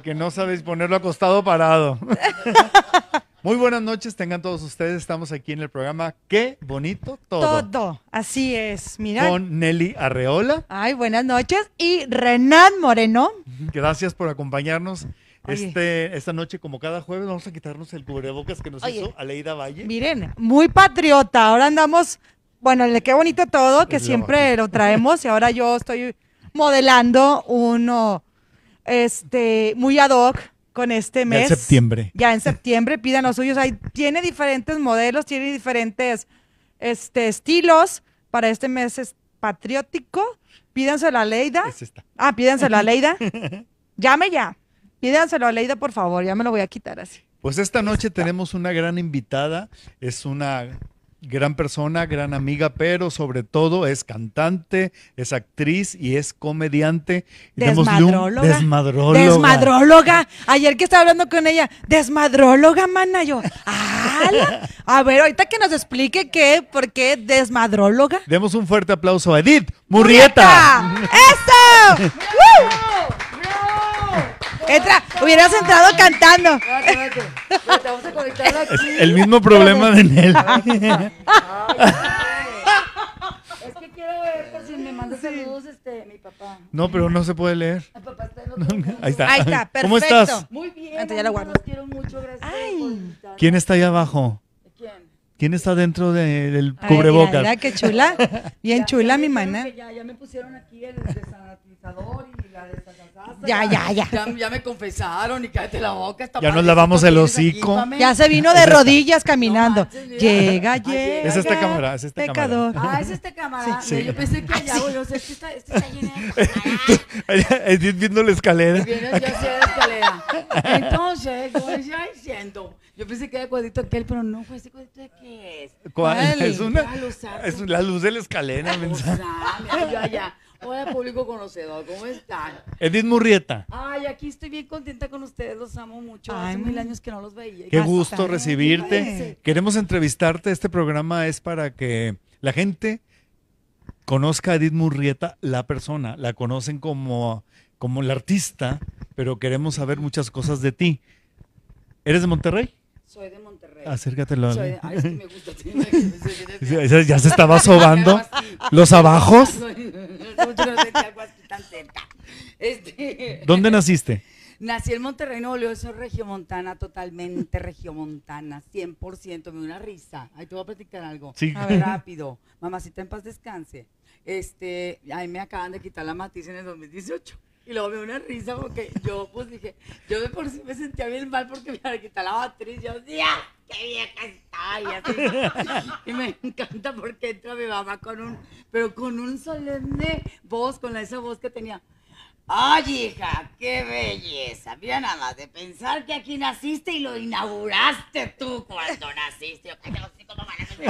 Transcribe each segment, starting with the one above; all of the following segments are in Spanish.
porque no sabéis ponerlo acostado parado. Muy buenas noches, tengan todos ustedes. Estamos aquí en el programa Qué bonito todo. Todo, así es. Mira. Con Nelly Arreola. Ay, buenas noches. Y Renan Moreno. Gracias por acompañarnos. Oye. Este, esta noche, como cada jueves, vamos a quitarnos el cubrebocas que nos Oye. hizo Aleida Valle. Miren, muy patriota. Ahora andamos, bueno, el qué bonito todo, que Es siempre lo traemos. Y ahora yo estoy modelando uno, este, muy ad hoc con este De mes. septiembre. Ya en septiembre, pidan los suyos. Ahí tiene diferentes modelos, tiene diferentes este, estilos para este mes es patriótico. Pídanselo a Leida. Es esta. Ah, pídanselo a Leida. Llame ya. Pídanselo a Leida, por favor. Ya me lo voy a quitar así. Pues esta noche tenemos una gran invitada, es una gran persona, gran amiga, pero sobre todo es cantante, es actriz y es comediante. Y Desmadróloga. Desmadróloga. Desmadróloga. Ayer que estaba hablando con ella, desmadróloga, mana. Yo, ¡ala! A ver, ahorita que nos explique qué, por qué desmadróloga. Demos un fuerte aplauso a Edith Murrieta. ¡Eso! ¡Woo! Entra, hubieras entrado cantando. Espérate, espérate. Espérate, vamos a aquí. El mismo problema de Nel. Es que quiero ver por si me manda saludos este, mi papá. No, pero no se puede leer. Mi papá está en otro mundo. Ahí está. Ahí está, perfecto. ¿Cómo estás? Muy bien. Entonces ya amigos, guardo. Los quiero mucho, gracias Ay. por. ¿Quién está ahí abajo? ¿Quién? ¿Quién está dentro de- del Ay, cubrebocas? Mira, mira qué chula. Bien Ya- chula, ya mi mana. que Ya, ya me pusieron aquí el desanatizador y la. Ya, ya, ya. Ya, ya me confesaron y cállate la boca. está Ya nos lavamos el ¿Tienes aquí, hocico. Ya se vino de rodillas caminando. manches, mira. Llega, llega. Es esta cámara, es esta pecador. cámara. Ah, es este cámara. Sí. Yo pensé que allá, güey. O sea, este está, está de Edith viendo la escalera. Viene yo la escalera. Entonces, como decía diciendo, yo pensé que era cuadrito aquel, pero no, fue ese cuadrito de qué es. ¿Cuál? Es una. Es la luz de la escalera. O mensa. sea, mira, yo allá. Hola, público conocedor, ¿cómo están? Edith Murrieta. Ay, aquí estoy bien contenta con ustedes, los amo mucho. Ay, Hace mil años que no los veía. Qué gusto recibirte. Queremos entrevistarte. Este programa es para que la gente conozca a Edith Murrieta, la persona. La conocen como, como la artista, pero queremos saber muchas cosas de ti. ¿Eres de Monterrey? Soy de Monterrey. Acércatelo. Soy de- Ay, es que me gusta. Ya se estaba sobando. ¿Los abajos? Mucho no sentí algo así tan cerca. Este, ¿Dónde naciste? Nací en Monterrey, Nuevo León, soy regiomontana, totalmente regiomontana, 100%, me da una risa. Ahí te voy a platicar algo. Sí. A ver. Rápido. Mamacita en paz descanse. Este, ahí me acaban de quitar la matiz en el 2018. Y luego me dio una risa porque yo, pues dije, yo de por sí me sentía bien mal porque me iban a quitar la matriz. Yo decía, qué vieja está. Y, así. y me encanta porque entra mi mamá con un, pero con un solemne voz, con esa voz que tenía. Ay, hija, qué belleza. Mira nada más de pensar que aquí naciste y lo inauguraste tú cuando naciste. Yo,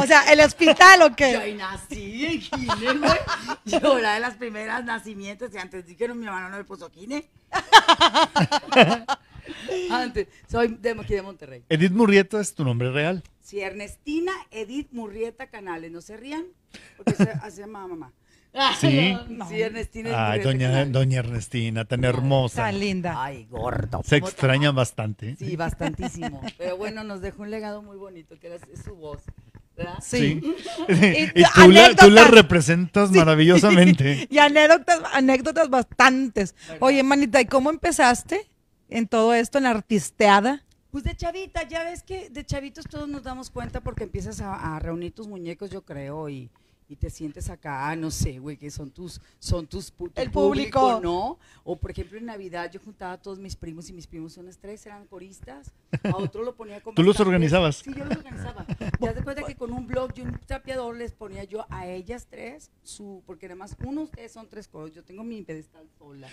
O sea, ¿el hospital o yo qué? ahí nací en Gine, güey. Yo era de las primeras nacimientos y antes dijeron mi hermano no me puso Gine. antes, soy de aquí de Monterrey. Edith Murrieta es tu nombre real. Sí, Ernestina Edith Murrieta Canales, no se rían, porque se, así llama mamá. Sí. Sí, Ernestina Ay, doña, Ernestina, tan hermosa. Tan linda. Ay, gordo. Se ¿cómo te extraña amo? bastante. Sí, bastantísimo. Pero bueno, nos dejó un legado muy bonito, que era es su voz. ¿verdad? Sí. y tú la, tú la anécdotas. representas maravillosamente. Y anécdotas, anécdotas bastantes. Oye, manita, ¿y cómo empezaste en todo esto, en la artisteada? Pues de chavita, ya ves que de chavitos todos nos damos cuenta porque empiezas a, a reunir tus muñecos, yo creo, y, y te sientes acá, ah, no sé, güey, que son tus, son tus tu El público. ¿no? O por ejemplo en Navidad yo juntaba a todos mis primos y mis primos son las tres, eran coristas, a otro lo ponía con ¿Tú los organizabas? Sí, yo los organizaba. Ya te cuenta que con un blog y un trapeador les ponía yo a ellas tres su, porque además uno de ustedes son tres coros, yo tengo mi pedestal sola.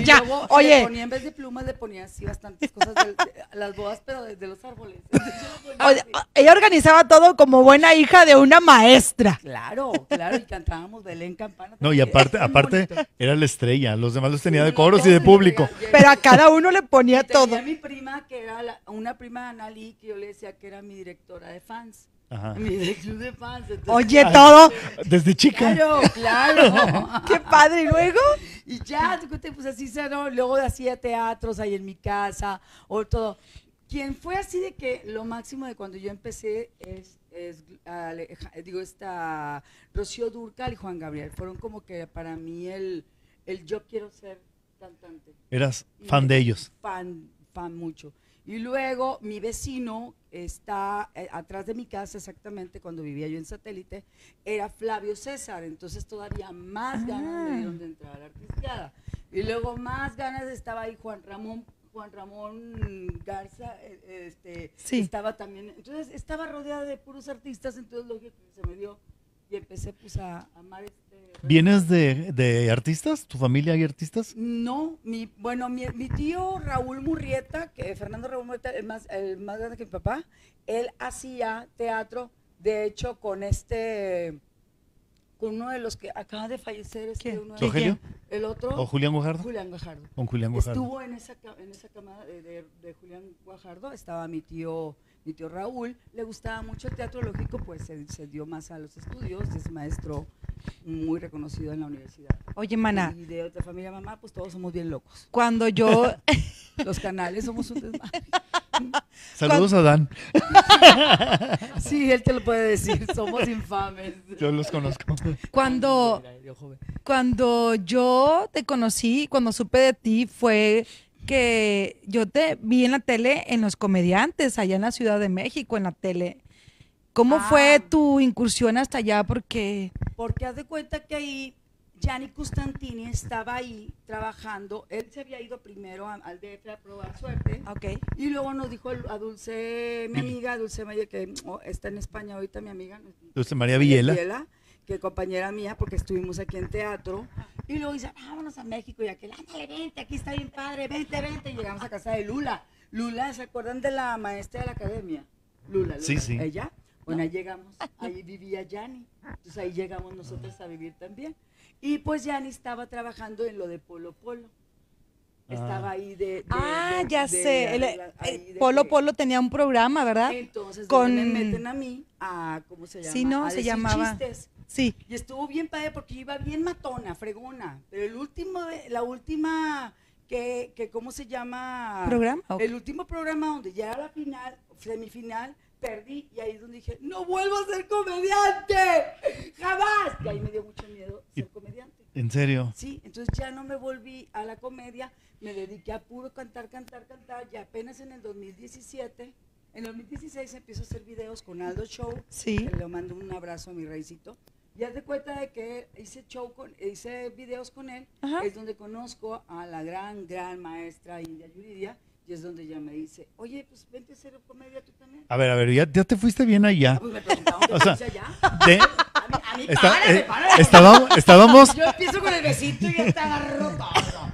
Y Ya, luego le oye, ponía en vez de plumas le ponía así bastantes cosas de, de- las bodas pero desde los árboles. Entonces, yo lo ponía oye, así. ella organizaba todo como buena hija de una maestra. Claro, claro, y cantábamos Belén Campana. No, y aparte, aparte bonito. era la estrella. Los demás los tenía de coros y de público. Pero a cada uno le ponía Tenía todo. mi prima, que era la- una prima de Analí, que yo le decía que era mi directora de fans. Ajá. De club de fans. entonces- Oye, todo. Desde chica. Claro, claro. Qué padre. ¿Y luego? Y ya, pues así se ¿no? Luego hacía teatros ahí en mi casa, o todo. Quien fue así de que lo máximo de cuando yo empecé es, es Aleja- digo, esta Rocío Durcal y Juan Gabriel. Fueron como que para mí el, el yo quiero ser cantante. Eras Y fan de ellos. Fan, fan mucho. Y luego mi vecino está eh, atrás de mi casa, exactamente cuando vivía yo en satélite, era Flavio César. Entonces todavía más ganas me dieron de entrar a la artisteada. Y luego más ganas estaba ahí Juan Ramón. Juan Ramón Garza, eh, este, Sí. estaba también, entonces estaba rodeada de puros artistas, entonces lo que se me dio y empecé pues a amar este ¿Vienes de, de artistas? ¿Tu familia hay artistas? no, mi, bueno, mi, mi tío Raúl Murrieta, que Fernando Raúl Murrieta, el más, el más grande que mi papá, él hacía teatro, de hecho, con este, con uno de los que acaba de fallecer, este, ¿Quién? uno de- ¿Rogelio? el otro, ¿O Julián Guajardo? Julián Guajardo. Con Julián Guajardo. Estuvo en esa, en esa camada de, de- de Julián Guajardo, estaba mi tío, mi tío Raúl, le gustaba mucho el teatro lógico, pues se, se dio más a los estudios, es maestro muy reconocido en la universidad. Oye, mana, Y de otra familia mamá, pues todos somos bien locos. cuando yo. Los canales somos un desmadre. Saludos a Dan. Sí, él te lo puede decir, somos infames. Yo los conozco. Cuando, cuando yo te conocí, cuando supe de ti, fue que yo te vi en la tele en Los Comediantes, allá en la Ciudad de México, en la tele. ¿Cómo Ah. fue tu incursión hasta allá? Porque. Porque haz de cuenta que ahí Gianni Costantini estaba ahí trabajando. Él se había ido primero a- al DF a probar suerte. Ok. Y luego nos dijo a Dulce, mi amiga, Dulce Mayer, que oh, está en España ahorita, mi amiga. Dulce María Villela. que compañera mía, porque estuvimos aquí en teatro. Y luego dice, vámonos a México. Y aquel, ándale, vente, aquí está bien padre, vente, vente. Y llegamos a casa de Lula. Lula, ¿se acuerdan de la maestra de la academia? Lula, Lula. Sí, sí. Ella. Bueno, ahí llegamos, ahí vivía Yanni. Entonces ahí llegamos nosotros a vivir también. Y pues Yanni estaba trabajando en lo de Polo Polo. Estaba ahí de. de- Ah, de- ya de sé. el- eh, Polo Polo tenía un programa, ¿verdad? Entonces, Con- me meten a mí a, ¿cómo se llama? Sí, no, A se decir llamaba- chistes. Sí. Y estuvo bien padre porque iba bien matona, fregona. Pero el último, la última, que, que ¿cómo se llama? ¿Programa? El último programa donde ya era la final, semifinal, perdí y ahí es donde dije, no vuelvo a ser comediante, jamás. Y ahí me dio mucho miedo ser comediante. ¿En serio? Sí, entonces ya no me volví a la comedia, me dediqué a puro cantar, cantar, cantar, y apenas en el 2017, en el 2016 empiezo a hacer videos con Aldo Show, Sí. le mando un abrazo a mi reycito, y haz de cuenta de que hice show con, hice videos con él, Ajá. es donde conozco a la gran, gran maestra India Yuridia, y es donde ella me dice, oye, pues vente a hacer comedia tú también. A ver, a ver, ya, ya te fuiste bien allá. Ah, pues me preguntaron O sea, allá. De- A mí, a mí está- párame, eh, párame. estábamos, estábamos, Yo empiezo con el besito y ya agarro todo.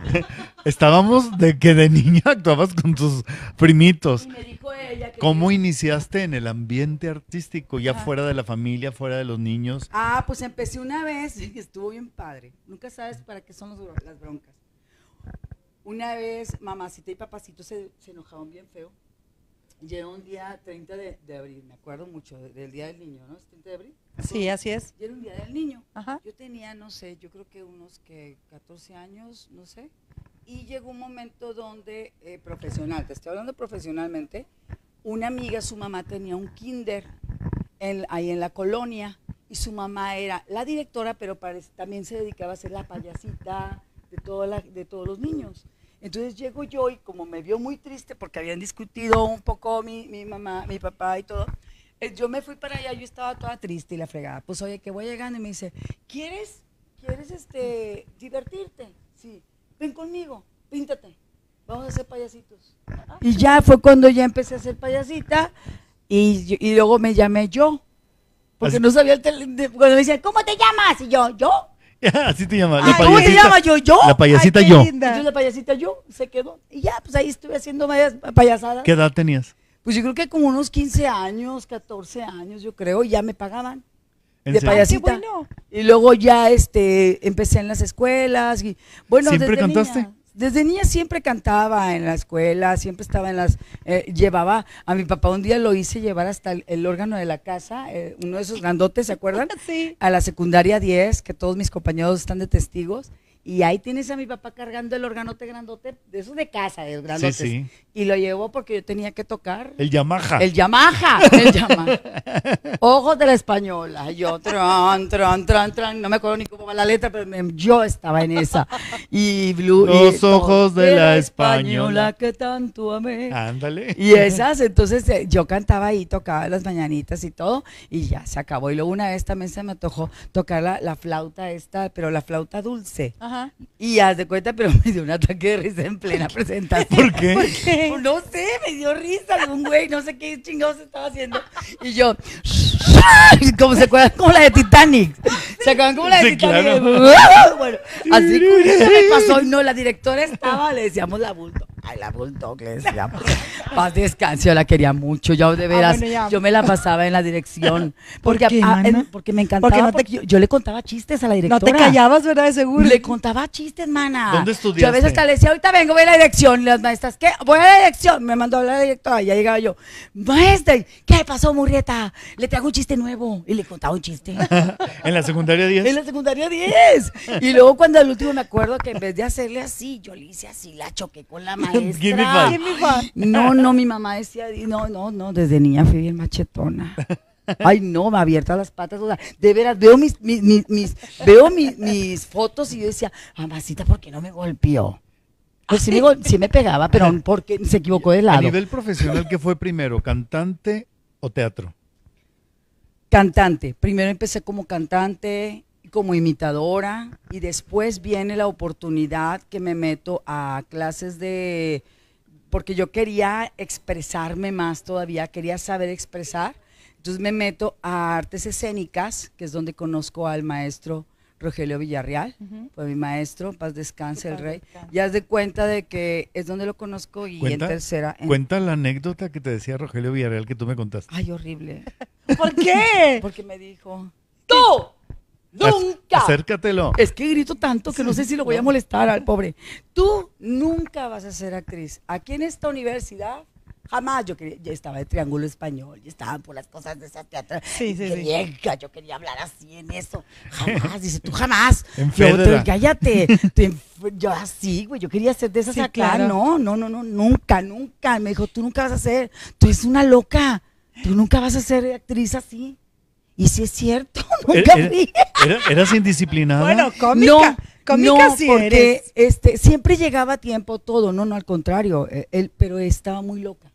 estábamos de que de niña actuabas con tus primitos. Y me dijo ella que... ¿Cómo iniciaste en el ambiente artístico, ya fuera de la familia, fuera de los niños? Ah, pues empecé una vez y estuvo bien padre. Nunca sabes para qué son los las broncas. Una vez mamacita y papacito se, se enojaron bien feo. Llegó un día 30 de, de abril, me acuerdo mucho, de- del Día del Niño, ¿no? ¿Es 30 de abril? Sí, así es. Y era un Día del Niño. Ajá. Yo tenía, no sé, yo creo que unos que 14 años, no sé. Y llegó un momento donde, eh, profesional, te estoy hablando profesionalmente, una amiga, su mamá tenía un kinder en- ahí en la colonia y su mamá era la directora, pero parece- también se dedicaba a ser la payasita de, toda la- de todos los niños. Entonces llego yo y como me vio muy triste porque habían discutido un poco mi, mi mamá, mi papá y todo, eh, yo me fui para allá, yo estaba toda triste y la fregada. Pues oye, que voy llegando y me dice, ¿quieres, quieres este, divertirte? Sí, ven conmigo, píntate, vamos a hacer payasitos. Y ya fue cuando ya empecé a hacer payasita y, y luego me llamé yo. Porque Así- no sabía el de- cuando me decían, ¿cómo te llamas? Y yo, ¿yo? Así te llamas, Ay, la ¿Cómo te llamas? Yo, ¿yo? La payasita Ay, qué yo. linda. Entonces la payasita yo se quedó. Y ya, pues ahí estuve haciendo varias payasadas. ¿Qué edad tenías? Pues yo creo que como unos 15 años, 14 años, yo creo, y ya me pagaban. ¿En de serio? payasita. Qué bueno. Y luego ya este, empecé en las escuelas. Y, bueno, ¿Siempre desde cantaste? niña. Desde niña siempre cantaba en la escuela, siempre estaba en las, eh, llevaba, a mi papá un día lo hice llevar hasta el, el órgano de la casa, eh, uno de esos grandotes, ¿se acuerdan? Sí. A la secundaria 10, que todos mis compañeros están de testigos. Y ahí tienes a mi papá cargando el organote grandote, de esos de casa, de los grandotes. sí. Y lo llevó porque yo tenía que tocar. El Yamaha. El Yamaha, el Yamaha. Ojos de la española. Yo, tran, tran, tran, tran. No me acuerdo ni cómo va la letra, pero me- yo estaba en esa. Y Blue. Los y- ojos de la española. que tanto amé. Ándale. Y esas, entonces eh, yo cantaba ahí, tocaba las mañanitas y todo, y ya se acabó. Y luego una vez también se me antojó tocar la, la flauta esta, pero la flauta dulce. Ajá. Y haz de cuenta, pero me dio un ataque de risa en plena presentación. ¿Por qué? ¿Por qué? Pues no sé, me dio risa de un güey, no sé qué chingados estaba haciendo. Y yo, como se acuerdan, como la de Titanic. ¿Se acuerdan como la de Sí, Titanic? claro. Bueno, así como eso me pasó. Y no, la directora estaba, le decíamos la bulldog. Ay, la bulldog, le decíamos. Paz descanse, yo la quería mucho. Yo de veras, Ah, bueno, ya. yo me la pasaba en la dirección. ¿Por Porque, qué, en- mana? porque me encantaba. Porque no te- porque yo, yo le contaba chistes a la No directora. te callabas, ¿verdad? De seguro. Le contaba chistes, mana. ¿Dónde Yo a estudiaste? veces hasta le decía, ahorita vengo, voy a la dirección. Las maestras, ¿qué? Voy a la dirección. Me mandó a la directora. Ya llegaba yo, maestra, ¿qué pasó, Murrieta? Le traigo un chiste nuevo. Y le contaba un chiste. en la secundaria 10. en la secundaria 10. Y luego cuando al último me acuerdo que en vez de hacerle así, yo le hice así, la choqué con la maestra. Give me five. Give me five. No, no, mi mamá decía, no, no, no, desde niña fui bien machetona. Ay, no, me abierta las patas, o sea, de veras, veo mis, mis, mis, mis- veo mi- mis fotos y yo decía, mamacita, ¿por qué no me golpeó? Pues sí me, gol- sí me pegaba, pero porque se equivocó de A lado. nivel profesional, ¿qué fue primero? ¿Cantante o teatro? Cantante. Primero empecé como cantante, como imitadora, y después viene la oportunidad que me meto a clases de, porque yo quería expresarme más todavía, quería saber expresar. Entonces me meto a artes escénicas, que es donde conozco al maestro Rogelio Villarreal, fue mi maestro, paz descanse el rey. Ya haz de cuenta de que es donde lo conozco y Cuenta- en tercera. en- Cuenta la anécdota que te decía Rogelio Villarreal que tú me contaste. Ay, horrible. ¿Por qué? Porque me dijo, tú, nunca. Acércatelo. Es que grito tanto que no sé si lo voy a molestar al pobre. Tú nunca vas a ser actriz. Aquí en esta universidad, jamás yo quería, ya estaba de triángulo español, ya estaban por las cosas de esa teatro. Sí, sí, sí. griega, yo quería hablar así en eso. Jamás, dice tú jamás. En Yo, te- cállate. Te- yo así, güey, yo quería ser de esas Sí, acá. claro. No, no, no, no, nunca, nunca. Me dijo, tú nunca vas a ser, tú eres una loca. Tú nunca vas a ser actriz así. Y sí es cierto, nunca Era- fui. era- ¿Eras indisciplinada? Bueno, cómica. cómica no, sí porque eres. este siempre llegaba a tiempo todo, no, no al contrario, eh, él, pero estaba muy loca.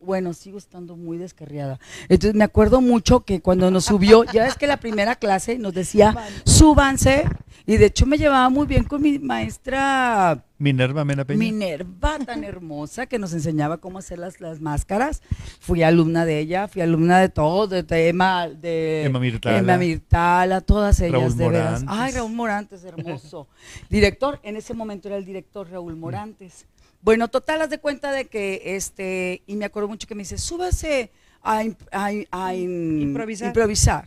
Bueno, sigo estando muy descarriada. Entonces me acuerdo mucho que cuando nos subió, ya es que la primera clase nos decía, súbanse, y de hecho me llevaba muy bien con mi maestra Minerva Mena Peña. Minerva, tan hermosa, que nos enseñaba cómo hacer las, las máscaras. Fui alumna de ella, fui alumna de todos, de, de Emma, de Emma Mirtala. Emma Mirtala, todas ellas, Raúl de veras. Morantes. Ay, Raúl Morantes, hermoso. director, en ese momento era el director Raúl Morantes. Bueno, total, haz de cuenta de que, este, y me acuerdo mucho que me dice, súbase a, im- a im- a im- Improvisar. improvisar.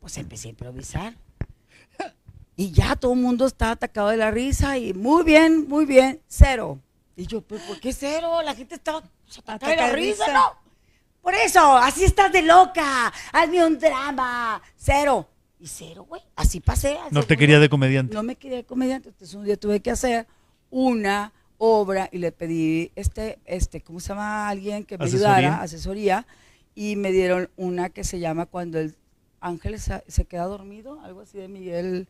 Pues empecé a improvisar. Y ya todo el mundo estaba atacado de la risa y muy bien, muy bien, cero. Y yo, ¿pero por qué cero? La gente estaba atacada de la risa, risa. ¿no? Por eso, así estás de loca, hazme un drama, cero. Y cero, güey, así pasé. No te quería de comediante. No me quería de comediante, entonces un día tuve que hacer una obra y le pedí, este, este, ¿cómo se llama? Alguien que me ¿Asesoría? ayudara, asesoría, y me dieron una que se llama Cuando el ángel se, se queda dormido, algo así de Miguel,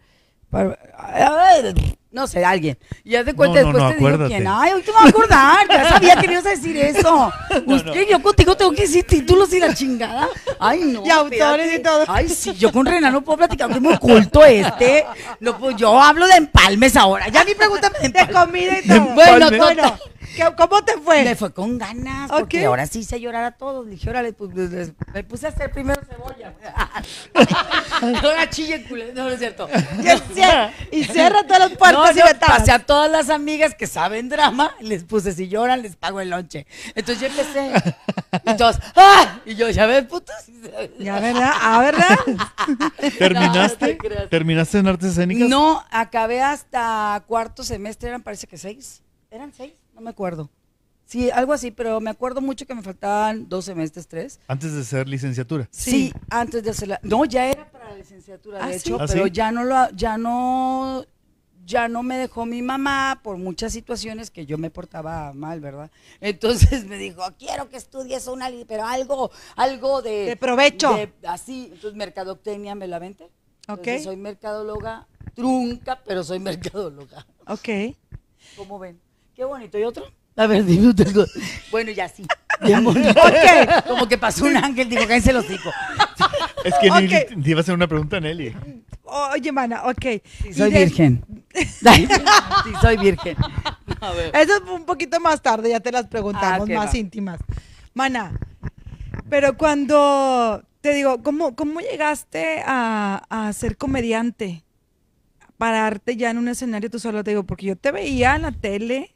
But, uh, no sé, alguien. Y haz de cuenta, No, no, después no, te digo acuérdate. quién. Ay, hoy te voy a acordar, ya sabía que me ibas a decir eso. Usted, yo contigo tengo que decir títulos y la chingada. Ay, no. Y autores y todo. Ay, sí, yo con Renan no puedo platicar, que es muy culto este. No, pues yo hablo de empalmes ahora. Ya ni pregúntame de De comida y todo. Bueno. ¿qué- ¿cómo te fue? Me fue con ganas, porque Ok. ahora sí hice llorar a todos. Dije, órale, pues les- les- me puse a hacer primero cebolla. ahora chille culé. No, no es cierto. Y, cier- y cierra todas las puertas No, pasé a todas las amigas que saben drama, les puse, si lloran, les pago el lonche. Entonces yo empecé. Y todos, ¡ah! Y yo, ya ves, putos. Ya, ¿verdad? Ah, ¿verdad? ¿Terminaste? No, no te creas. ¿Terminaste en artes escénicas? No, acabé hasta cuarto semestre, eran parece que seis. eran seis, no me acuerdo. Sí, algo así, pero me acuerdo mucho que me faltaban dos semestres, tres. Antes de ser licenciatura. Sí, antes de hacerla. No, ya era para la licenciatura, ¿Ah, de sí? hecho, ¿Ah, pero sí? ya no lo, ya no, ya no me dejó mi mamá por muchas situaciones que yo me portaba mal, ¿verdad? Entonces me dijo, quiero que estudies una, pero algo, algo de, De provecho. de- así, entonces mercadotecnia me la vente. Entonces, Ok. soy mercadóloga trunca, pero soy mercadóloga. Ok. ¿Cómo ven? Qué bonito. ¿Y otro? A ver, dime usted. Bueno, ya sí. Bien bonito. Ok. Como que pasó un ángel, dijo, cállense los hocico. Es que. Nelly te iba a hacer una pregunta a Nelly. Oye, mana, ok. Sí, soy de- virgen. sí, soy virgen. A ver. Eso es un poquito más tarde, ya te las preguntamos, Ah, más va. íntimas. Mana, pero cuando te digo, ¿cómo, cómo llegaste a, a ser comediante? Pararte ya en un escenario tú solo, te digo, porque yo te veía en la tele.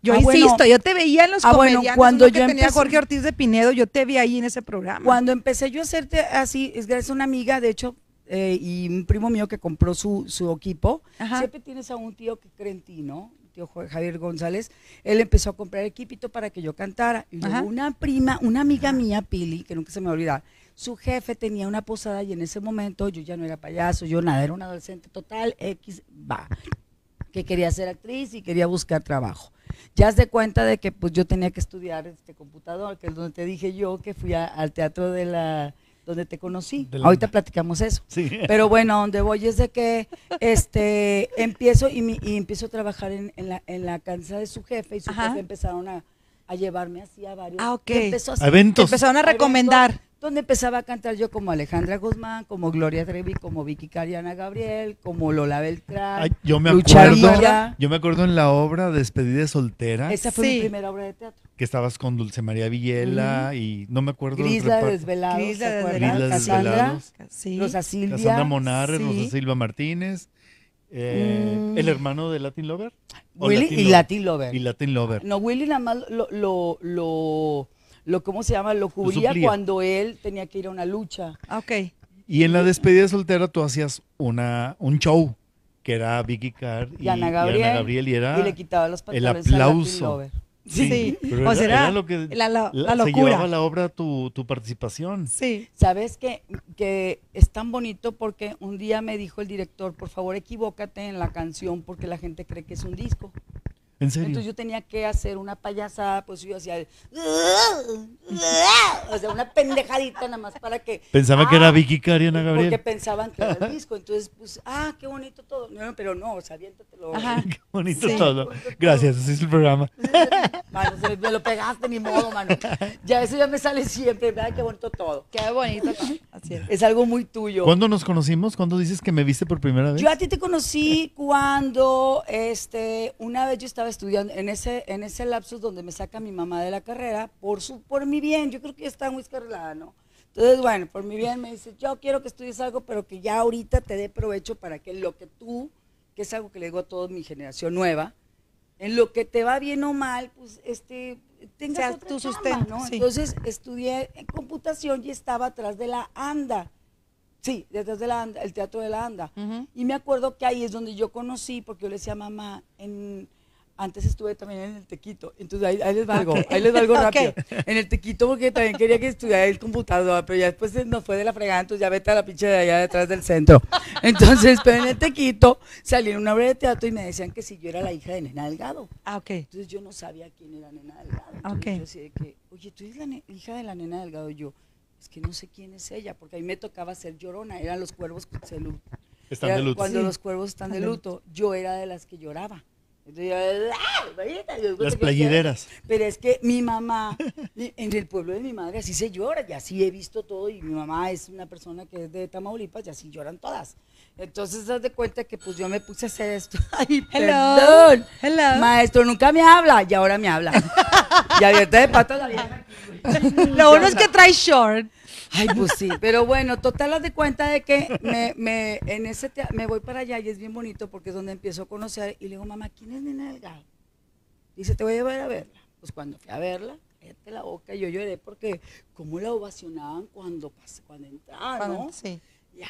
Yo Ah, bueno. insisto, yo te veía en los Ah, bueno, comediantes. cuando uno que yo tenía empecé- Jorge Ortiz de Pinedo, yo te vi ahí en ese programa. Cuando empecé yo a hacerte así, es gracias a una amiga, de hecho, eh, y un primo mío que compró su, su equipo. Ajá. Siempre tienes a un tío que cree en ti, ¿no? Un Tío Javier González. Él empezó a comprar equipito para que yo cantara. Y luego una prima, una amiga mía, Pili, que nunca se me va a olvidar, su jefe tenía una posada y en ese momento yo ya no era payaso, yo nada, era una adolescente total, X, va, que quería ser actriz y quería buscar trabajo. Ya has de cuenta de que pues yo tenía que estudiar este computador, que es donde te dije yo que fui a- al teatro de la donde te conocí. De la- Ahorita platicamos eso. Sí. Pero bueno, a donde voy es de que este empiezo y, mi- y empiezo a trabajar en, en la, en la casa de su jefe y su Ajá. jefe empezaron a, a llevarme así a varios. Ah, ok. y empezó A eventos. Empezaron a eventos recomendar. Donde empezaba a cantar yo como Alejandra Guzmán, como Gloria Trevi, como Vicky Cariana Gabriel, como Lola Beltrán. Ay, yo me acuerdo. Yo me acuerdo en la obra Despedida de soltera Esa fue Sí. mi primera obra de teatro. Que estabas con Dulce María Villela y no me acuerdo de reparto. Desvelados, de Cassandra, Desvelados. Sí. Rosa Silvia. Cassandra Monares, Sí. Rosa Silva Martínez, eh, Mm. el hermano de Latin Lover. ¿O Willy y Lover? Latin Lover. Y Latin Lover. No, Willy nada más lo, lo, lo, lo, ¿cómo se llama? Lo cubría cuando él tenía que ir a una lucha. Ah, Ok. Y en la despedida de soltera tú hacías una, un show que era Vicky Carr y, Y Ana Gabriel. y Ana Gabriel y era y le quitaba los el pantalones a Latin aplauso. Lover. Sí. pero O era, sea, era era lo que la- la- la se locura. llevaba la obra tu, tu participación. Sí. ¿Sabes qué? Que es tan bonito porque un día me dijo el director, por favor equivócate en la canción porque la gente cree que es un disco. ¿En serio? Entonces yo tenía que hacer una payasada, pues yo hacía, el- o sea, una pendejadita nada más para que... Pensaba que Ah, era Vicky Carr y Ana Porque Gabriel. pensaban que era el disco, entonces pues, ah, qué bonito todo. No, pero no, o sea, aviéntatelo. Ajá. Qué bonito Sí. todo. Gracias, así es el programa. Mano, se me lo pegaste, ni modo, mano. Ya eso ya me sale siempre, ¿verdad? Qué bonito todo. Qué bonito. Así es. Es algo muy tuyo. ¿Cuándo nos conocimos? ¿Cuándo dices que me viste por primera vez? Yo a ti te conocí cuando este una vez yo estaba estudiando en ese en ese lapsus donde me saca mi mamá de la carrera por su por mi bien, yo creo que ya estaba muy escarlada, ¿no? Entonces, bueno, por mi bien me dice, "Yo quiero que estudies algo, pero que ya ahorita te dé provecho para que lo que tú, que es algo que le digo a toda mi generación nueva, en lo que te va bien o mal, pues este tengas Sea otra tu sustento, ¿no? sí. Entonces, estudié en computación y estaba atrás de la ANDA. Sí, detrás de la ANDA, el teatro de la ANDA. Ujú. Y me acuerdo que ahí es donde yo conocí, porque yo le decía a mamá, en, antes estuve también en el Tequito, entonces ahí, ahí les va algo, Ok. ahí les va algo Ok. rápido. En el Tequito porque también quería que estudiara el computador, pero ya después nos fue de la fregada, entonces ya vete a la pinche de allá detrás del centro. Entonces, pero en el Tequito salí en una obra de teatro y me decían que si yo era la hija de Nena Delgado. Ah, ok. Entonces yo no sabía quién era Nena Delgado. Entonces Ok. yo decía de que, oye, tú eres la hija de la Nena Delgado. Y yo, es que no sé quién es ella, porque a mí me tocaba ser llorona, eran los cuervos que se Están era de luto. Cuando Sí. los cuervos Están de luto, yo era de las que lloraba. Entonces yo, ¡ah! Las playideras. Pero es que mi mamá, en el pueblo de mi madre así se llora, y así he visto todo, y mi mamá es una persona que es de Tamaulipas, y así lloran todas. Entonces, haz de cuenta que pues yo me puse a hacer esto. Ay, Hello. perdón. Hello. Maestro, nunca me habla, y ahora me habla. y abierta de patas la vieja. Lo uno es que trae short. Ay, pues sí, pero bueno, total, haz de cuenta de que me, me, en ese tea- me voy para allá y es bien bonito porque es donde empiezo a conocer y le digo, mamá, ¿quién es Nena Delgado? Dice, te voy a llevar a verla. Pues cuando fui a verla, cállate la boca, yo lloré porque cómo la ovacionaban cuando cuando entraba, ¿no? Sí. Y, ya.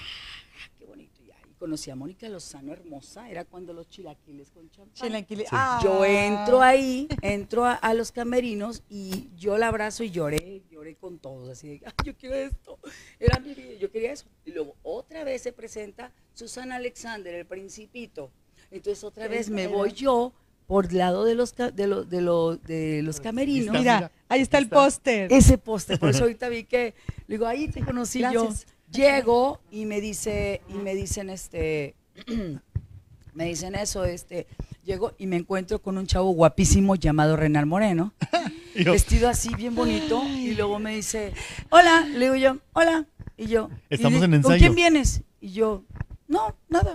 Conocí a Mónica Lozano hermosa, era cuando los chilaquiles con champán. Chilaquile- Sí. Ah. Yo entro ahí, entro a, a los camerinos y yo la abrazo y lloré, lloré con todos, así de, "Ay, yo quiero esto, era mi vida, yo quería eso. Y luego otra vez se presenta Susana Alexander, el principito. Entonces otra vez me voy yo por el lado de los, de los, de los, de los camerinos. Mira, mira, ahí está el está. póster. Ese póster, por eso ahorita vi que, le digo, ahí te conocí Gracias. yo. Llego y me dice, y me dicen este, me dicen eso, este, llego y me encuentro con un chavo guapísimo llamado Renal Moreno, yo, vestido así bien bonito, y luego me dice, hola, le digo yo, hola, y yo, y Estamos le- en ¿con ensayo. quién vienes? Y yo, no, nada,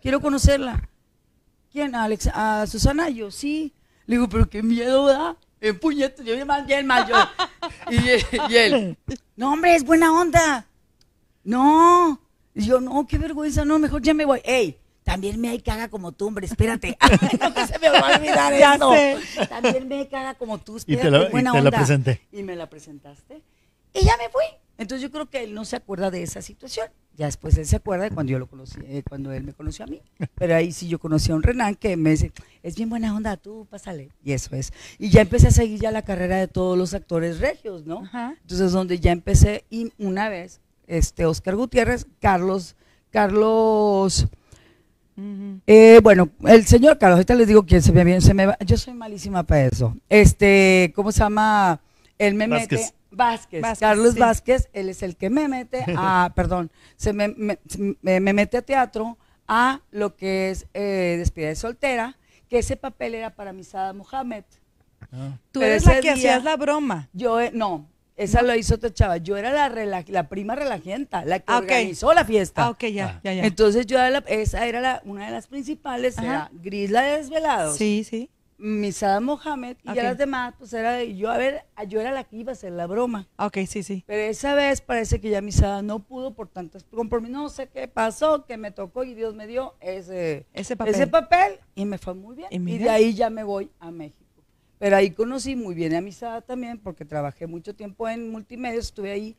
quiero conocerla. ¿Quién? ¿A, Alex- a Susana? Y yo, sí. Le digo, pero qué miedo, ¿verdad? En puñetas, yo bien mal, bien mal, yo. Y, y él, no, hombre, es buena onda. No. Y yo, no, qué vergüenza, no, mejor ya me voy. Ey, también me hay caga como tú, hombre, espérate. Ay, no que se me va a olvidar Ya esto. sé. También me hay caga como tú, Y te espérate, la- y buena te la onda. presenté. Y me la presentaste. Y ya me fui. Entonces yo creo que él no se acuerda de esa situación. Ya después él se acuerda de cuando yo lo conocí, eh, cuando él me conoció a mí. Pero ahí sí yo conocí a un Renan que me dice, es bien buena onda, tú pásale. Y eso es. Y ya empecé a seguir ya la carrera de todos los actores regios, ¿no? Ajá. Entonces donde ya empecé y una vez, este, Oscar Gutiérrez, Carlos, Carlos, eh, bueno, el señor Carlos, ahorita les digo quién se me viene, se me va, yo soy malísima para eso. Este, ¿cómo se llama? Él me Vázquez. mete, Vázquez, Vázquez, Carlos sí. Vázquez, él es el que me mete a, perdón, se me, me- me- me mete a teatro a lo que es eh, despedida de soltera, que ese papel era para Misada Mohamed. ah, Tú eres la que día- hacías la broma. Yo, eh, no, esa lo hizo otra chava, yo era la, rela- la prima relajienta, la que Ah, ok. organizó la fiesta. Ah, ok, ya, Ah. ya, ya. Entonces yo era la- esa era la- una de las principales, Ajá. era Gris la de Desvelados, Sí, sí. Misada Mohamed y Ok. ya las demás, pues era de- yo, a ver, yo era la que iba a hacer la broma. Ok, sí, sí. Pero esa vez parece que ya Misada no pudo por tantos compromisos, no sé qué pasó, que me tocó y Dios me dio ese, Ese papel. ese papel y me fue muy bien. Y Y, mira. de ahí ya me voy a México. Pero ahí conocí muy bien a Misada también, porque trabajé mucho tiempo en multimedia, estuve ahí.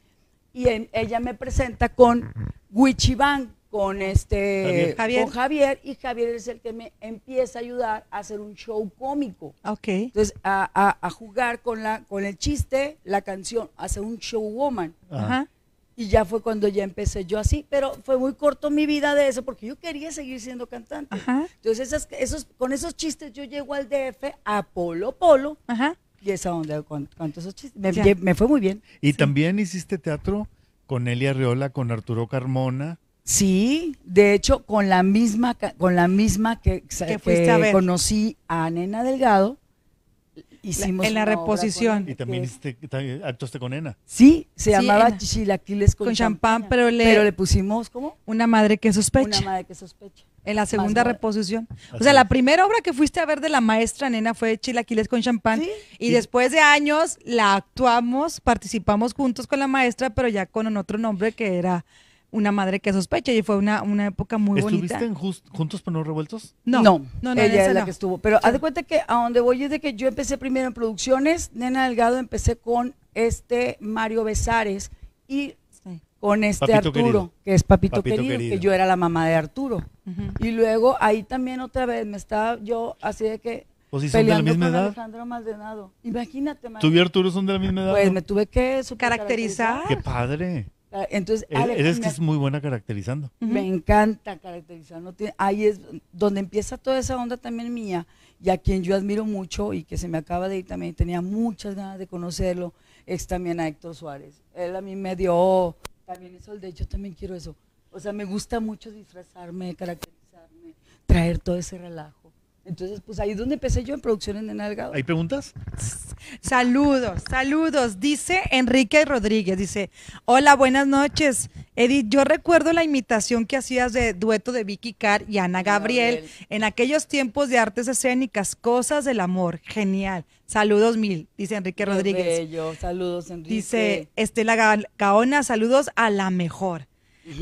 Y en- ella me presenta con Wichiban, con este Javier. con Javier, y Javier es el que me empieza a ayudar a hacer un show cómico. Ok. Entonces, a, a- a jugar con, la, con el chiste, la canción, a hacer un show woman. Ajá. Y ya fue cuando ya empecé yo así, pero fue muy corto mi vida de eso porque yo quería seguir siendo cantante. Ajá. Entonces, esas, esos, con esos chistes yo llego al DF a Polo Polo Ajá. y es a donde con- canto esos chistes. Me, Ya. lle- me fue muy bien. Y también hiciste teatro con Elia Arriola, con Arturo Carmona. Sí, de hecho, con la misma, con la misma que, Que fuiste a ver. conocí a Nena Delgado, hicimos en la reposición. Y también hiciste, también actuaste con Ena. Sí, se Sí, llamaba Chilaquiles con, con champán, pero le- pero le pusimos, ¿cómo? Una madre que sospecha. Una madre que sospecha. En la segunda Más reposición. O sea, la primera obra que fuiste a ver de la maestra nena fue Chilaquiles con champán. Sí. Y después de años la actuamos, participamos juntos con la maestra, pero ya con otro nombre que era Una madre que sospecha. Y fue una, una época muy ¿Estuviste bonita. en Jus- Juntos pero no revueltos? No, no, no, no, ella es la no. que estuvo. Pero haz de cuenta que a donde voy es de que yo empecé primero en producciones, Nena Delgado, empecé con este Mario Besares y Sí. con este Papito Arturo, querido. que es Papito, Papito querido, querido. que yo era la mamá de Arturo. Y luego ahí también otra vez me estaba yo así de que Pues si son de la peleando misma con edad. Alejandro Maldonado. Imagínate, ¿Tú Mario. y Arturo son de la misma edad? Pues no? me tuve que Caracterizar. Qué padre. Caracterizar. Entonces, Eres que es muy buena caracterizando. Me encanta caracterizar. no tiene- ahí es donde empieza toda esa onda también mía y a quien yo admiro mucho y que se me acaba de ir también. Tenía muchas ganas de conocerlo. Es también a Héctor Suárez. Él a mí me dio también eso. De hecho, también quiero eso. O sea, me gusta mucho disfrazarme, caracterizarme, traer todo ese relajo. Entonces, pues ahí es donde empecé yo en producciones de Nalgado. ¿Hay preguntas? Saludos, saludos. Dice Enrique Rodríguez, dice, hola, buenas noches. Edith, yo recuerdo la imitación que hacías de dueto de Vicky Carr y Ana Gabriel, Gabriel. en aquellos tiempos de artes escénicas, cosas del amor. Genial. Saludos mil, dice Enrique Qué Rodríguez. bello. Saludos, Enrique. Dice Estela Ga- Gaona, saludos a la mejor.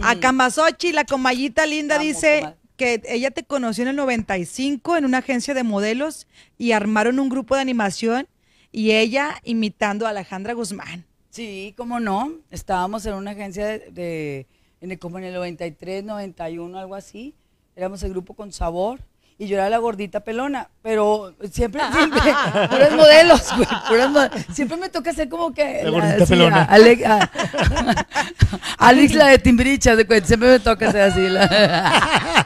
A Camasochi, la comayita linda, dice. Que ella te conoció en el 95 en una agencia de modelos y armaron un grupo de animación y ella imitando a Alejandra Guzmán. Sí, cómo no. Estábamos en una agencia de, de, en el, como en el 93, 91, algo así. Éramos el grupo con sabor. Y yo era la gordita pelona, pero siempre, siempre, puros modelos, güey, puros modelos. Siempre me toca hacer como que... La gordita sí, pelona. a- Alex, a- Alex, la de cuenta, siempre me toca hacer así. la-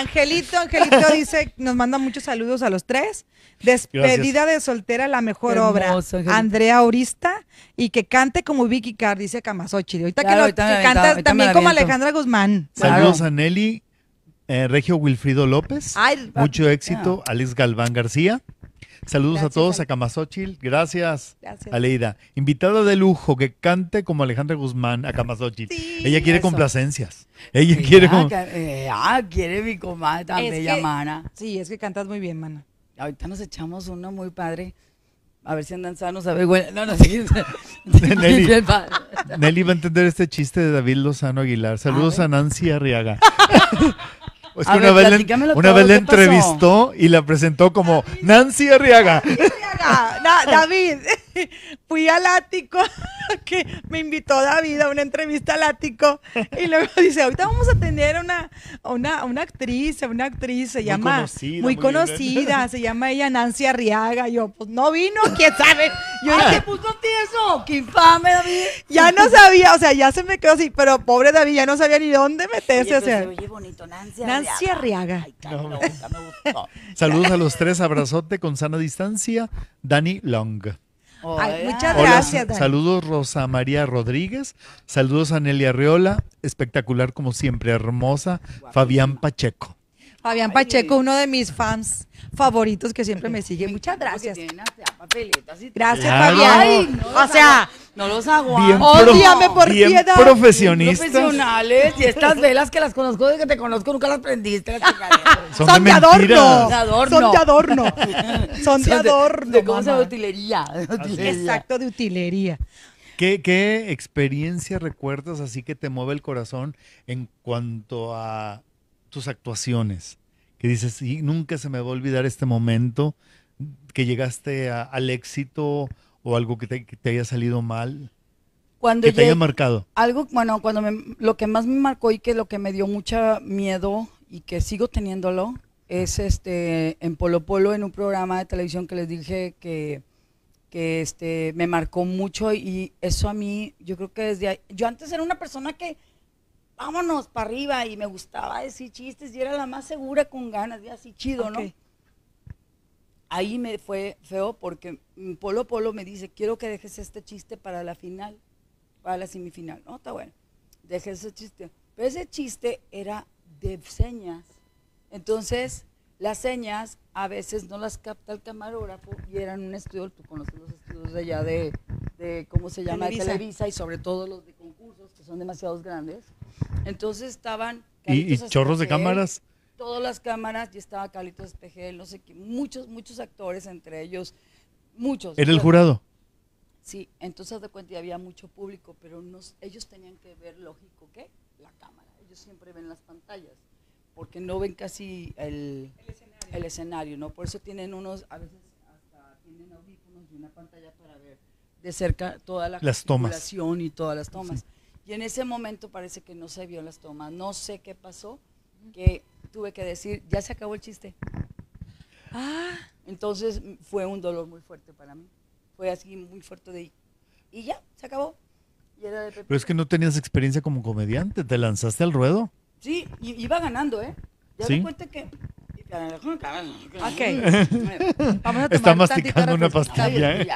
Angelito, Angelito dice, nos manda muchos saludos a los tres. Despedida de soltera, la mejor Hermoso, obra. Angelito. Andrea Orista y que cante como Vicky Carr, dice Camasochi. Ahorita Claro, que, lo, ahorita que canta también como. Alejandra Guzmán. Claro. Saludos a Nelly, eh, Regio Wilfrido López. Ay, Mucho éxito, Alex Galván García. Saludos a todos, a Camasochil. Gracias, Gracias. Aleida. Invitada de lujo que cante como Alejandra Guzmán a Camasochil. Sí, Ella quiere eso. complacencias. Ella quiere ah, como... que- eh, ah, quiere mi comadre tan Es bella, que- mana. Sí, es que cantas muy bien, mana. Ahorita nos echamos uno muy padre. A ver si andan sanos, a ver, güey. No, no. Nelly. Padre. Nelly va a entender este chiste de David Lozano Aguilar. Saludos A a, Nancy Arriaga. Es que A una ver, vez, le, entrevistó y la presentó como Nancy Arriaga. Da- David, fui al ático, que me invitó David a una entrevista al ático y luego dice, ahorita vamos a tener una, una, una actriz, una actriz, se Muy llama, conocida, muy muy conocida, se llama ella Nancy Arriaga. Yo, pues no vino, quién sabe. Yo ¿Qué dije, puso a ti eso? ¡Qué infame, David! ya no sabía, o sea, ya se me quedó así, pero pobre David ya no sabía ni dónde meterse. Oye, o sea, se oye bonito, Nancy Nancy Arriaga. Ay. Saludos a los tres, abrazote con sana distancia. Dani Long. Ay, muchas Hola, Gracias, Dani. saludos Rosa María Rodríguez. Saludos a Nelly Arriola. Espectacular como siempre, hermosa. Fabián Pacheco. Fabián. Pacheco, uno de mis fans favoritos que siempre me sigue. Muchas gracias. Gracias, Claro. Fabián. Ay, no o sea, no los aguanto. Bien, Ódiame por bien piedad. profesionistas. profesionales y estas velas que las conozco desde que te conozco nunca las prendiste. Son, son, de de adorno. De. Son de adorno. Son de adorno. de ¿Cómo se llama? mamá. utilería. de utilería. Exacto, de utilería. ¿Qué, ¿Qué experiencia recuerdas así que te mueve el corazón en cuanto a tus actuaciones? Que dices, sí, nunca se me va a olvidar este momento que llegaste a- al éxito o algo que te, que te haya salido mal, Cuando que te haya marcado. algo, bueno, cuando me, lo que más me marcó y que lo que me dio mucha miedo y que sigo teniéndolo es este en Polo Polo en un programa de televisión que les dije que que este me marcó mucho y eso a mí yo creo que desde ahí, yo antes era una persona que vámonos para arriba y me gustaba decir chistes y era la más segura con ganas de así chido, ¿no? Ahí me fue feo porque mm, Polo Polo me dice, quiero que dejes este chiste para la final, para la semifinal. No, está bueno, dejé ese chiste. Pero ese chiste era de señas. Entonces, las señas a veces no las capta el camarógrafo y eran un estudio, tú conoces los estudios de allá de, de ¿cómo se llama? De Televisa. Y sobre todo los de concursos, que son demasiados grandes. Entonces estaban... Y, y chorros de cámaras. Todas las cámaras y estaba Carlitos Espejel, no sé qué, muchos, muchos actores, entre ellos, muchos. Era el jurado. Sí, entonces de cuenta y había mucho público, pero nos- ellos tenían que ver, lógico, ¿qué? La cámara. Ellos siempre ven las pantallas, porque no ven casi el, el escenario, ¿no? Por eso tienen unos, a veces hasta tienen audífonos y una pantalla para ver de cerca toda la Las tomas. y todas las tomas. Y en ese momento parece que no se vio las tomas. No sé qué pasó, que tuve que decir, ya se acabó el chiste. Ah, Entonces fue un dolor muy fuerte para mí. Fue así muy fuerte de y ya, se acabó. Y era de. Pero es que no tenías experiencia como comediante, te lanzaste al ruedo. Sí, iba ganando, ¿eh? Ya ¿Sí? me cuenta que. Vamos a tomar Está masticando una pastilla. ¿eh?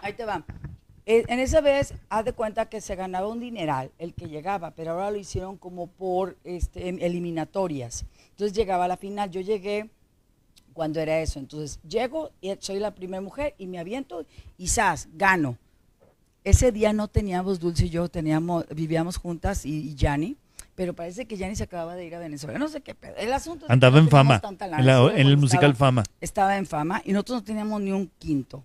Ahí te va. Eh, En esa vez, haz de cuenta que se ganaba un dineral el que llegaba, pero ahora lo hicieron como por este, eliminatorias. Entonces llegaba a la final. Yo llegué cuando era eso. Entonces llego y soy la primera mujer y me aviento y ¡zas! Gano. Ese día no teníamos Dulce y yo, teníamos, vivíamos juntas y, y Yanni, pero parece que Yanni se acababa de ir a Venezuela. No sé qué pedo. El asunto es que Andaba no en fama, tanta lana. en, la- Sí, en el musical estaba- Fama. estaba en fama y nosotros no teníamos ni un quinto.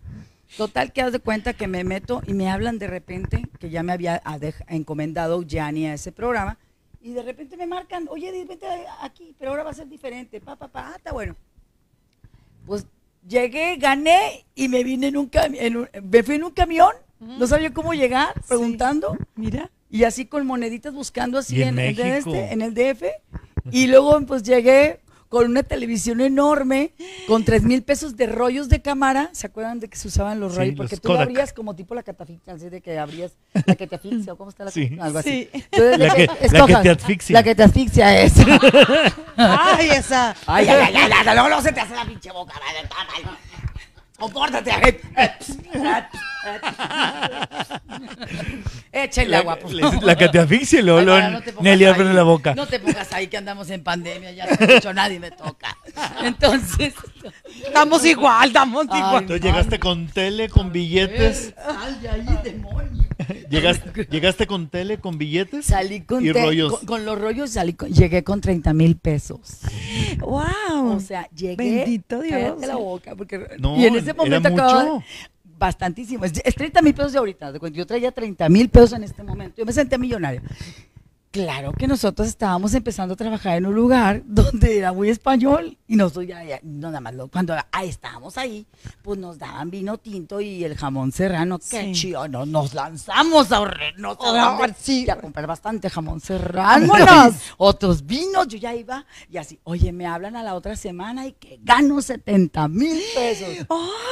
Total que haz de cuenta que me meto y me hablan de repente que ya me había adej- encomendado Gianni a ese programa y de repente me marcan, oye, vente aquí, pero ahora va a ser diferente, pa, pa, pa, ah, está bueno. Pues llegué, gané y me vine en un camión, me fui en un camión, no sabía cómo llegar, preguntando, Mira. Y así con moneditas buscando así ¿Y en en, este, el DF. Y luego pues llegué con una televisión enorme, con tres mil pesos de rollos de cámara. ¿Se acuerdan de que se usaban los Sí, rollos? los Porque tú lo Kodak. abrías como tipo la catafixia, así de que abrías la que te asfixia, o cómo está la Sí. algo así. Sí. Entonces, La que- la que te asfixia. La que te asfixia es. Ay, esa. Ay, ay, ay, ay, ay, luego, luego se te hace la pinche boca, mal. Compórtate. Échenle agua, por favor. La que te luego para, no te pongas Nelly ahí. abre la boca. No te pongas ahí que andamos en pandemia, ya no escucho, nadie me toca. Entonces, Estamos igual, estamos Ay, igual. Entonces llegaste con tele, con billetes. sal de ahí, demonio. Llegaste, llegaste con tele, con billetes. Salí con, Y te- rollos. con, con los rollos, salí con- llegué con 30 mil pesos. Wow. O sea, llegué. Bendito Dios. La boca. Porque, No, y en ese era momento mucho. acababa. Bastantísimo. Es, es 30 mil pesos de ahorita. Yo traía 30 mil pesos en este momento. Yo me sentía millonaria. Claro que nosotros estábamos empezando a trabajar en un lugar donde era muy español y nosotros ya, ya- no nada más, lo- cuando ah, estábamos ahí, pues nos daban vino tinto y el jamón serrano, qué Sí. chido, no, nos lanzamos a ahorrarnos a, Ah, dónde? sí. A comprar bastante jamón serrano, ¡Vámonos! otros vinos, yo ya iba y así, oye, me hablan a la otra semana y que gano 70 mil pesos.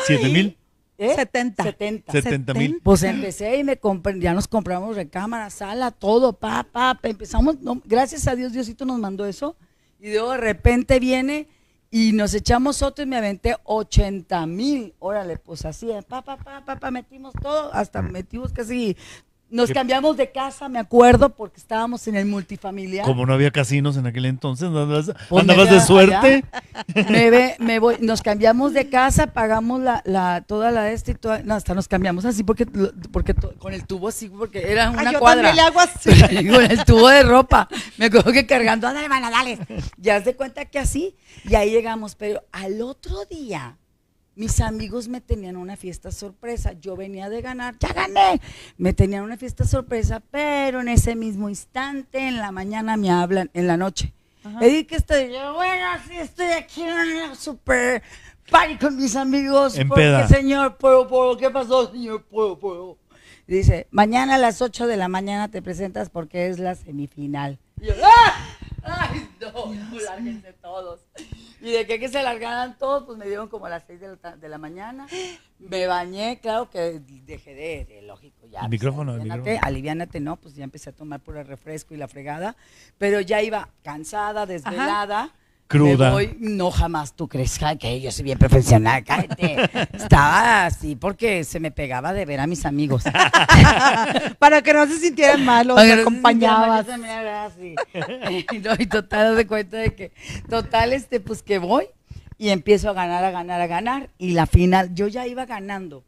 ¿Siete mil? ¿Eh? 70. 70. 70 mil. Pues empecé y me compré, ya nos compramos recámara, sala, todo, pa, pa, pa, empezamos, no, gracias a Dios, Diosito nos mandó eso, y luego de repente viene y nos echamos otro y me aventé 80 mil, órale, pues así, pa, pa, pa, pa, pa, metimos todo, hasta metimos casi, nos ¿Qué? cambiamos de casa, me acuerdo, porque estábamos en el multifamiliar. Como no había casinos en aquel entonces, andabas, Pues andabas de a- suerte. me, ve- me voy, nos cambiamos de casa, pagamos la, la toda la este y toda, no, hasta nos cambiamos así porque, porque to- con el tubo así, porque era una Ay, yo cuadra. también le hago así. con el tubo de ropa. Me acuerdo que cargando, ándale, hermana, dale. Ya haz de cuenta que así, y ahí llegamos, pero al otro día, mis amigos me tenían una fiesta sorpresa. Yo venía de ganar, ya gané. Me tenían una fiesta sorpresa, pero en ese mismo instante, en la mañana me hablan, en la noche. Eddie, que estoy yo, bueno, sí, estoy aquí en una super party con mis amigos. En porque, peda. señor, puedo, puedo, ¿qué pasó, señor? Puedo, puedo. Dice, mañana a las 8 de la mañana te presentas porque es la semifinal. Y yo, ¡ah! ¡Ay, no! no, Lárguense todos. Y de que, que se largaran todos, pues me dieron como a las 6 de la, ta- de la mañana. Me bañé, claro que dejé de, de lógico ya. El pues, micrófono, el aliviánate, micrófono. aliviánate, no, pues ya empecé a tomar por el refresco y la fregada. Pero ya iba cansada, desvelada. Cruda. Me voy, no jamás tú crees que yo soy bien profesional, cállate. Estaba así porque se me pegaba de ver a mis amigos. Para que no se sintieran mal, los que no. Y total, de cuenta de que, total, este, pues que voy y empiezo a ganar, a ganar, a ganar. Y la final, yo ya iba ganando.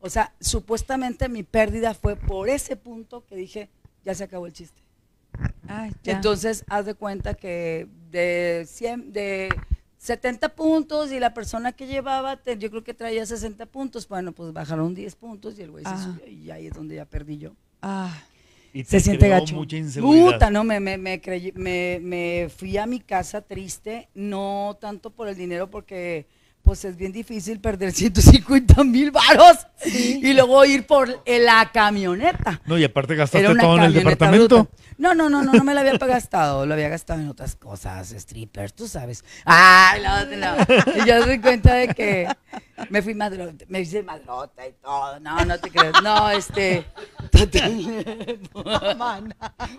O sea, supuestamente mi pérdida fue por ese punto que dije, ya se acabó el chiste. Ay, ya. Entonces, haz de cuenta que de 100, de 70 puntos y la persona que llevaba, te- yo creo que traía 60 puntos, bueno, pues bajaron 10 puntos y el güey se Ah. subió y ahí es donde ya perdí yo. Ah, Y Se te siente gacho. mucha inseguridad. Puta, no, me, me, me, creí- me, me fui a mi casa triste, no tanto por el dinero, porque pues es bien difícil perder 150 mil varos y luego ir por la camioneta. No, y aparte gastaste todo en el departamento. bruta. No, no, no, no, no me la había gastado, lo había gastado en otras cosas, strippers, tú sabes. Ay, no, no. Y yo doy cuenta de que me fui madrota, me hice madrota y todo. No, no te creas. No, este.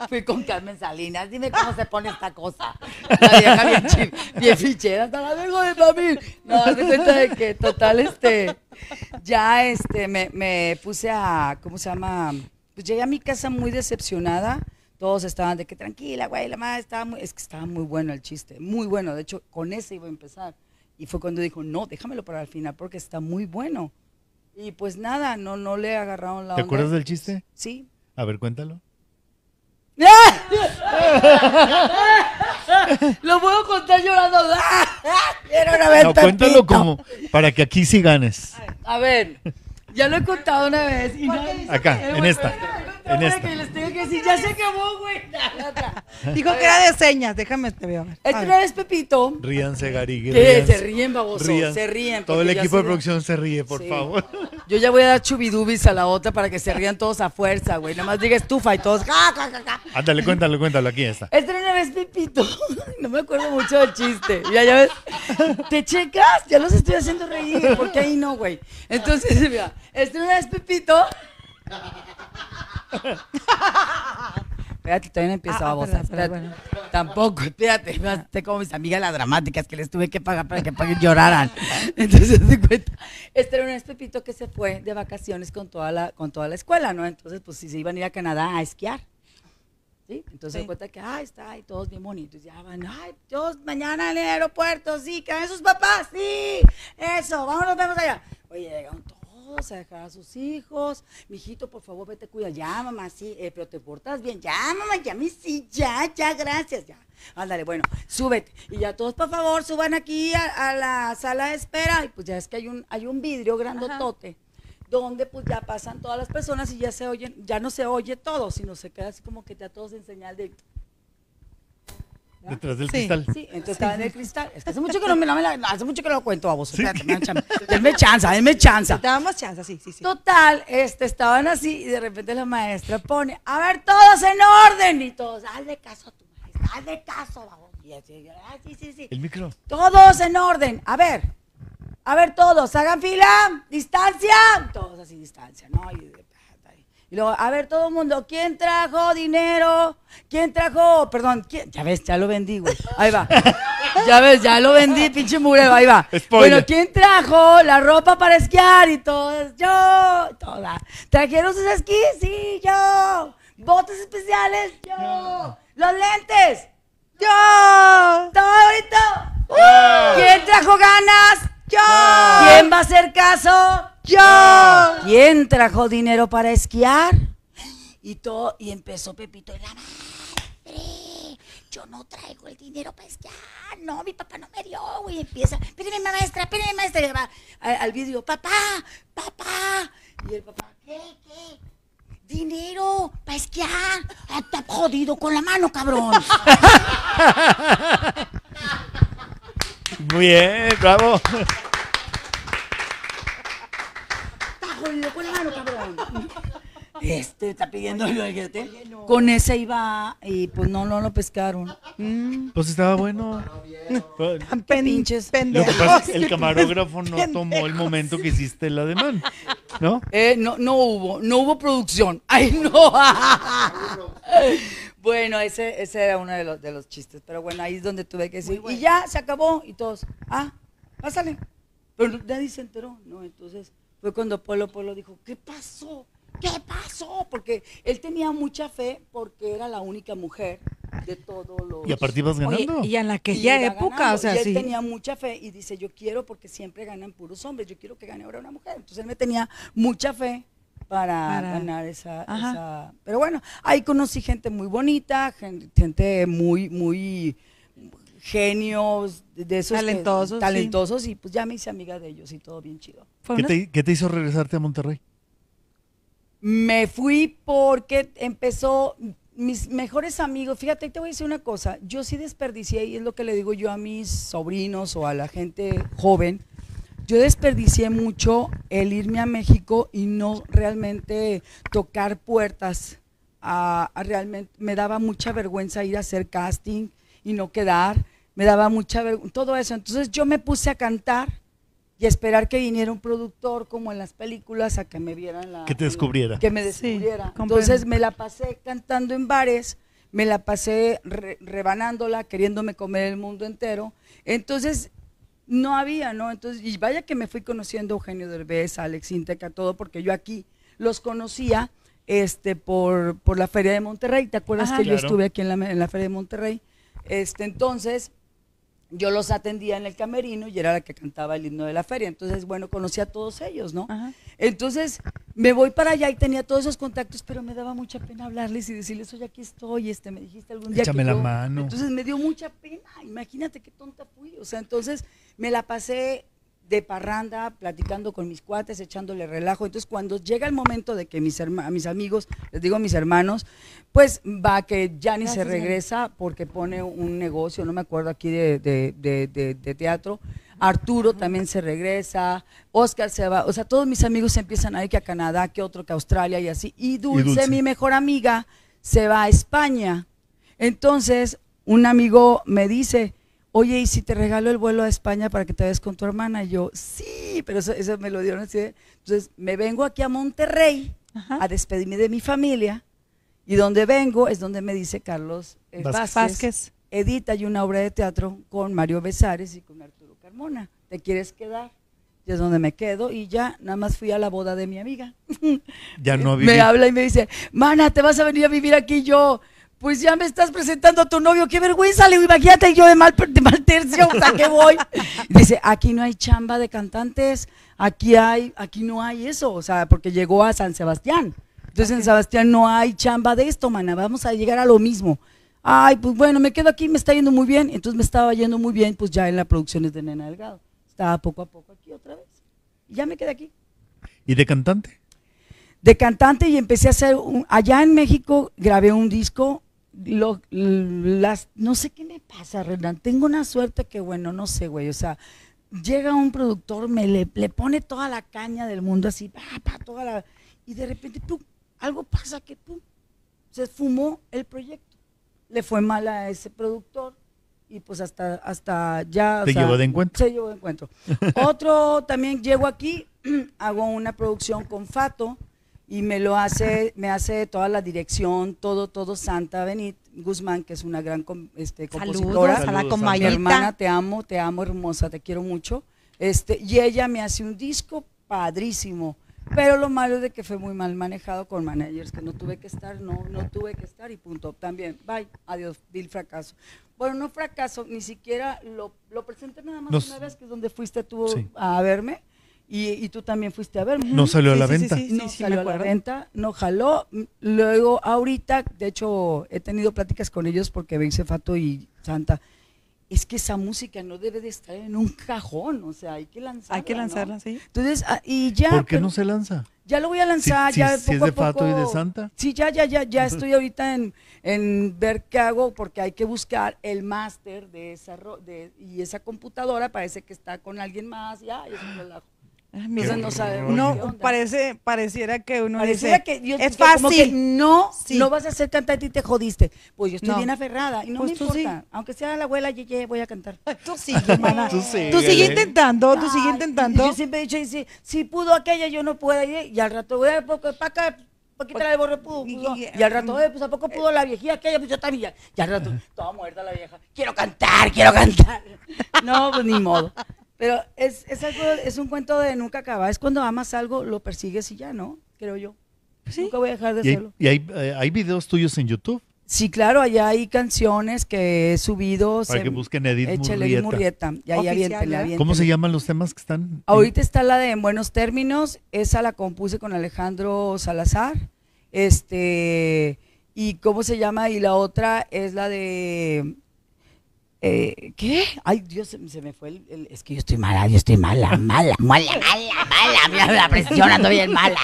Fui con Carmen Salinas, dime cómo se pone esta cosa. La vieja bien, bien fichera, hasta la dejo de mami. No, doy cuenta de que total, este. Ya, este, me, me puse a, ¿cómo se llama? Pues llegué a mi casa muy decepcionada. Todos estaban de que tranquila, güey, la madre estaba muy, es que estaba muy bueno el chiste, muy bueno. De hecho, con ese iba a empezar. Y fue cuando dijo, no, déjamelo para el final porque está muy bueno. Y pues nada, no, no le agarraron la ¿Te onda. acuerdas del chiste? Sí. A ver, cuéntalo. Lo puedo contar llorando. Era una vez No, cuéntalo como para que aquí sí ganes. A ver, ya lo he contado una vez. y no- Acá, en bueno, esta. En esta. que les tengo que decir, ya se acabó, güey. La otra. Dijo que era de señas, déjame te veo. A no es Pepito. Ríanse, Gary. Que se ríen, baboso. Ríanse. Se ríen. Todo el equipo de producción se ríe, por Sí. favor. Yo ya voy a dar chubidubis a la otra para que se rían todos a fuerza, güey. Nada más diga estufa y todos. Ja, ja, ja, ja. Ándale, cuéntalo, cuéntalo, aquí está. Este era una vez Pepito. No me acuerdo mucho del chiste. Ya, ya ves. ¿Te checas? Ya los estoy haciendo reír. Porque ahí no, güey. Entonces, mira. Este era una vez Pepito. Espérate, todavía no Ah, ah, perdón, perdón, Espérate. Tampoco, espérate. Espérate como mis amigas las dramáticas que les tuve que pagar para que paguen lloraran. Entonces, te cuenta. Este era un Pepito que se fue de vacaciones con toda la, con toda la escuela, ¿no? Entonces, pues, si se iban a ir a Canadá a esquiar. ¿Sí? Entonces se Sí. cuenta que, ay, está, y todos bien bonitos. Ya van, ay, todos mañana en el aeropuerto, sí, que ven sus papás, sí, eso, vamos, nos vemos allá. Oye, llegaron todos a dejar a sus hijos. Mijito, por favor, vete, cuida. Ya, mamá, sí, eh, pero te portas bien. Ya, mamá, ya, mi sí, ya, ya, gracias, ya. Ándale, bueno, súbete. Y ya todos, por favor, suban aquí a, a la sala de espera. Y pues ya es que hay un, hay un vidrio grandotote donde pues ya pasan todas las personas y ya se oyen, ya no se oye todo, sino se queda así como que ya todos en señal de... Detrás del Sí. cristal. Sí, entonces estaba en el cristal. Es que hace mucho que no me, no me la- hace mucho que no lo cuento a vos. Espérate, me dan chance. Denme chance, denme chance. Te damos chance, sí, sí, sí. Total, este, estaban así y de repente la maestra pone, a ver, todos en orden. Y todos, hazle caso a tu maestra, hazle caso, vamos. Y así, ah, sí, sí, sí. El micro. Todos en orden. A ver, a ver todos, hagan fila, distancia. Todos así, distancia, ¿no? Y, y luego, a ver todo el mundo, ¿quién trajo dinero? ¿Quién trajo? Perdón, ¿quién? Ya ves, ya lo vendí, güey. Ahí va. Ya ves, ya lo vendí, pinche murero, ahí va. Spoiler. Bueno, ¿quién trajo la ropa para esquiar? Y todos, yo. Toda. ¿Trajeron sus esquís? Sí, yo. ¿Botes especiales? Yo. ¿Los lentes? ¡Yo! ¿Todo bonito? ¿Quién trajo ganas? ¡Yo! ¿Quién va a hacer caso? ¡Yo! ¿Quién trajo dinero para esquiar? Y todo, y empezó Pepito y la madre. Yo no traigo el dinero para esquiar. No, mi papá no me dio, güey. Empieza, espérame, maestra, espérame, maestra. Al, al vídeo, papá, papá. Y el papá, ¿qué, qué? Dinero para esquiar. Ah, Está jodido con la mano, cabrón. Muy bien, bravo. Está jodido con la mano, cabrón. Este está pidiendo el olguete. Con ese iba y pues no, no lo pescaron. Mm, Pues estaba bueno. Pues, tan pinches. Lo que pendejos. pasa es que el camarógrafo no Pendejos. tomó el momento que hiciste el ademán, ¿no? Eh, no, no hubo, no hubo producción. Ay, no. bueno, ese, ese era uno de los, de los chistes. Pero bueno, ahí es donde tuve que decir. Y ya se acabó. Y todos, ah, pásale. Pero nadie se enteró, ¿no? Entonces fue cuando Polo Polo dijo, ¿qué pasó? ¿Qué pasó? Porque él tenía mucha fe porque era la única mujer de todos los... Y aparte ibas Oye, ganando. y en Y aquella iba época, ganando, o sea, y él sí. tenía mucha fe y dice, yo quiero porque siempre ganan puros hombres, yo quiero que gane ahora una mujer. Entonces él me tenía mucha fe para, Para- ganar esa, Pero bueno, ahí conocí gente muy bonita, gen- gente muy, muy genios, de esos que- Talentosos, sí. talentosos y pues ya me hice amiga de ellos y todo bien chido. ¿Qué te, qué te hizo regresarte a Monterrey? Me fui porque empezó mis mejores amigos. Fíjate, te voy a decir una cosa. Yo sí desperdicié, y es lo que le digo yo a mis sobrinos o a la gente joven. Yo desperdicié mucho el irme a México y no realmente tocar puertas. a- a realmente, me daba mucha vergüenza ir a hacer casting y no quedar. Me daba mucha vergüenza, todo eso. Entonces yo me puse a cantar y a esperar que viniera un productor como en las películas a que me vieran la Que te descubriera. que me descubriera. Entonces me la pasé cantando en bares, me la pasé re- rebanándola, queriéndome comer el mundo entero. Entonces no había, ¿no? Entonces, y vaya que me fui conociendo a Eugenio Derbez, a Alex Inteca, todo, porque yo aquí los conocía este, por, por la Feria de Monterrey. ¿Te acuerdas Ajá. que yo estuve aquí en la, en la Feria de Monterrey? Este, entonces, yo los atendía en el camerino y era la que cantaba el himno de la feria. Entonces, bueno, conocí a todos ellos, ¿no? Ajá. Entonces, me voy para allá y tenía todos esos contactos, pero me daba mucha pena hablarles y decirles, oye, aquí estoy, este, me dijiste algún día Échame que la yo-". mano. Entonces me dio mucha pena, imagínate qué tonta fui. O sea, entonces me la pasé de parranda, platicando con mis cuates, echándole relajo. Entonces, cuando llega el momento de que mis, herma- a mis amigos, les digo a mis hermanos, pues va que Yanni se Gracias, Yanni. regresa porque pone un negocio, no me acuerdo aquí de, de- de- teatro. Arturo también se regresa, Oscar se va, o sea, todos mis amigos se empiezan a ir que a Canadá, que otro que a Australia y así. Y Dulce, Dulce. mi mejor amiga, se va a España. Entonces, un amigo me dice, oye, ¿y si te regalo el vuelo a España para que te vayas con tu hermana? Y yo, sí, pero eso, eso me lo dieron así. de- Entonces, me vengo aquí a Monterrey Ajá. a despedirme de mi familia y donde vengo es donde me dice Carlos eh, Vázquez. Edita hay una obra de teatro con Mario Besares y con Arturo Carmona. ¿Te quieres quedar? Y es donde me quedo y ya nada más fui a la boda de mi amiga. Ya no me viví. habla y me dice, mana, te vas a venir a vivir aquí Y yo. Pues ya me estás presentando a tu novio, qué vergüenza, le digo, imagínate yo de mal, de mal tercio, ¿a qué voy? Dice, aquí no hay chamba de cantantes, aquí hay, aquí no hay eso, o sea, porque llegó a San Sebastián. Entonces en Sebastián no hay chamba de esto, mana, vamos a llegar a lo mismo. Ay, pues bueno, me quedo aquí, me está yendo muy bien. Entonces me estaba yendo muy bien, pues ya en las producciones de Nena Delgado. Estaba poco a poco aquí otra vez. Y ya me quedé aquí ¿Y de cantante? de cantante y empecé a hacer un- allá en México grabé un disco lo- las no sé qué me pasa Renan. Tengo una suerte que bueno no sé güey. O sea llega un productor me le, le pone toda la caña del mundo así pa, pa, toda la, y de repente pum, algo pasa que pum, se fumó el proyecto. Le fue mal a ese productor y pues hasta hasta ya llevó de encuentro. se llevó de encuentro. Otro también llego aquí hago una producción con Fato y me lo hace, me hace toda la dirección, todo, todo Santa Benit Guzmán, que es una gran com- este, Saludos compositora. a la Saludos, Mi compañita. hermana, te amo, te amo, hermosa, te quiero mucho. Este, y ella me hace un disco padrísimo. Pero lo malo es de que fue muy mal manejado con managers, que no tuve que estar, no, no tuve que estar y punto. También, bye, adiós, di el fracaso. Bueno, no fracaso, ni siquiera lo, lo presenté nada más Nos- una vez, que es donde fuiste tú Sí. a verme, y, y tú también fuiste a verme No salió a la Sí, sí, sí, venta. sí, no salió a la venta, no jaló. Luego, ahorita, de hecho, he tenido pláticas con ellos porque Beice Fato y Santa. Es que esa música no debe de estar en un cajón, o sea, hay que lanzarla. Hay que ¿no? lanzarla, sí. Entonces, ah, y ya. ¿Por qué pero no se lanza? Ya lo voy a Si, lanzar, si- ya si es poco a de Fato y de poco. Santa. Sí, ya, ya, ya, ya estoy ahorita en, en ver qué hago porque hay que buscar el máster de esa ro- de, y esa computadora parece que está con alguien más, ya, y es un relajo. Entonces mira, no sabemos uno parece, pareciera que uno Pareciera dice, que yo- es que como que fácil. no, Sí. no vas a ser cantante y te jodiste. Pues yo estoy No. bien aferrada y no Pues me tú importa. Aunque sea la abuela Yeye, voy a cantar. Tú sigue, hermana. Tú Tú sigue intentando, tú sigue intentando. Yo siempre he dicho, si, si pudo aquella, yo no puedo. Y, y al rato, voy a poco para acá, poquito de borre pudo, pudo. Y al rato, "Oye, pues a poco pudo la viejilla aquella, pues yo también. Y al rato, toda muerta la vieja. Quiero cantar, quiero cantar. No, pues ni modo. Pero es, es algo, es un cuento de nunca acabar. Es cuando amas algo, lo persigues y ya, ¿no? Creo yo. Sí. Nunca voy a dejar de Y hay, hacerlo. y hay, eh, hay videos tuyos en YouTube Sí, claro, allá hay canciones que he subido. para se- que busquen Edith Murrieta. Murrieta. Y ahí ¿verdad? aviéntenle. ¿Cómo se llaman los temas que están? Ahorita está la de En Buenos Términos, esa la compuse con Alejandro Salazar. Este, y cómo se llama, y la otra es la de eh, ¿qué? Ay, Dios, se, se me fue el, el- es que yo estoy mala, yo estoy mala, mala, mala, mala, mala, mira la presión, ando bien mala.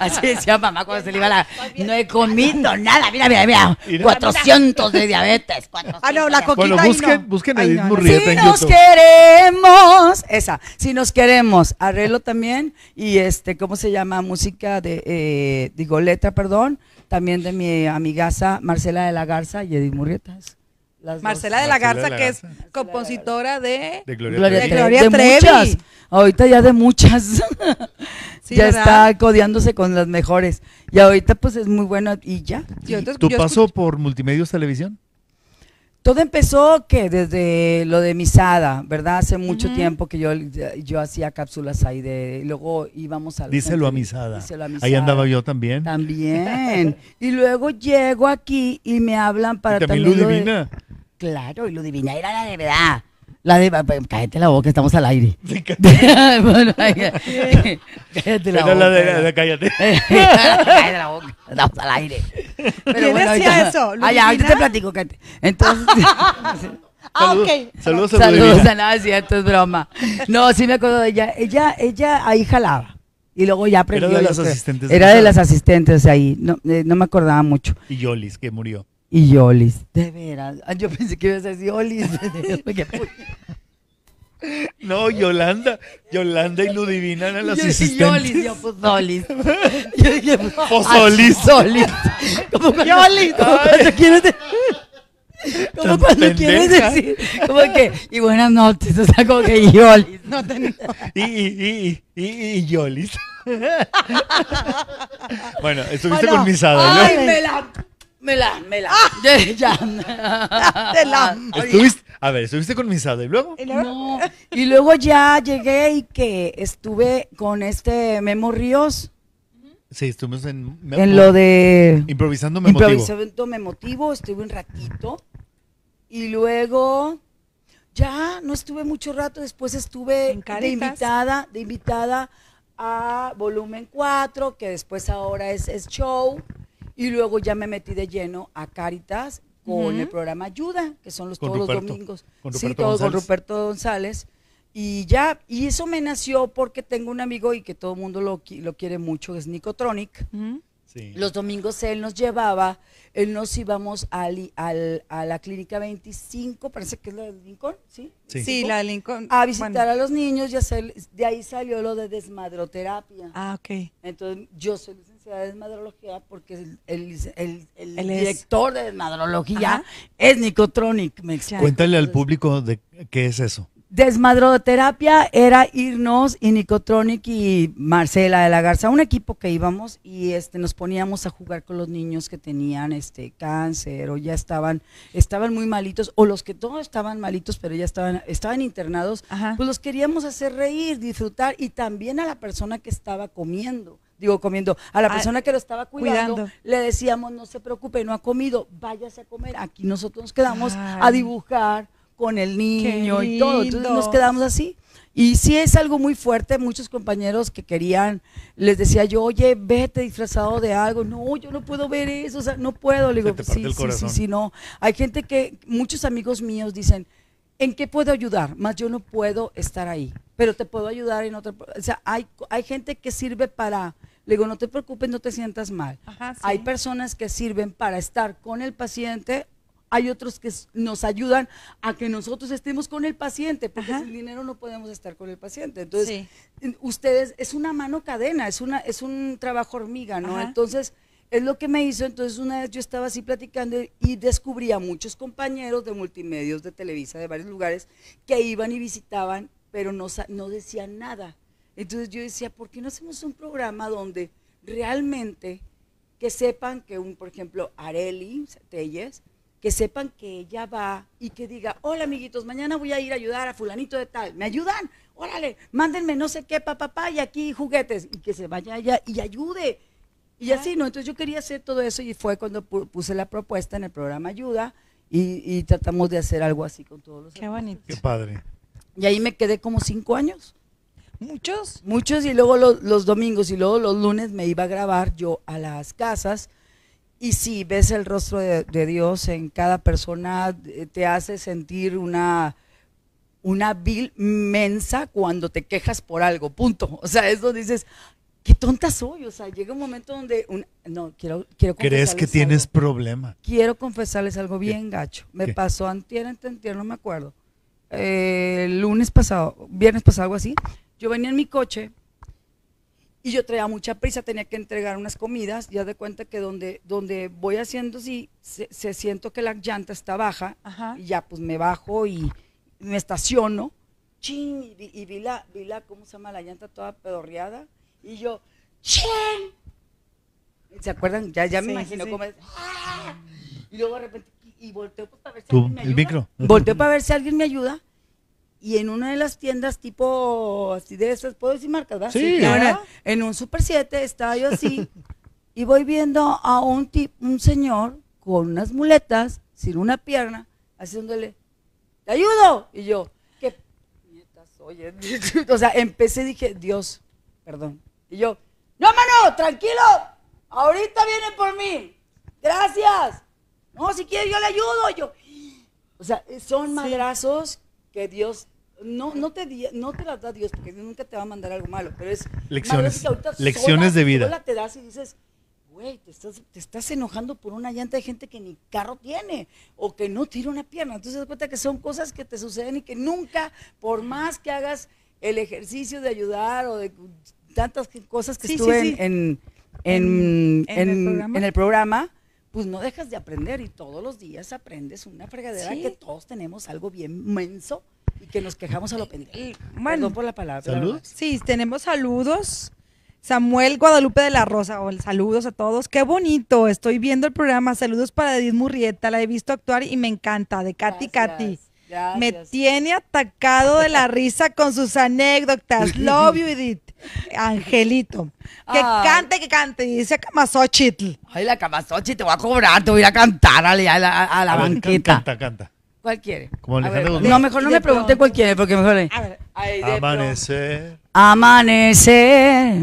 Así decía mamá cuando se le iba la, no he comido nada, mira, mira, mira, Mira. 400 de diabetes, 400 Ah, no, la coquita Bueno, busquen, no. busquen Edith no, no. Murrieta Si en nos YouTube. queremos, esa, si nos queremos, arreglo también y este, ¿cómo se llama? Música de, eh, digo, letra, perdón, también de mi amigaza Marcela de la Garza y Edith Murrietas. Las dos. Marcela de la Garza, que es Garza. compositora de... De Gloria, Gloria Trevi. de Trevi, Gloria de Trevi. muchas, ahorita ya de muchas, Sí, ya ¿verdad? está codeándose con las mejores y ahorita pues es muy bueno y ya. Yo te- ¿Tu yo paso escucho- por Multimedios Televisión? Todo empezó que desde lo de Misada, ¿verdad? Hace mucho tiempo que yo, yo hacía cápsulas ahí de, y luego íbamos a... Díselo a Misada. Díselo a Ahí Misada. andaba yo también. También. y luego llego aquí y me hablan para y también también lo de- Ludivina. Claro, y Ludivina era la de verdad. La de... Cállate la boca, estamos al aire. Sí, Bueno, cállate la boca. la de, de cállate. Cállate la boca, estamos al aire. Pero ¿Quién hacía ahorita- eso? Ah, ya, te platico, cállate. Entonces, Ah, Saludos, ok. saludos a Saludos Ludivina. a nada, cierto, es broma. No, sí me acuerdo de ella. Ella, ella ahí jalaba. Y luego ya aprendió. Era de las asistentes Era de las asistentes ahí. No, eh, no me acordaba mucho. Y Yolis, que murió. Y Yolis. De veras. Ah, Yo pensé que ibas a decir Yolis. Porque- No, Yolanda. Yolanda y Ludivina eran las yo asistentes. Yolis, yo pues Yolis. Yo dije, pues, Yolis. Como cuando, Yolis. Como cuando quieres de- Como cuando quieres decir, como que, y buenas noches, o sea, como que Yolis. No tenía. Y, y, y, y, y Yolis. bueno, estuviste Bueno, con. ¿no? Ay, me la, me la, me la. Ya. Te la- Estuviste, a ver, estuviste con Misada y luego. Y luego- No. Y luego ya llegué y que estuve con este Memo Ríos Sí, estuvimos en. en lo de Improvisando me motivo. improvisamiento memotivo, estuve un ratito. Y luego ya no estuve mucho rato, después estuve de invitada, de invitada a Volumen 4, que después ahora es, es show. Y luego ya me metí de lleno a Cáritas con el programa Ayuda, que son los Con todos los domingos. con sí, Ruperto todo con González. Ruperto González. Y ya, y eso me nació porque tengo un amigo y que todo el mundo lo, qui- lo quiere mucho, es Nicotronic. Sí. Los domingos él nos llevaba, él nos íbamos al, al- a la clínica 25, parece que es la de Lincoln, ¿sí? Sí. Sí, la de Lincoln. A visitar bueno. a los niños y hacer, de ahí salió lo de desmadroterapia. Ah, ok. Entonces yo soy licenciada de desmadrología porque el, el- el- el Él es- director de desmadrología Ajá. es Nicotronic. Me explico. Cuéntale al público de qué es eso. Desmadroterapia era irnos y Nicotronic y Marcela de la Garza, un equipo que íbamos y este nos poníamos a jugar con los niños que tenían este cáncer o ya estaban estaban muy malitos o los que todos estaban malitos pero ya estaban estaban internados, Ajá. pues los queríamos hacer reír, disfrutar y también a la persona que estaba comiendo. Digo, comiendo, a la Ah, persona que lo estaba cuidando, cuidando. le decíamos, no se preocupe, no ha comido, váyase a comer. Aquí nosotros nos quedamos a dibujar con el niño y todo. Entonces nos quedamos así. Y sí es algo muy fuerte. Muchos compañeros que querían, les decía yo, oye, vete disfrazado de algo. No, yo no puedo ver eso, o sea, no puedo. Le Se digo, te parte sí, el sí, sí, sí, no. Hay gente que, muchos amigos míos dicen, ¿en qué puedo ayudar? Más yo no puedo estar ahí, pero te puedo ayudar en otra. O sea, hay, hay gente que sirve para, le digo, no te preocupes, no te sientas mal. Ajá, sí. Hay personas que sirven para estar con el paciente, hay otros que nos ayudan a que nosotros estemos con el paciente, porque Ajá. sin dinero no podemos estar con el paciente. Entonces, Sí. ustedes, es una mano cadena, es, una, es un trabajo hormiga, ¿no? Ajá. Entonces, es lo que me hizo. Entonces, una vez yo estaba así platicando y descubrí a muchos compañeros de multimedios, de Televisa, de varios lugares, que iban y visitaban, pero no, no decían nada. Entonces yo decía, ¿por qué no hacemos un programa donde realmente que sepan que un, por ejemplo, Areli Telles, que sepan que ella va y que diga, hola amiguitos, mañana voy a ir a ayudar a fulanito de tal, ¿me ayudan? Órale, mándenme no sé qué, papá, papá, y aquí juguetes, y que se vaya allá y ayude. Y así, ¿no? Entonces yo quería hacer todo eso y fue cuando pu- puse la propuesta en el programa Ayuda y, y tratamos de hacer algo así con todos los Qué bonito. Qué padre. Y ahí me quedé como cinco años. Muchos. Muchos y luego los, los domingos y luego los lunes me iba a grabar yo a las casas y sí, ves el rostro de, de Dios en cada persona, eh, te hace sentir una, una vil mensa cuando te quejas por algo, punto. O sea, eso dices, qué tonta soy. O sea, llega un momento donde, un- no, quiero, quiero ¿Crees que confesarles tienes algo. problema? Quiero confesarles algo bien gacho. Me ¿Qué? pasó antier, antier, no me acuerdo. Eh, el lunes pasado, viernes pasado, algo así. Yo venía en mi coche y yo traía mucha prisa, tenía que entregar unas comidas. Ya de cuenta que donde, donde voy haciendo así, se, se siento que la llanta está baja. Ajá. Y ya pues me bajo y me estaciono. Chin, y, vi- y vi, la, vi la, ¿cómo se llama? La llanta toda pedorreada. Y yo, chin. ¿Se acuerdan? Ya, ya me Sí, imagino sí, cómo es. ¡Ah! Y luego de repente, y, volteo pues, para ver si Tú, alguien me el ayuda. micro. Volteo para ver si alguien me ayuda. Y en una de las tiendas tipo así de esas, ¿puedo decir marcas, verdad? Sí. Claro. En un Super 7 estaba yo así y voy viendo a un tip, un señor con unas muletas, sin una pierna, haciéndole, ¿te ayudo? Y yo, ¿qué puñetas eh?" o sea, empecé y dije, Dios, perdón. Y yo, no, mano, tranquilo, ahorita viene por mí, gracias. No, si quiere yo le ayudo. Y yo, O sea, son madrazos que Dios no, no, te, no te las da Dios, porque Dios nunca te va a mandar algo malo, pero es Lecciones, madrazos que ahorita lecciones sola- de vida. sola te das y dices, güey, te estás, te estás enojando por una llanta de gente que ni carro tiene o que no tira una pierna. Entonces, te das cuenta que son cosas que te suceden y que nunca, por más que hagas el ejercicio de ayudar o de tantas cosas que Sí, estuve sí. en, en, en, En- en el en- programa. en el programa, pues no dejas de aprender y todos los días aprendes una fregadera Sí. que todos tenemos algo bien menso y que nos quejamos a lo pendejo. Bueno. Perdón por la palabra. pero Salud. la verdad. Sí, tenemos saludos. Samuel Guadalupe de la Rosa, saludos a todos. Qué bonito, estoy viendo el programa. Saludos para Edith Murrieta, la he visto actuar y me encanta, de Katy Katy. Gracias, Me tiene atacado de la risa con sus anécdotas. Love you, Edith. Angelito. Que Ay. cante, que cante. Y dice Camazochitl. Ay, la camazochi, te voy a cobrar, te voy a ir a cantar a la, a la- a la A ver, banqueta. Canta, canta. ¿Cuál quiere? Como ver, no, mejor no me pregunte pronto. cuál quiere, porque mejor le- A ver. Ay, de pronto. Amanecer. Amanecer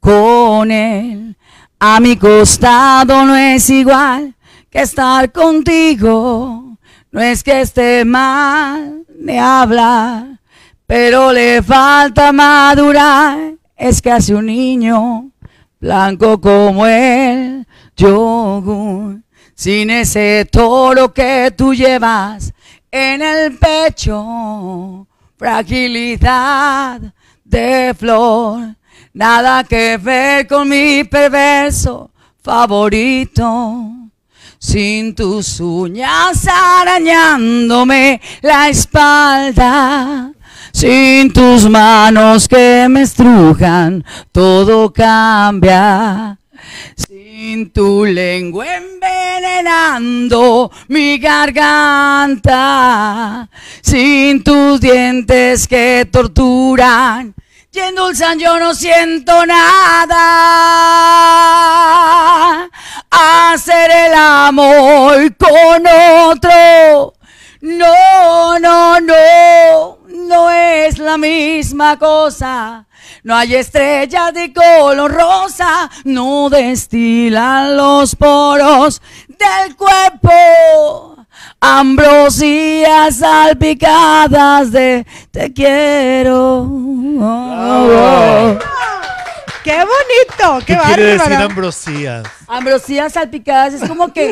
con él a mi costado no es igual que estar contigo. No es que esté mal de hablar, pero le falta madurar. Es casi un niño blanco como el yogur, sin ese toro que tú llevas en el pecho, fragilidad de flor, nada que ver con mi perverso favorito. Sin tus uñas arañándome la espalda, sin tus manos que me estrujan, todo cambia. Sin tu lengua envenenando mi garganta, sin tus dientes que torturan y endulzan, yo no siento nada. Hacer el amor con otro, no, no, no, no es la misma cosa. No hay estrellas de color rosa, no destilan los poros del cuerpo. Ambrosías salpicadas de te quiero. ¡Qué bonito! ¡Qué ¿Qué quiere decir ambrosías? Ambrosías salpicadas es como que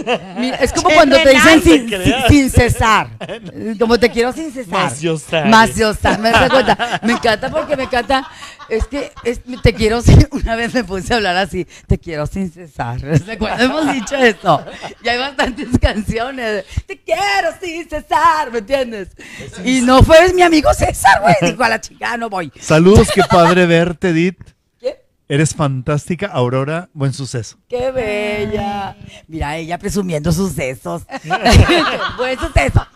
es como cuando te dicen sin, sin- sin cesar. Como te quiero sin cesar. Más yo estar. más yo estar, me das cuenta. Me encanta porque me encanta. Es que es- te quiero sin una vez me puse a hablar así te quiero sin cesar. Hemos dicho eso. Y hay bastantes canciones. Te quiero sin cesar ¿me entiendes? y no fue mi amigo César güey. Dijo a la chica no voy Saludos, qué padre verte, Edith. Eres fantástica, Aurora. Buen suceso. ¡Qué bella! Mira, ella presumiendo sucesos. Buen suceso.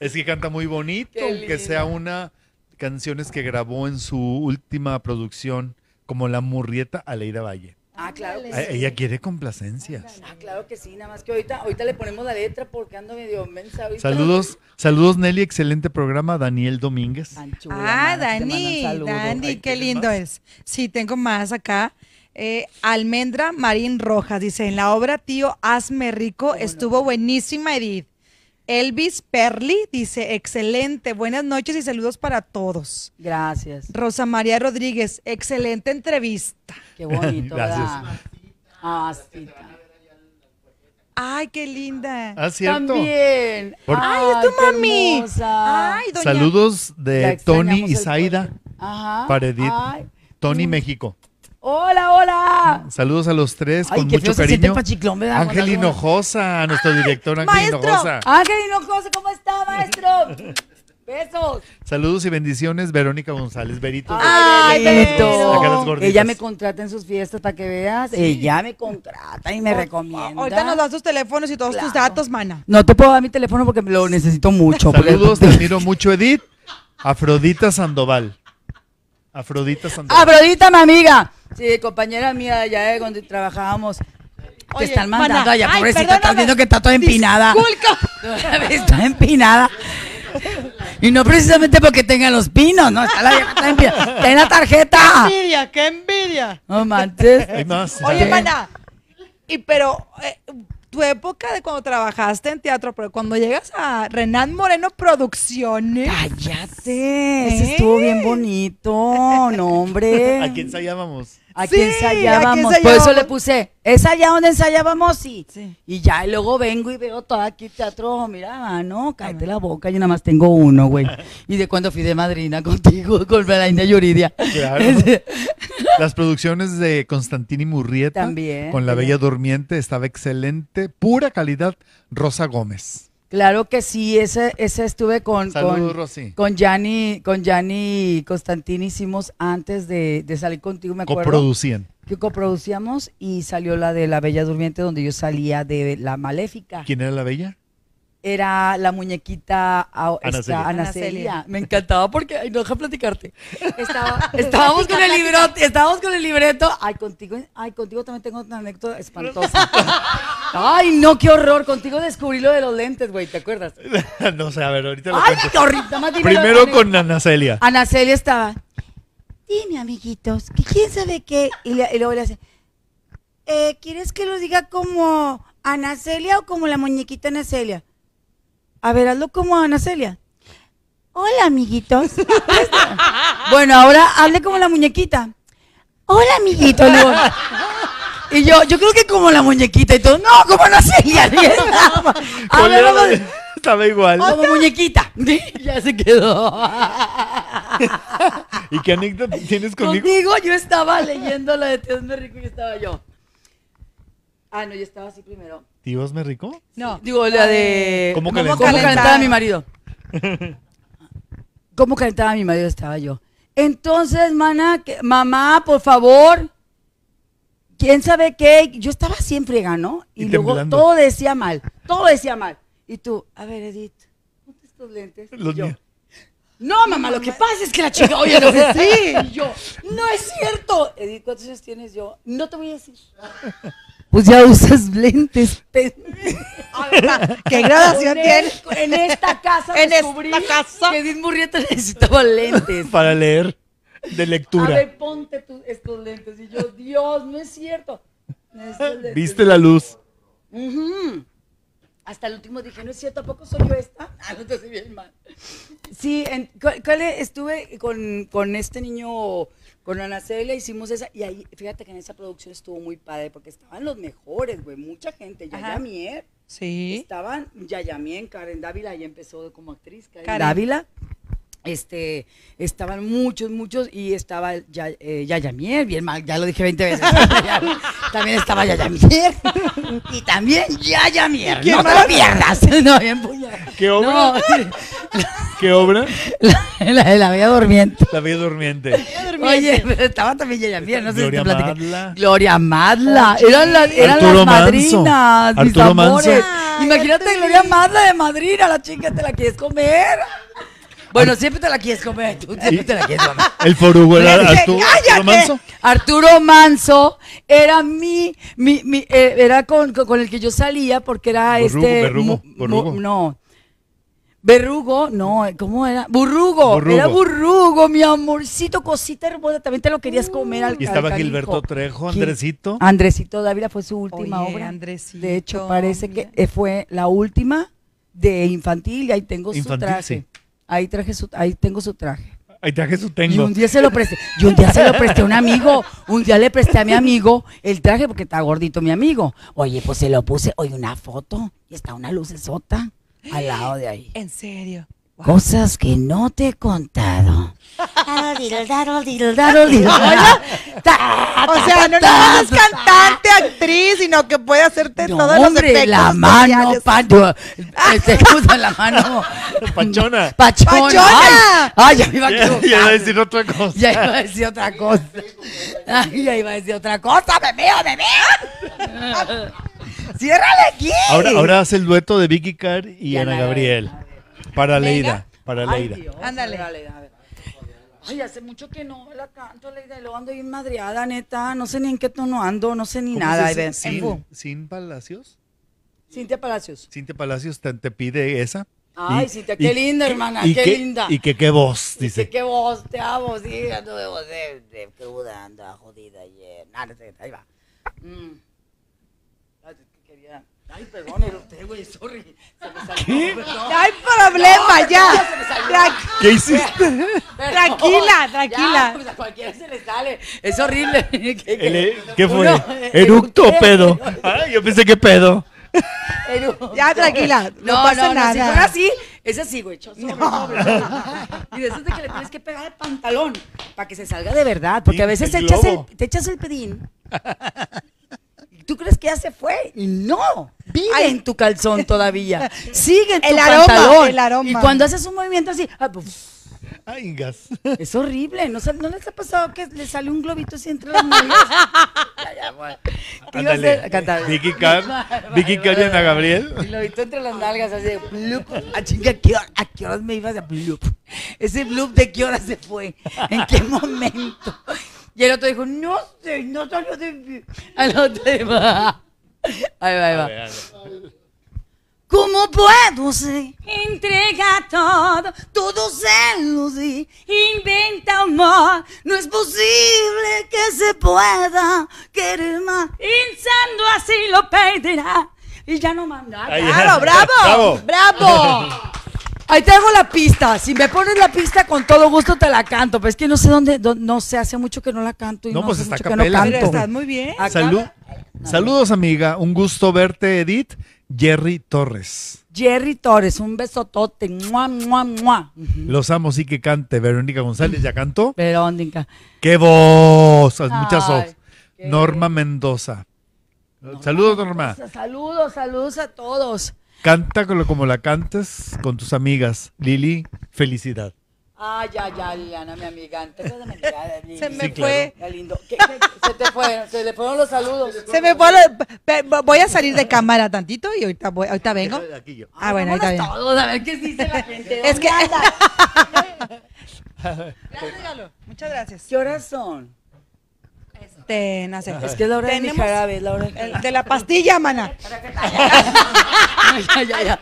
Es que canta muy bonito, aunque sea una canciones que grabó en su última producción, como La Murrieta Aleida Valle. Ah, claro que A- sí. Ella quiere complacencias. Ah, claro que sí, nada más que ahorita, ahorita le ponemos la letra porque ando medio mensa ahorita. Saludos, saludos Nelly, excelente programa. Daniel Domínguez. Ah, Dani. Dani, qué ¿tienes lindo más? es. Sí, tengo más acá. Eh, Almendra Marín Rojas dice, en la obra Tío, hazme rico, estuvo buenísima, Edith. Elvis Perli dice, excelente, buenas noches y saludos para todos. Gracias. Rosa María Rodríguez, excelente entrevista. Qué bonito, Gracias. ¿verdad? Ah, sí. Ay, qué linda. Ah, cierto. También. Por- Ay, es tu qué mami. Ay, doña. Saludos de Tony y Zaida. Ajá. para Edith. Ay. Tony México. Hola, hola. Saludos a los tres Ay, con qué mucho cariño. pachiclón, ¿verdad? Ángel Hinojosa, nuestro director Ángel Maestro. Hinojosa. Ángel Hinojosa, ¿cómo está, maestro? Besos. Saludos y bendiciones, Verónica González, Berito. Ay, gorditas. Ella me contrata en sus fiestas para que veas. Ella me contrata y me recomienda. Ahorita nos das tus teléfonos y todos tus datos, mana. No te puedo dar mi teléfono porque lo necesito mucho. porque- Saludos, te admiro mucho, Edith. Afrodita Sandoval. Afrodita Sandoval. Afrodita, mi amiga. Sí, compañera mía allá de donde trabajábamos. Te Oye, están mandando mana, allá, ay, pobrecita. Estás viendo que está toda empinada. Está empinada. Y no precisamente porque tenga los pinos, no, está la está empinada. Ten la tarjeta. envidia, qué envidia. No manches. Oye, mana, y pero eh, tu época de cuando trabajaste en teatro, pero cuando llegas a Renan Moreno Producciones. Cállate. Ese estuvo bien bonito. No, hombre. ¿A quién ensayábamos? Aquí Sí, ensayábamos. aquí Por eso le puse, ¿es allá donde ensayábamos? Sí. Sí. Y ya, y luego vengo y veo todo aquí teatro. Mira, no, cállate la boca. Yo nada más tengo uno, güey. Y de cuando fui de madrina contigo, con la India Yuridia. Claro. Las producciones de Constantini Murrieta También. con La Bella Durmiente estaba excelente, pura calidad. Rosa Gómez. Claro que sí, ese, ese estuve con, Saludos, con, Rosy. con Gianni Constantini hicimos antes de, de salir contigo, me acuerdo. Coproducían. que coproducíamos y salió la de La Bella Durmiente donde yo salía de La Maléfica. ¿Quién era la Bella? Era la muñequita a- Ana esta, Celia. Ana Ana Celia. Celia. Me encantaba porque, ay, no deja platicarte. Estaba- estábamos con el libreto, estábamos con el libreto. Ay, contigo, ay, contigo también tengo una anécdota espantosa. Ay, no, qué horror. Contigo descubrí lo de los lentes, güey, ¿te acuerdas? no sé, a ver, ahorita lo Ay, cuento. qué horrible. Primero con Ana Celia. Ana Celia estaba. Dime, amiguitos, que quién sabe qué. Y, le- y luego le hace. "Eh, ¿Quieres que lo diga como Ana Celia o como la muñequita Ana Celia? A ver, hazlo como Ana Celia. Hola, amiguitos. bueno, ahora hable como la muñequita. Hola, digo. Y yo, yo creo que como la muñequita y todo. No, como Ana Celia. A ver, ¿Cuál era la vamos- de- Estaba igual. como muñequita. ya se quedó. ¿Y qué anécdota tienes conmigo? Contigo yo estaba leyendo la de me rico y estaba yo. Ah, no, yo estaba así primero. ¿Tíos me rico? No. Digo, la de... ¿Cómo ¿Cómo calentaba? calentaba a mi marido? ¿Cómo calentaba a mi marido? Estaba yo. Entonces, mana, que- mamá, por favor, ¿quién sabe qué? Yo estaba siempre ¿no? Y, Y luego temblando. todo decía mal, todo decía mal. Y tú, a ver, Edith, ponte estos lentes. Los Y yo, míos. no, mamá, lo que pasa es que la chica, oye, lo que sí. Y yo, no es cierto. Edith, ¿cuántos años tienes yo? No te voy a decir. Pues ya usas lentes. ¿Qué gradación en, tiene? en esta casa En descubrí esta casa. que Edith Murrieta necesitaba lentes. Para leer de A lectura. ver, ponte tú estos lentes. Y yo, Dios, no es cierto. Necesito lentes. ¿Viste la luz? Hasta el último dije, no es cierto, ¿a poco soy yo esta? Ah, no te hace bien mal. Sí, en, cuál es? estuve con, con este niño, con Ana Celia, hicimos esa, y ahí, fíjate que en esa producción estuvo muy padre, porque estaban los mejores, güey, mucha gente, Yaya Ajá. Mier, Sí. estaban Yaya Mier, Karen Dávila, ya empezó como actriz, Karen, Karen. Dávila, este, estaban muchos, muchos, y estaba ya, eh, Yaya Mier, bien mal, ya lo dije 20 veces, también estaba Yaya Mier, y también Yaya Mier, ¿Quién no te pierdas, no, bien. ¿Qué obra? No, ¿Qué obra? la, la, la Bella Durmiente. La Bella Durmiente. Oye, pero estaba también Yaya Mier, no sé Gloria si te platiqué. Madla. Gloria Madla, eran, las eran las Manso. madrinas, mis Arturo Manso. amores. Ay, Imagínate. Gloria Madla de madrina, la chica, ¿te la quieres comer? Bueno, siempre te la quieres comer, tú siempre te la quieres comer. El forugo era Arturo. Arturo Manso. Arturo Manso era mi, mi, mi eh, era con, con- con el que yo salía porque era este mu- mu- no. Berrugo, no, ¿cómo era? Burrugo, Burrugo. era burrugo, mi amorcito, cosita hermosa, también te lo querías comer al Y estaba al. Gilberto Trejo, Andresito. Andresito Dávila fue su última Oye, obra. Andresito, de hecho, parece que mira. eh, fue la última de infantil y ahí tengo su Infantil, traje. sí. Ahí traje su, ahí tengo su traje. Ahí traje su Y tengo. un día se lo presté, y un día se lo presté a un amigo, un día le presté a mi amigo el traje porque está gordito mi amigo. Oye, pues se lo puse, oye, una foto, y está una lucesota al lado de ahí. En serio. Wow. Cosas que no te he contado. O sea, no nada más es cantante, actriz, sino que puede hacerte No, todos los hombre, efectos la mano. Pancho, este, ¿cómo se llama la mano? Pachona. Pachona. Pachona. Ay, ay, ya me iba a Ya, equivocar. ya iba a decir otra cosa. Ya iba a decir otra cosa. Ay, ya iba a decir otra cosa, bebé, bebé. Ciérrale aquí. Ahora, ahora hace el dueto de Vicky Carr y, Y Ana Ana Gabriel. Para. Leida. Para Leida. Ándale. Ay, hace mucho que no la canto, Leida, y luego ando bien madreada, neta. No sé ni en qué tono ando, no sé ni ¿Cómo nada. se dice? ¿Sin, sin Palacios? Cintia Palacios. Cintia Palacios te, te pide esa. Ay, Y- Cintia, y- qué linda, hermana, y qué qué- linda. Y que qué voz, Dice que voz, te amo, sí, ando de voz de, de cruda, ando jodida ayer. Nada, no sé, ahí va. Mm. Ay, perdón, eructé, güey, sorry. Se me salió, ¿Qué? perdón. No hay problema, ya. Se me salió. Tra- ¿Qué hiciste? Tranquila, tranquila. Ya, pues a cualquiera se le sale. Es horrible. ¿Qué, El- ¿Qué fue? Uno, eh, ¿Eructo o eructé, pedo? Ay, yo pensé que pedo. Ya, tranquila, no No, pasa no, no, nada. Si fuera así, es así, güey. sobre, sobre, sobre. Y de eso es de que le tienes que pegar el pantalón para que se salga de verdad. Porque a veces el te echas, el, te echas el pedín. Tú crees que ya se fue y no, vive Ay. en tu calzón todavía, sigue en tu El aroma, pantalón. el aroma. Y cuando haces un movimiento así, ah, pues, Ay, gas. es horrible. ¿No, ¿No les ha pasado que le sale un globito así entre las nalgas? ¿Qué iba a Ándale. hacer? Cantar. Vicky Car- Vicky Car y Ana Gabriel. Y lo globito entre las nalgas así de blup. A chinga, ¿a qué, hora- ¿a qué horas me ibas a blup? Ese blup de qué hora se fue. ¿En qué momento? Y el otro dijo, no sé, no salió de... Al otro dijo, ahí va, ahí va. ¿Cómo puedo ser? Entrega todo, todo se lo di. Inventa amor, no es posible que se pueda querer más. Pensando así lo perderá. Y ya no manda. Claro, bravo, Bravo. bravo. Ahí te hago la pista. Si me pones la pista, con todo gusto te la canto. Pero es que no sé dónde, dó- no sé, hace mucho que no la canto. Y No, no, pues hace está mucho que no. Pero canto. estás muy bien. Salud. Saludos, amiga. Un gusto verte, Edith. Jerry Torres. Jerry Torres, un besotote. Mua, mua, mua. Los amo, sí que cante. Verónica González ya cantó. Verónica. ¡Qué voz! Muchas voz. Norma Mendoza. Saludos, Norma. Saludos, saludos a todos. Canta como, la cantes con tus amigas. Lili, felicidad. Ay, ay, ay, Liliana, mi amiga. Antes de mentir, Lili. Se me Sí, claro. fue. Qué lindo. ¿Qué- qué- se te fueron, se le fueron los saludos. Se me fue. lo- pe- Voy a salir de cámara tantito y ahorita, voy, ahorita vengo. Aquí yo. Ah, bueno, ahorita vengo. todos a ver qué dice la gente. Es que. ¿Dónde andan? Muchas gracias. ¿Qué horas son? Te, no sé. Es que es la hora de mi jarabe, es la hora de... el de la pastilla, mana. ya, ya, ya.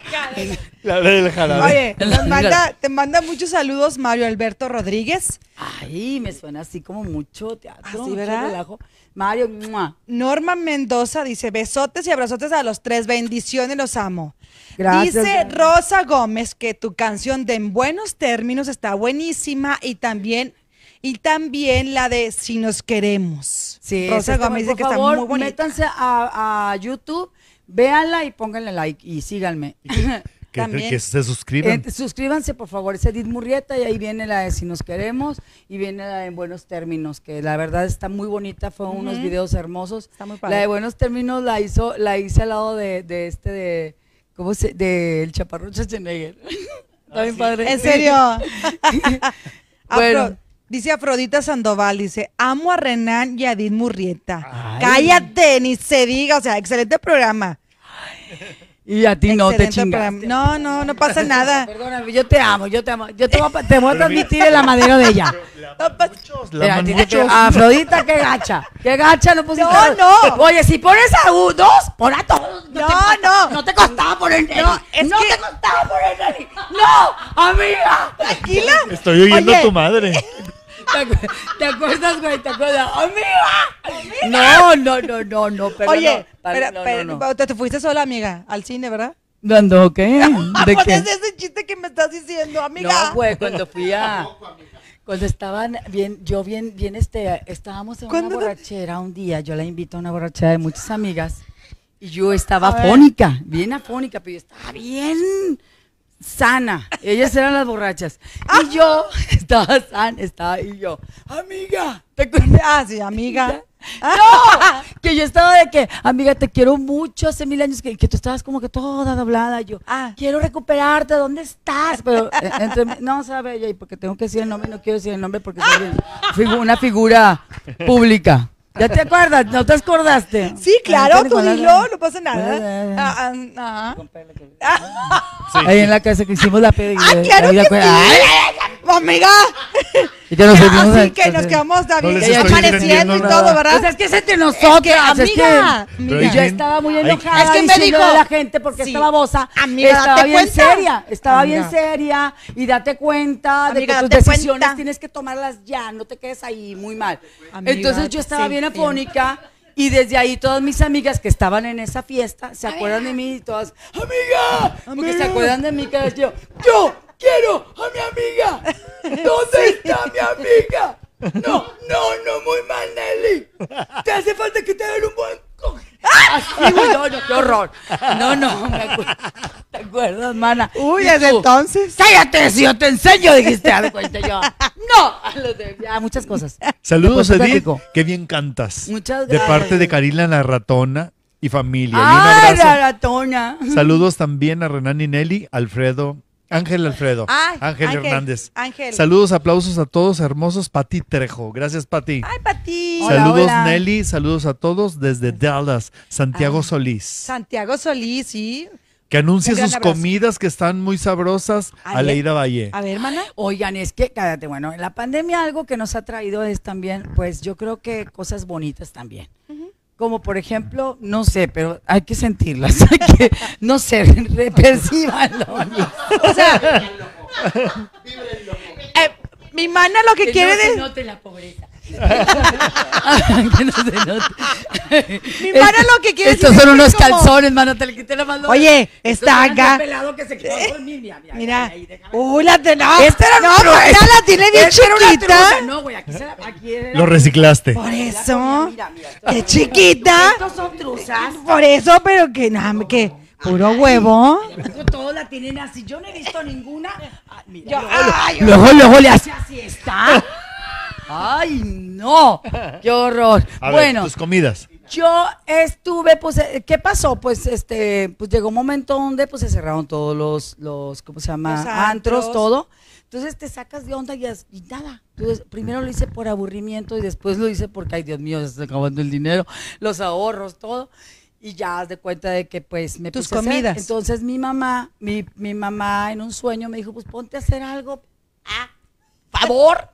La hora del jarabe. Oye, nos manda, te manda muchos saludos Mario Alberto Rodríguez, Ay, me suena así como mucho teatro. Así, ¿verdad? relajo. Mario, ¡mua! Norma Mendoza dice besotes y abrazotes a los tres, bendiciones, los amo. Gracias, dice. Rosa Gómez que tu canción de En Buenos Términos está buenísima y también y también la de Si nos queremos. Sí, Rosa está- Gómez dice por que está favor, muy bonita. métanse a, a YouTube, véanla y pónganle like y síganme. que, también. que se suscriban. Eh, suscríbanse, por favor, es Edith Murrieta y ahí viene la de Si nos queremos y viene la de En Buenos Términos, que la verdad está muy bonita, fue unos videos hermosos. Está muy padre. La de Buenos Términos la hizo, la hice al lado de, de este de, ¿cómo se? del Chaparro Schwarzenegger. Está bien padre. ¿En serio? Bueno. Dice Afrodita Sandoval, dice, amo a Renan y a Edith Murrieta. Ay. Cállate, ni se diga, o sea, excelente programa. Y a ti no te Excelente chingas. programa. No, no, no pasa nada. Perdóname, yo te amo, yo te amo. Yo te voy a, te voy a transmitir el amadero de ella. No pasa- Muchos, Mira, muchos. Afrodita, qué gacha. Qué gacha, no pusiste. No, no. Oye, si pones a u- dos, pon a todos. No, te costaba- no. No te costaba poner Nelly. No, es no que- te costaba poner Nelly. No, amiga. Tranquila. Estoy oyendo Oye, a tu madre. ¿Te, acu- te acuerdas, güey? ¿Te acuerdas? ¡Amiga! No, no, no, no, no. Pero Oye, no, para- pero, no, pero- no, te, te fuiste sola, amiga, al cine, ¿verdad? ¿Dónde qué? ¿De Pues qué? es ese chiste que me estás diciendo, amiga. No, güey, cuando fui a. Cuando estaban bien, yo bien, bien, este, estábamos en una borrachera un día, yo la invito a una borrachera de muchas amigas, y yo estaba afónica, bien afónica, pero yo estaba bien sana. Ellas eran las borrachas. Y yo estaba sana, estaba, y yo, amiga, ¿te acuerdas? Ah, sí, amiga. No, que yo estaba de que, amiga, te quiero mucho, hace mil años que, que tú estabas como que toda doblada. Yo, Ah. quiero recuperarte, ¿dónde estás? Pero, eh, entre, no sabe ella, porque tengo que decir el nombre, no quiero decir el nombre porque soy una figura pública. ¿Ya te acuerdas? ¿No te acordaste? Sí, claro, tú dilo, no pasa nada. Ah, ah, ah. Sí. Ahí en la casa que hicimos la peda. Ah, claro que sí. Amiga. y que nos Así a- que nos quedamos No también les estoy amaneciendo y todo. ¿verdad? Pues es que es entre nosotras. que, amiga, que- amiga. y yo estaba muy enojada. Es que me dijo- a la gente porque Sí. esta babosa Amiga, estaba date bien cuenta. seria. Estaba bien seria. Y date cuenta Amiga, de que tus decisiones cuenta. tienes que tomarlas ya. No te quedes ahí muy mal. Amiga, Entonces yo estaba sí, bien afónica. Y desde ahí todas mis amigas que estaban en esa fiesta se acuerdan de mí y todas, amiga, porque se acuerdan de mí que yo, yo quiero a mi amiga. ¿Dónde está mi amiga? No, no, no, muy mal, Nelly. Te hace falta que te den un buen co- Así, güey, no, no, qué horror. No, no, me acuerdo. ¿Te acuerdas, mana? Uy, desde entonces. Cállate, si yo te enseño, dijiste, haz cuenta yo. No, a los de- ya, muchas cosas. Saludos, Edith. Qué bien cantas. Muchas De parte gracias. de Karina la ratona y familia. Y un ¡Ay, abrazo. la ratona! Saludos también a Renan y Nelly, Alfredo, Ángel Alfredo, Ay, Ángel, Ángel, Hernández. Ángel. Saludos, aplausos a todos, hermosos. Pati Trejo. Gracias, Pati. Ay, Pati. Hola, Saludos, hola. Nelly. Saludos a todos desde Dallas, Santiago Ah. Solís. Santiago Solís, sí. Que anuncie sus abrazo. comidas que están muy sabrosas. Ayer- Aleida Valle. A ver, hermana. Oigan, es que, cállate, bueno, en la pandemia algo que nos ha traído es también, pues yo creo que cosas bonitas también. Como por ejemplo, no sé, pero hay que sentirlas, hay que, no sé, re- percíbanlo. O sea, eh, mi mana lo que, quiere no note la pobreza. Que no se note. Mi mana lo que quiere Estos son unos como- calzones, mano, te le quité la mano. Oye, está acá. pelado que se quedó con mi- mira. Uy, la de no. Esta era no, ya la tiene bien chiquita. truza. No, güey, aquí se la, aquí era- Lo reciclaste. Por eso. mira, mira, esto- Qué chiquita. Estos son truzas. Por eso, pero que nada, que puro huevo. Todos la tienen así. Yo no he visto ninguna. Ah, mira, Yo- luego, ay, luego, luego le hace así está. Ay, no. Qué horror. A ver, bueno, tus comidas. yo estuve, pues, eh, ¿qué pasó? Pues, este, pues llegó un momento donde, pues, se cerraron todos los, los, ¿cómo se llama? Los antros, antros. todo. Entonces te sacas de onda y, y nada. Entonces, primero lo hice por aburrimiento y después lo hice porque, ay, Dios mío, se está acabando el dinero, los ahorros, todo. Y ya de cuenta de que, pues, me Tus puse a hacer. comidas. Entonces, mi mamá, mi, mi mamá en un sueño me dijo, pues, ponte a hacer algo. Ah, favor.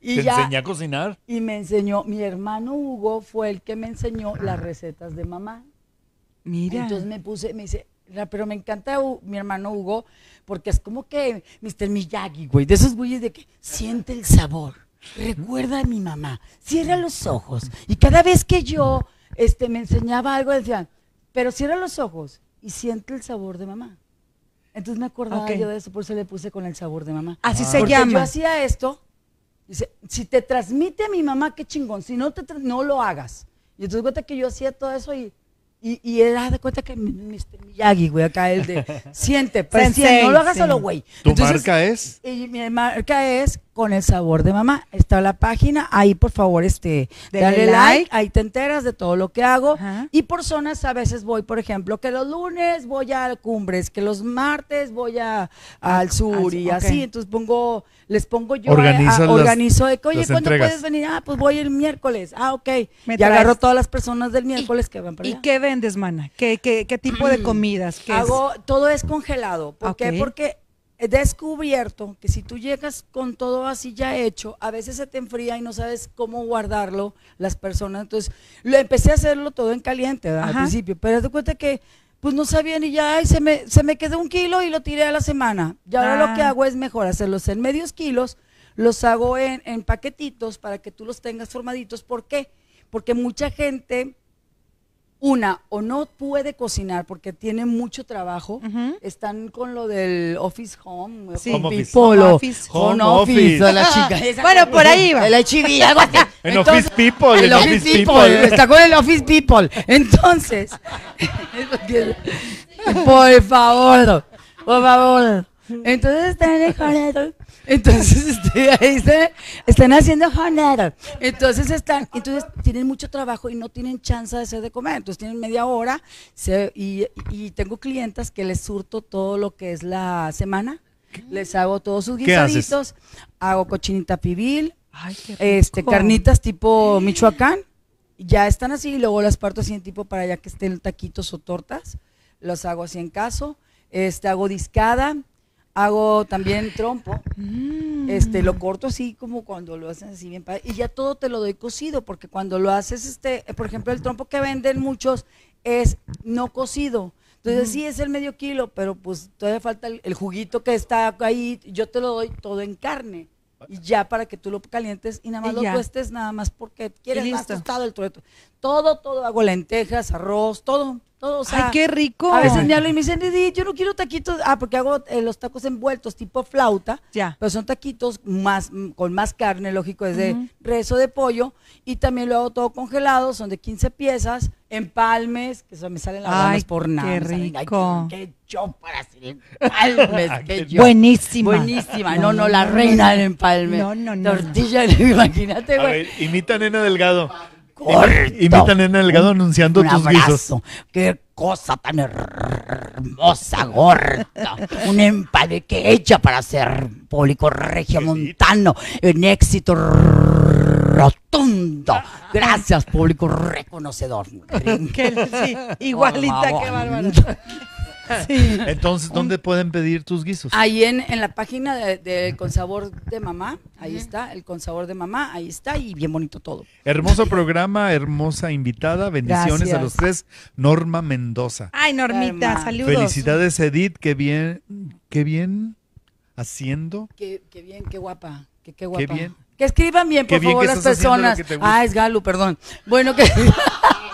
Y ¿Te ya. enseñé a cocinar? Y me enseñó, mi hermano Hugo fue el que me enseñó las recetas de mamá. Mira. Entonces me puse, me dice, "Ra, pero me encanta mi hermano Hugo, porque es como que Mr. Miyagi, güey, de esos güeyes de que siente el sabor, recuerda a mi mamá, cierra los ojos. Y cada vez que yo este, me enseñaba algo, decían, pero cierra los ojos y siente el sabor de mamá. Entonces me acordaba Ok. yo de eso, por eso le puse con el sabor de mamá. Así se Porque yo llama. hacía esto, dice, si te transmite a mi mamá, qué chingón, si no, te, no lo hagas. Y entonces cuenta que yo hacía todo eso y, y, y era de cuenta que mi- Mr. Miyagi, güey, acá el de, siente, presiente, no lo hagas sí. solo, güey. ¿Tu Entonces, marca es? y mi marca es con el sabor de mamá. Está la página, ahí por favor, este, Dele dale like. like, ahí te enteras de todo lo que hago. Ajá. Y por zonas a veces voy, por ejemplo, que los lunes voy a Cumbres, que los martes voy a, al sur y así. Entonces pongo, les pongo yo, Organizas a- a- las- organizo de que, oye, ¿cuándo entregas. puedes venir? Ah, pues voy el miércoles. Ah, ok. Me y agarro todas las personas del miércoles que van para ¿Y allá. qué vendes, mana? ¿Qué, qué, qué tipo de comidas? ¿Qué es? Hago, todo es congelado. ¿Por qué? Porque he descubierto que si tú llegas con todo así ya hecho, a veces se te enfría y no sabes cómo guardarlo las personas. Entonces, lo empecé a hacerlo todo en caliente ¿verdad? al principio, pero de cuenta que pues no sabía ni ya, ay, se me, se me quedó un kilo y lo tiré a la semana. Y ahora lo que Ah. hago es mejor hacerlos en medios kilos, los hago en, en paquetitos para que tú los tengas formaditos. ¿Por qué? Porque mucha gente una, o no puede cocinar porque tiene mucho trabajo, Ujú. están con lo del office home, Sí. Home office. people, Home o office. home Home office, office. de la chica. esa Bueno, por ahí va. El HIV, algo así. En office people, el en office office people, people. está con el office people. Entonces, por favor, por favor. Entonces están en el. Entonces este, ahí están, haciendo jornal. Entonces están, entonces tienen mucho trabajo y no tienen chance de hacer de comer. Entonces tienen media hora se- y, y tengo clientas que les surto todo lo que es la semana. Les hago todos sus ¿Qué guisaditos. Hago cochinita pibil, Ay, qué este, carnitas tipo Michoacán. Ya están así y luego las parto así en tipo para ya que estén taquitos o tortas. Los hago así en caso. Este, hago discada. Hago también trompo. Mm. Este, lo corto así como cuando lo hacen así bien padre. Y ya todo te lo doy cocido, porque cuando lo haces, este, por ejemplo, el trompo que venden muchos es no cocido. Entonces sí es el medio kilo, pero pues todavía falta el, el juguito que está ahí. Yo te lo doy todo en carne. y ya para que tú lo calientes y nada más Y lo ya. tuestes nada más porque quieres más tostado el tueto. Todo, todo, hago lentejas, arroz, todo, todo. O sea, Ay, qué rico. A veces me hablan y me dicen, yo no quiero taquitos. Ah, porque hago eh, los tacos envueltos tipo flauta. Ya. Pero son taquitos más, mm, con más carne, lógico, es de res o de pollo. Y también lo hago todo congelado, son de 15 piezas, empalmes, que eso me salen las ganas por nada. qué salen, rico. qué, qué yo para hacer empalmes, qué yo. Buenísima. Buenísima. No, no, la reina del empalme. No, no, no, Tortilla, imagínate, A güey. ver, imita a Nena Delgado. Corto. Imita a Nena Delgado anunciando Un tus guisos. Qué cosa tan hermosa, gorda. Un empalme que hecha para ser público regiomontano en éxito rotundo. Gracias, público reconocedor. Que- sí, igualita, favor. bárbaro. Sí. Entonces, ¿dónde pueden pedir tus guisos? Ahí en, en la página de, de Consabor de Mamá, ahí está, el Consabor de Mamá, ahí está, y bien bonito todo. Hermoso programa, hermosa invitada. Bendiciones a los tres. Norma Mendoza. Ay, Normita, saludos. Felicidades, Edith. Qué bien, qué bien haciendo. Qué, qué bien, qué guapa, qué, qué guapa. bien. Que escriban bien, Qué por bien favor, las personas. Ah, es Galu, perdón. Bueno, que...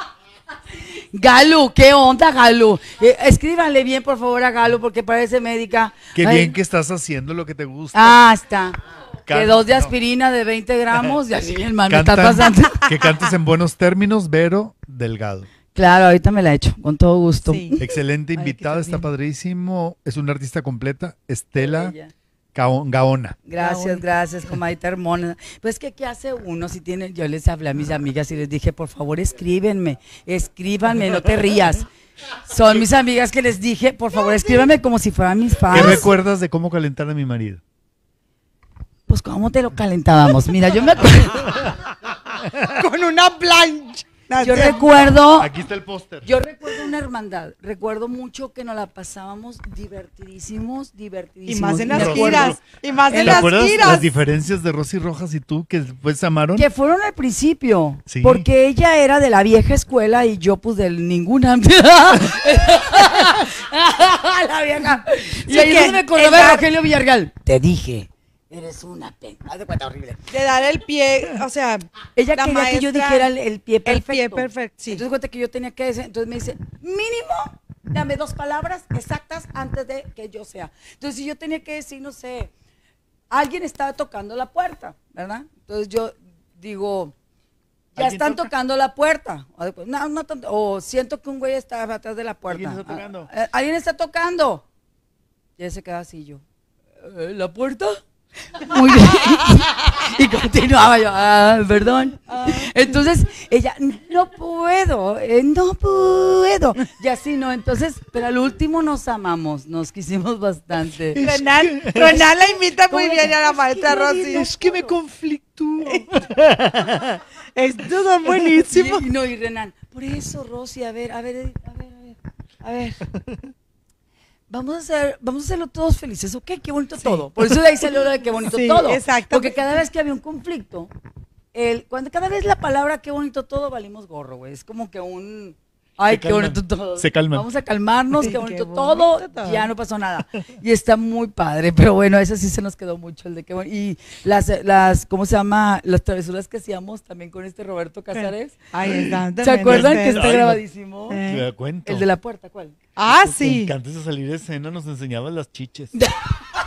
Galu, ¿qué onda, Galu? Eh, escríbanle bien, por favor, a Galu, porque parece médica. Qué Ay. bien que estás haciendo lo que te gusta. Ah, está. Can- que dos de no. aspirina de 20 gramos, y así, hermano, me está pasando. que cantes en buenos términos, Vero Delgado. Claro, ahorita me la he hecho, con todo gusto. Sí. Excelente invitada, está bien. padrísimo. Es una artista completa, Estela Bella. Gaona. Gracias, gracias, comadita hermona. Pues que qué hace uno si tiene, yo les hablé a mis amigas y les dije, por favor, escríbenme, escríbanme, no te rías. Son mis amigas que les dije, por favor, escríbanme como si fueran mis ¿Qué fans. recuerdas de cómo calentar a mi marido? Pues cómo te lo calentábamos. Mira, yo me acuerdo, Con una plancha. Yo recuerdo, Aquí está el póster. yo recuerdo una hermandad. Recuerdo mucho que nos la pasábamos divertidísimos, Y divertidísimos. más en las giras. Y más ¿Te en las acuerdas las giras. diferencias de Rosy Rojas y tú que después se amaron? Que fueron al principio, Sí. porque ella era de la vieja escuela y yo pues de ninguna. la vieja. Y Sí, ahí que me acordaba de Rogelio Villarreal. Te dije, eres una pen. Haz de cuenta horrible. De dar el pie, o sea, Ella La quería que yo dijera el, el pie el perfecto. pie perfecto, sí. Entonces cuenta que yo tenía que decir, entonces me dice, mínimo, dame dos palabras exactas antes de que yo sea. Entonces si yo tenía que decir, no sé, alguien estaba tocando la puerta, ¿verdad? Entonces yo digo, ya ¿Alguien están toca? tocando la puerta. O, no, no tanto, o siento que un güey está atrás de la puerta. ¿Alguien está tocando? Ah, eh, Alguien está tocando. Y él se queda así yo. "Eh, ¿La puerta? Muy bien. y continuaba yo, ah, perdón. Entonces, ella, no puedo, eh, no puedo. Y así no, entonces, pero al último nos amamos, nos quisimos bastante. Renan, Renan la imita muy ¿Cómo bien a la es maestra Rosy. Es que me conflictúo. Estos son buenísimos. Y, y no, y Renan, por eso, Rosy, a ver, a ver, a ver, a ver, a ver. Vamos a hacer, vamos a hacerlo todos felices, ¿ok? Qué bonito todo. Por eso de ahí salió lo de qué bonito Sí, todo. exacto. Porque cada vez que había un conflicto, el, cuando cada vez la palabra qué bonito todo, valimos gorro, güey. Es como que un. Ay, qué bonito todo. se calman. Vamos a calmarnos, Sí, qué qué bonito bonito todo. todo. Ya no pasó nada. Y está muy padre, pero bueno, ese sí se nos quedó mucho, el de qué bonito. Y las, las, ¿cómo se llama? Las travesuras que hacíamos también con este Roberto Casares. Ahí está. ¿Se acuerdan que está Ay, no. grabadísimo? Eh. El de la puerta, ¿cuál? Ah, sí. Antes de salir de escena nos enseñabas las chiches.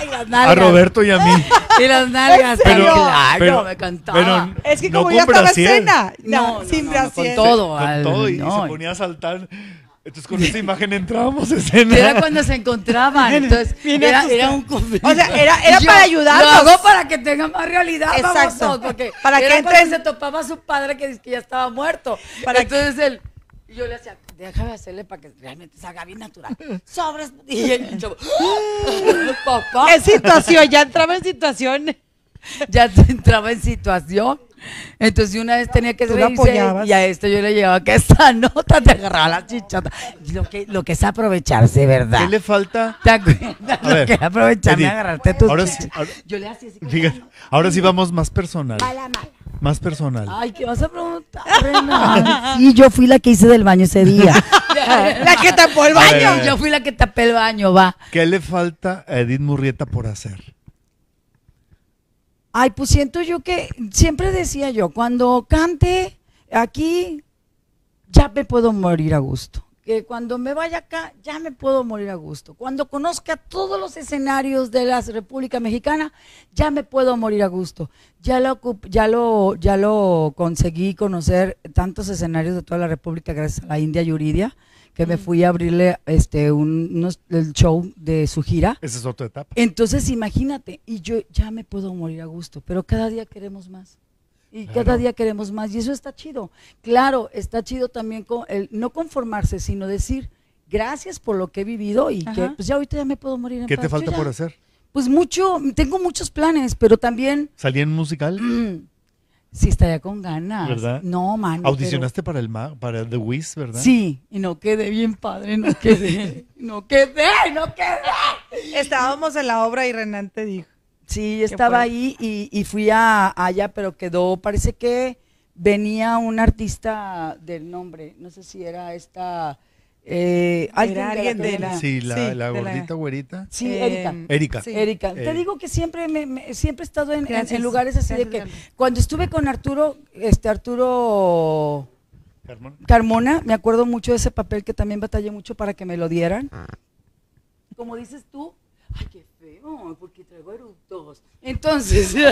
Ay, las A. Roberto y a mí. Y las nalgas. Pero- claro, pero- me cantaba. pero Es que No como con ya estaba brasier. escena. No, No, no, sin no, no, con brasier. todo. Con al- todo y, y no. se ponía a saltar. Entonces con esa imagen entrábamos a escena. Era cuando se encontraban. Entonces, Viene era, era un conflicto. O sea, era- era Y para ayudarnos. Lo hago para que tenga más realidad. Exacto. porque Para que entren- se topaba a su padre que, que ya estaba muerto. Para Entonces él. Y yo le hacía, déjame hacerle para que realmente salga bien natural. Sobres. Y el chavo, papá. En situación, ya entraba en situación. ya entraba en situación. Entonces una vez tenía que lo reírse y a esto yo le llevaba que esa nota te agarraba la chichota. Lo que, lo que es aprovecharse, ¿verdad? ¿Qué le falta? ¿Te acuerdas? A ver, lo que es aprovecharme, Edith, agarrarte tus ahora sí- ahora- Yo le hacía así. ahora sí vamos más personal. Mala, mala. Más personal. Ay, ¿qué vas a preguntar, Renan? Sí, yo fui la que hice del baño ese día. La que tapó el baño. ver. Yo fui la que tapé el baño, va. ¿Qué le falta a Edith Murrieta por hacer? Ay, pues siento yo que siempre decía yo, cuando cante aquí, ya me puedo morir a gusto. Que cuando me vaya acá, ya me puedo morir a gusto. Cuando conozca todos los escenarios de la República Mexicana, ya me puedo morir a gusto. Ya lo, ya lo, ya lo conseguí conocer tantos escenarios de toda la República gracias a la India Yuridia, que me fui a abrirle este un, unos- el show de su gira. Esa es otra etapa. Entonces, imagínate, y yo ya me puedo morir a gusto, pero cada día queremos más. Y Claro. cada día queremos más. Y eso está chido. Claro, está chido también con el no conformarse, sino decir gracias por lo que he vivido y que pues ya ahorita ya me puedo morir en ¿Qué paz. te falta ya- por hacer? Pues mucho, tengo muchos planes, pero también ¿Salí en un musical? mm, sí estaría con ganas. ¿Verdad? No, man. Audicionaste para el ma- para The Wiz, ¿verdad? Sí, y no quedé bien padre, no quedé. no quedé, no quedé. Estábamos en la obra y Renan te dijo. Sí, estaba fue? ahí y, y fui a allá, pero quedó, parece que venía un artista del nombre, no sé si era esta, eh, alguien, Era de la de Sí, la, Sí, la de la- gordita güerita. Sí, Eh, Erika. Erika. sí. Erika, te Eh. digo que siempre me, me- siempre he estado en, en- en Gracias. lugares así de que cuando estuve con Arturo, este Arturo Carmona. Carmona, me acuerdo mucho de ese papel que también batallé mucho para que me lo dieran. Como dices tú, eructos. Entonces, es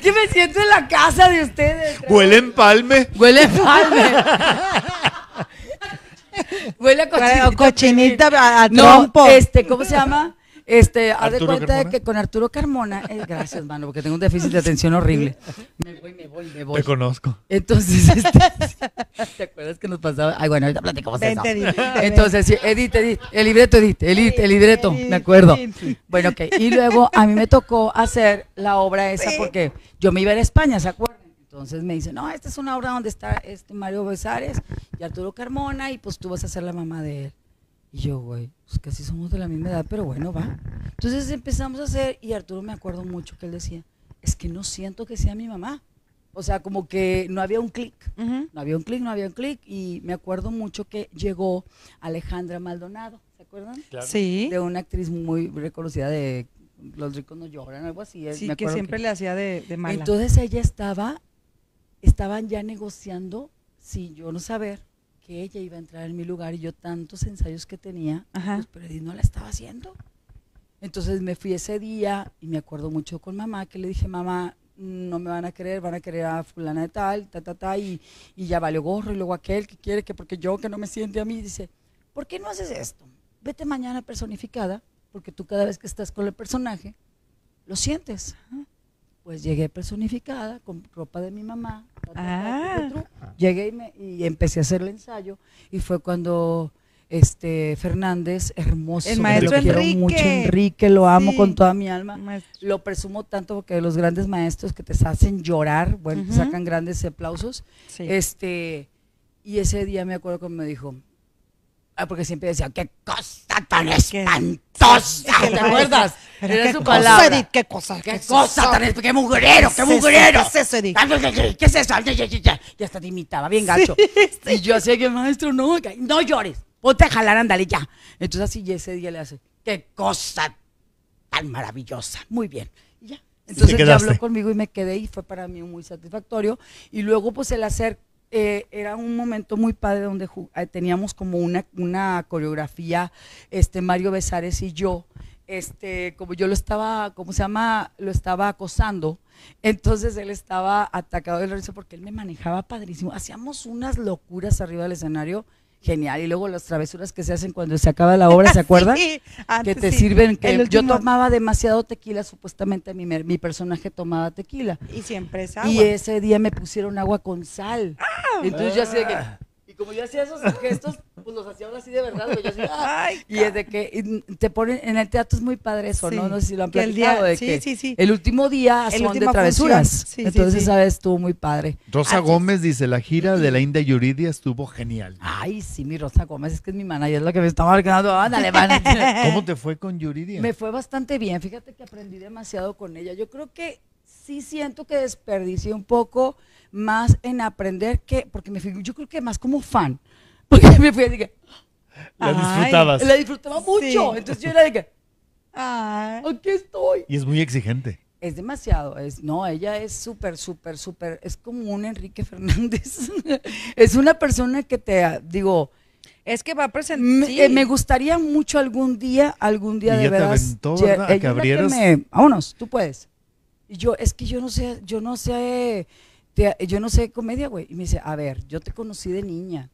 que me siento en la casa de ustedes. Huele en palme. Huele a palme. Huele a cochinita. Cochinita a, a No, trompo. este, ¿cómo se llama? Este, haz de ¿Arturo cuenta de Carmona? que con Arturo Carmona, eh, gracias, mano, porque tengo un déficit de atención horrible. Me voy, me voy, me voy. Te conozco. Entonces, este, ¿te acuerdas que nos pasaba? Ay, bueno, ahorita platicamos eso. Entonces, sí, Edith, Edith, el libreto, Edith, Edith, el libreto, Edith, me acuerdo. Edith. Bueno, ok. Y luego a mí me tocó hacer la obra esa porque yo me iba a ir a España, ¿se acuerdan? Entonces me dice, no, esta es una obra donde está este Mario Besares y Arturo Carmona y pues tú vas a ser la mamá de él. Y yo, güey, pues casi somos de la misma edad, pero bueno, va. Entonces empezamos a hacer y Arturo me acuerdo mucho que él decía, es que no siento que sea mi mamá. O sea, como que no había un clic. No había un clic, no había un clic. Y me acuerdo mucho que llegó Alejandra Maldonado, ¿se acuerdan? Sí. De una actriz muy reconocida de Los ricos no lloran, algo así. Sí, me que siempre le hacía de, de mala. Entonces ella estaba, estaban ya negociando, sin yo no saber, que ella iba a entrar en mi lugar y yo tantos ensayos que tenía, Ajá. pues pero Edith no la estaba haciendo. Entonces me fui ese día y me acuerdo mucho con mamá que le dije, mamá, no me van a querer, van a querer a fulana de tal, ta, ta, ta, y, y ya valió gorro, y luego aquel que quiere que porque yo que no me siente a mí, dice, ¿por qué no haces esto? Vete mañana personificada, porque tú cada vez que estás con el personaje, lo sientes. Pues llegué personificada, con ropa de mi mamá. Ah. Llegué y, me- y empecé a hacer el ensayo, y fue cuando este Fernández, hermoso, El maestro lo quiero Enrique. mucho, Enrique, lo amo Sí. con toda mi alma. Maestro. Lo presumo tanto porque los grandes maestros que te hacen llorar, bueno, Ujú. sacan grandes aplausos. Sí. Este, y ese día me acuerdo que me dijo, ah, porque siempre decía, qué cosa tan espantosa, ¿te acuerdas? Era qué su palabra. Edith, qué cosa. ¿Qué cosa tan esp- qué mugrero, qué ¿Qué es eso? mugrero? ¿Qué es eso, Edith? Ay, ¿Qué es eso? Ay, ay, ay, ay. Y hasta te imitaba, bien gacho. Y yo hacía que, maestro, no, no llores, ponte a jalar, ándale ya. Entonces así y ese día le hace, qué cosa tan maravillosa. Muy bien. Y ya. Entonces ya habló conmigo y me quedé y fue para mí muy satisfactorio. Y luego pues el hacer, eh, era un momento muy padre donde eh, teníamos como una, una coreografía, este Mario Besares y yo, este, como yo lo estaba, ¿cómo se llama? Lo estaba acosando. Entonces él estaba atacado de la risa porque él me manejaba padrísimo. Hacíamos unas locuras arriba del escenario, genial. Y luego las travesuras que se hacen cuando se acaba la obra, ¿se acuerdan? Sí, que antes te sí. sirven, que yo tomaba demasiado tequila, supuestamente mi, mi personaje tomaba tequila. Y siempre es agua. Y ese día me pusieron agua con sal. Entonces yo así de que, como yo hacía esos gestos, pues los hacía ahora así de verdad, güey, yo así, ¡ah! Ay, y es de que te ponen, en el teatro es muy padre eso, ¿no? Sí, No sé si lo han que el platicado, día- de sí, que sí, sí. el último día El son de travesuras. función. Sí, sí, Entonces. ¿sabes? Estuvo muy padre. Rosa. Gómez dice, la gira de la India Yuridia estuvo genial. Ay, sí, mi Rosa Gómez, es que es mi manager, es lo que me está marcando. Ándale, man. ¿Cómo te fue con Yuridia? Me fue bastante bien, fíjate que aprendí demasiado con ella. Yo creo que sí siento que desperdicié un poco más en aprender que, porque me fui, yo creo que más como fan, porque me fui así que La disfrutabas. la disfrutaba mucho, Sí. entonces yo era de que, Ay. Aquí estoy. Y es muy exigente. Es demasiado, es, no, ella es súper, súper, súper, es como un Enrique Fernández. es una persona que te, digo, Es que va a presentar. me, eh, me gustaría mucho algún día, algún día Y de ya te veras. aventó, ye- ¿verdad? A ella que abrieras. me- vámonos, tú puedes. Y yo, es que yo no sé, yo no sé, te- yo no sé comedia, güey. Y me dice, a ver, yo te conocí de niña.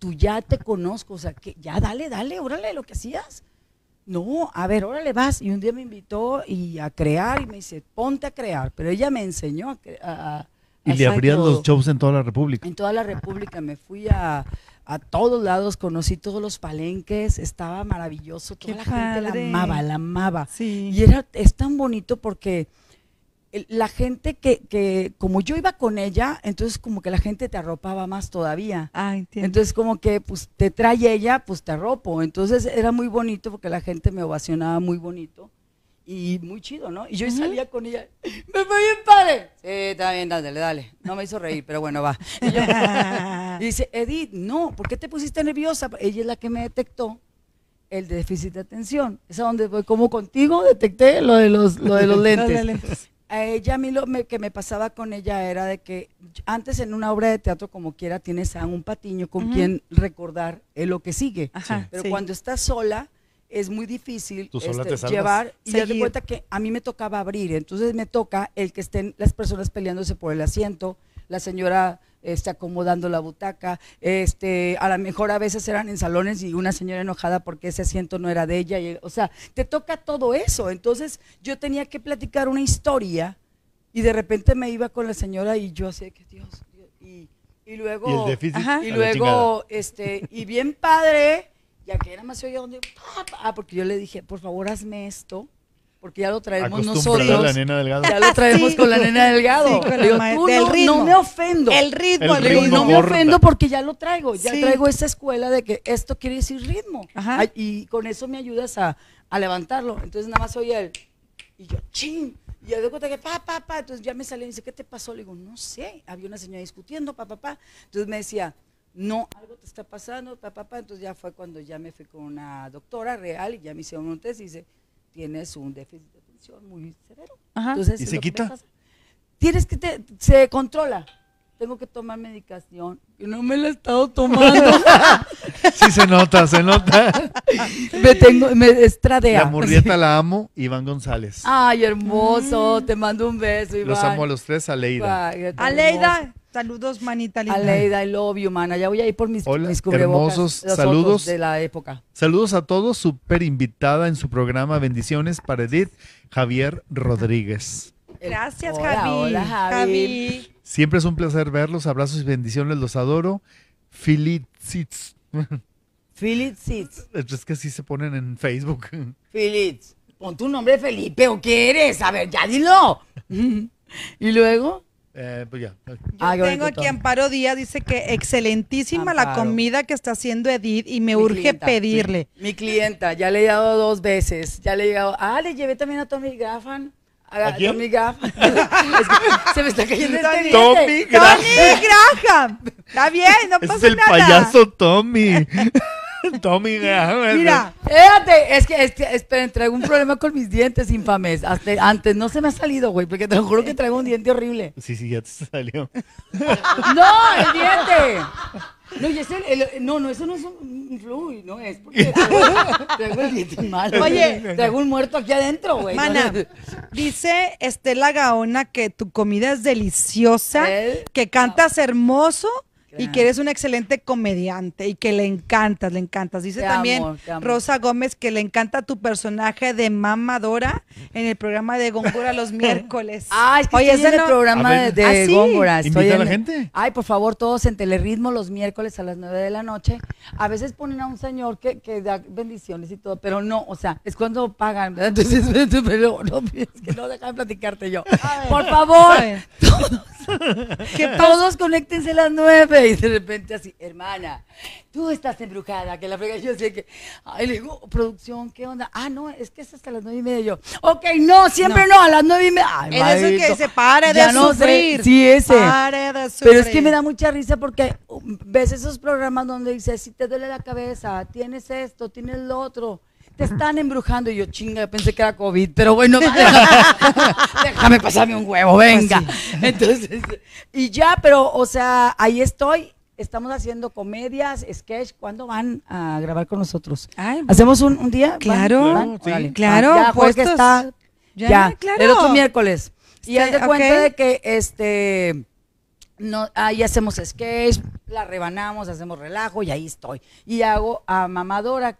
Tú ya te conozco, o sea, que ya dale, dale, órale, lo que hacías. No, a ver, órale vas. Y un día me invitó y a crear y me dice, ponte a crear. Pero ella me enseñó a, a- a- Y le todo. los shows en toda la República. En toda la República me fui a, a todos lados, conocí todos los palenques, estaba maravilloso, toda Qué la gente la amaba, la amaba. Sí. Y era, es tan bonito porque la gente que, que, como yo iba con ella, entonces como que la gente te arropaba más todavía. Ah, entiendo. Entonces como que pues te trae ella, pues te arropo. Entonces era muy bonito porque la gente me ovacionaba muy bonito y muy chido, ¿no? Y yo salía con ella, me fue bien padre. Sí, está bien, dale, dale. No me hizo reír, pero bueno, va. Y, yo- y dice, Edith, no, ¿por qué te pusiste nerviosa? Ella es la que me detectó el déficit de atención. Es a donde voy, como contigo detecté lo de los, lo de los lentes. A ella, a mí lo me- que me pasaba con ella era de que antes en una obra de teatro, como quiera, tienes a un patiño con quien recordar eh, lo que sigue. Ajá, Pero sí. cuando estás sola, es muy difícil Tú sola este, llevar y haz de Seguir. cuenta que a mí me tocaba abrir. Entonces me toca el que estén las personas peleándose por el asiento, la señora este, acomodando la butaca, este, a lo mejor a veces eran en salones y una señora enojada porque ese asiento no era de ella. y- o sea, te toca todo eso. Entonces yo tenía que platicar una historia y de repente me iba con la señora y yo así, que Dios, Dios", y, y luego... Y el déficit. Ajá. a Y luego, este, y bien padre, ya que nada más se oía donde, ah, porque yo le dije, por favor, hazme esto, porque ya lo traemos a nosotros. la nena delgado. Ya lo traemos Sí. con la nena delgado. Sí, digo, "Tú del no, ritmo. no me ofendo. El ritmo, El digo, ritmo. no me ofendo porque ya lo traigo, ya Sí. traigo esa escuela de que esto quiere decir ritmo. Ajá. Ay, y con eso me ayudas a, a levantarlo. Entonces nada más oía el, y yo, ching. Y yo de cuenta que, pa, pa, pa. Entonces ya me salió y dice, ¿qué te pasó? Le digo, no sé. Había una señora discutiendo, pa, pa, pa. Entonces me decía, no, algo te está pasando, pa, pa, pa. Entonces ya fue cuando ya me fui con una doctora real y ya me hicieron un test y dice, tienes un déficit de atención muy severo. Ajá. Entonces, ¿Y se que quita? Tienes que, te, se controla. Tengo que tomar medicación. Y no me la he estado tomando. Sí se nota, se nota. me tengo, me estradea. La murrieta la amo, Iván González. Ay, hermoso. Te mando un beso, Iván. Los amo a los tres, Aleida. Aleida, saludos, manita linda. Aleida, I love you, mana. Ya voy a ir por mis, Hola, mis cubrebocas, hermosos, los saludos. de la época. Saludos a todos, súper invitada en su programa. Bendiciones para Edith Javier Rodríguez. Gracias, Hola, Javi. hola, Javi. Siempre es un placer verlos. Abrazos y bendiciones, los adoro. Felicits. Philip Seeds. Es que así se ponen en Facebook. Philip. Pon tu nombre Felipe, ¿o qué eres? A ver, ya dilo. y luego. Eh, pues ya. Yo Ah, tengo aquí. Amparo Díaz, dice que excelentísima la comida que está haciendo Edith y me Mi urge clienta, pedirle. Mi clienta, ya le he dado dos veces. Ya le he llegado. Ah, le llevé también a Tommy Gaffan. A, ¿A quién? Tommy Gaffan. Es que se me está cayendo este diente. Tommy Tony Graham. Está bien, no pasa es el nada. payaso Tommy. Tommy Graham. Mira, Espérate, es que, es que, esperen, traigo un problema con mis dientes infames. Hasta, antes no se me ha salido, güey, porque te lo juro que traigo un diente horrible. Sí, sí, ya te salió. ¡No, el diente! No, y ese, el- no, no, eso no es un, fluid, no es porque traigo, traigo el diente malo. Oye. traigo un muerto aquí adentro, güey. mana, dice Estela Gaona que tu comida es deliciosa, que cantas hermoso y que eres una excelente comediante y que le encantas, le encantas. Dice Te también amo, te amo. Rosa Gómez que le encanta tu personaje de mamadora en el programa de Góngora los miércoles. Ah, es que Oye, estoy en ese el no- programa A de, de ¿Ah, sí? Góngora. Estoy Invita a la el- gente. Ay, por favor, todos en Telerritmo los miércoles a las 9 de la noche. A veces ponen a un señor que, que da bendiciones y todo, pero no, o sea, es cuando pagan, ¿verdad? Entonces, pero no, es que no dejan platicarte yo. Por favor, ver. Que todos conéctense a las 9 y de repente así, hermana, tú estás embrujada, que la frega yo sé que, ay, le digo, producción, ¿qué onda? Ah, no, es que es hasta las 9 y media yo. Ok, no, siempre no, a las 9 y media. Ay, Es de esos que dice, pare de Ya no sé. sufrir. Sí, ese. Pare de sufrir. Pero es que me da mucha risa porque um, ves esos programas donde dice, si te duele la cabeza, tienes esto, tienes lo otro, te están embrujando. Y yo, chinga, pensé que era COVID, pero bueno, déjame, déjame pasarme un huevo, venga. Entonces, y ya, pero, o sea, ahí estoy. Estamos haciendo comedias, sketch. ¿Cuándo van a grabar con nosotros? Ay, ¿Hacemos un, un día? Claro, ¿Van? sí. Órale. Claro, Ya, Jorge está. Ya, Ya, claro. el otro miércoles. Y Sí, haz de cuenta de que este no, ahí hacemos sketch, la rebanamos, hacemos relajo y ahí estoy. Y hago a Mamadora,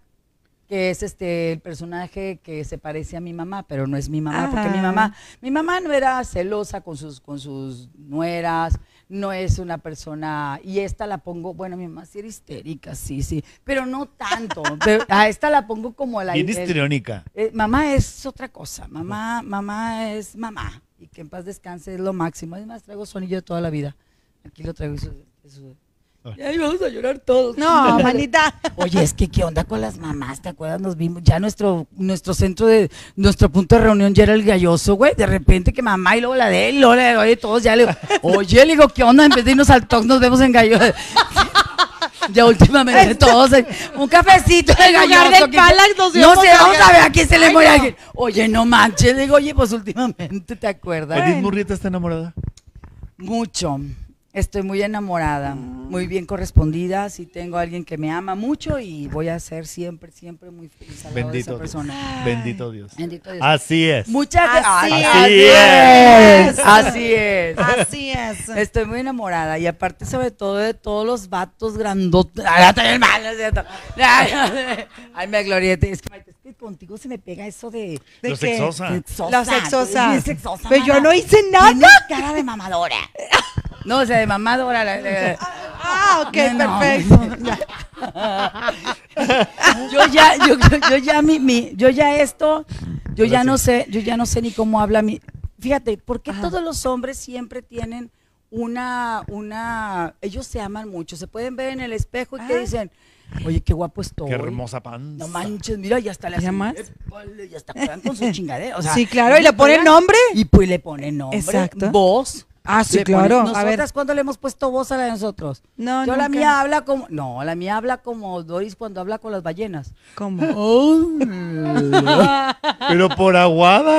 que es este el personaje que se parece a mi mamá, pero no es mi mamá, porque mi Ah. mamá, mi mamá no era celosa con sus, con sus nueras, no es una persona, y esta la pongo, bueno, mi mamá sí era histérica, sí, sí, pero no tanto. pero a esta la pongo como la Bien histriónica. eh, mamá es otra cosa. Mamá, mamá es mamá. Y que en paz descanse es lo máximo. Además, traigo sonillo de toda la vida. Aquí lo traigo. Eso, eso- Y ahí vamos a llorar todos. No, manita. Oye, es que qué onda con las mamás, ¿te acuerdas? Nos vimos, ya nuestro, nuestro centro de, nuestro punto de reunión ya era el galloso, güey. De repente que mamá y luego la de él, y luego la de oye, todos ya le digo, oye, le digo, ¿qué onda? En vez de irnos al talk, nos vemos en galloso. Ya últimamente todos, eh, un cafecito de galloso. del que- Palax nos No íbamos sé, vamos a ver a quién se le muere alguien. Oye, no manches, digo, oye, pues últimamente, ¿te acuerdas? ¿Edith Murrieta está enamorada? Mucho. Estoy muy enamorada, muy bien correspondida. Sí tengo a alguien que me ama mucho y voy a ser siempre, siempre muy feliz al lado de esa Dios. persona. Bendito Dios. Bendito Dios. Así es. Muchas Así gracias. es. Así es. Así es. Estoy muy enamorada y aparte sobre todo de todos los vatos grandotes. Ay, estoy mal, ¿no es cierto? Ay, me gloriete. Es que, contigo se me pega eso de... ¿De Lo qué? sexosa. Sexosa. La sexosa. Pero yo no hice nada. Tienes cara de mamadora. No, o sea, de mamadora. la- la- Ah, ok, No, no. perfecto. yo ya, yo, yo- yo ya mi, mi- yo ya esto, yo ya no sé, yo ya no sé ni cómo habla mi. Fíjate, ¿por qué Ajá. todos los hombres siempre tienen una, una, ellos se aman mucho, se pueden ver en el espejo y que Ah. dicen, oye, qué guapo estoy. Qué hermosa panza. No manches, mira, ya hasta le ¿Ya hacen, más? épale, ya hasta juegan con su chingadera. O sea, Sí, claro, y le ponen nombre. Y pues le ponen nombre, Exacto. voz. Ah, sí, Le claro. ponen-. Nosotras, ¿cuándo le hemos puesto voz a la de nosotros? No, Yo la nunca. mía habla como, no, la mía habla como Doris cuando habla con las ballenas. ¿Cómo? Pero por aguada.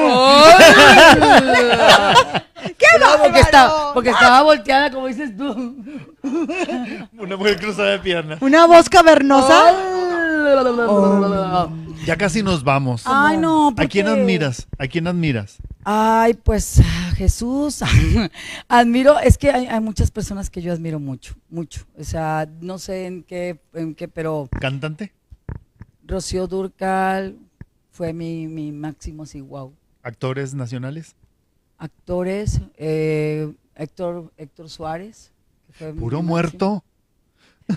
¡Qué No, porque, estaba, porque estaba volteada, como dices tú. Una mujer cruzada de pierna. Una voz cavernosa. Ya casi nos vamos. Ay, no. ¿por ¿A quién qué? admiras? ¿A quién admiras? Ay, pues Jesús. admiro, es que hay, hay muchas personas que yo admiro mucho, mucho. O sea, no sé en qué, en qué, pero ¿Cantante? Rocío Durcal fue mi, mi máximo, así, wow. ¿Actores nacionales? Actores, eh, Héctor, Héctor Suárez. que fue mi Puro muerto.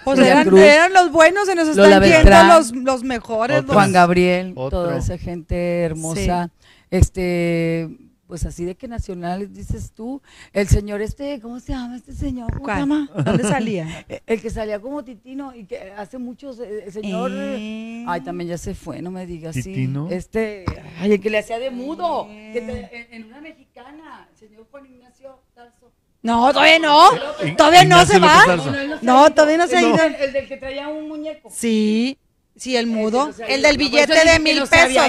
Pues eran, eran los buenos, se nos están Lola yendo Beltrán. los, los mejores. Los- Juan Gabriel, Otro. toda esa gente hermosa. Este, pues así de que nacionales dices tú, el señor este, ¿cómo se llama este señor? ¿Cómo ¿Cuál? se llama? ¿Dónde salía? Eh, El que salía como Titino y que hace muchos, eh, el señor, Eh. ay, también ya se fue, no me digas así. ¿Titino? Este, ay, el que le hacía de mudo, que te- en, en una mexicana, el señor Juan Ignacio Tarso. No, todavía no. Todavía no se va. No, todavía no se ha El- ido. El, el del que traía un muñeco. Sí, sí, el mudo. El del No, billete de mil pesos.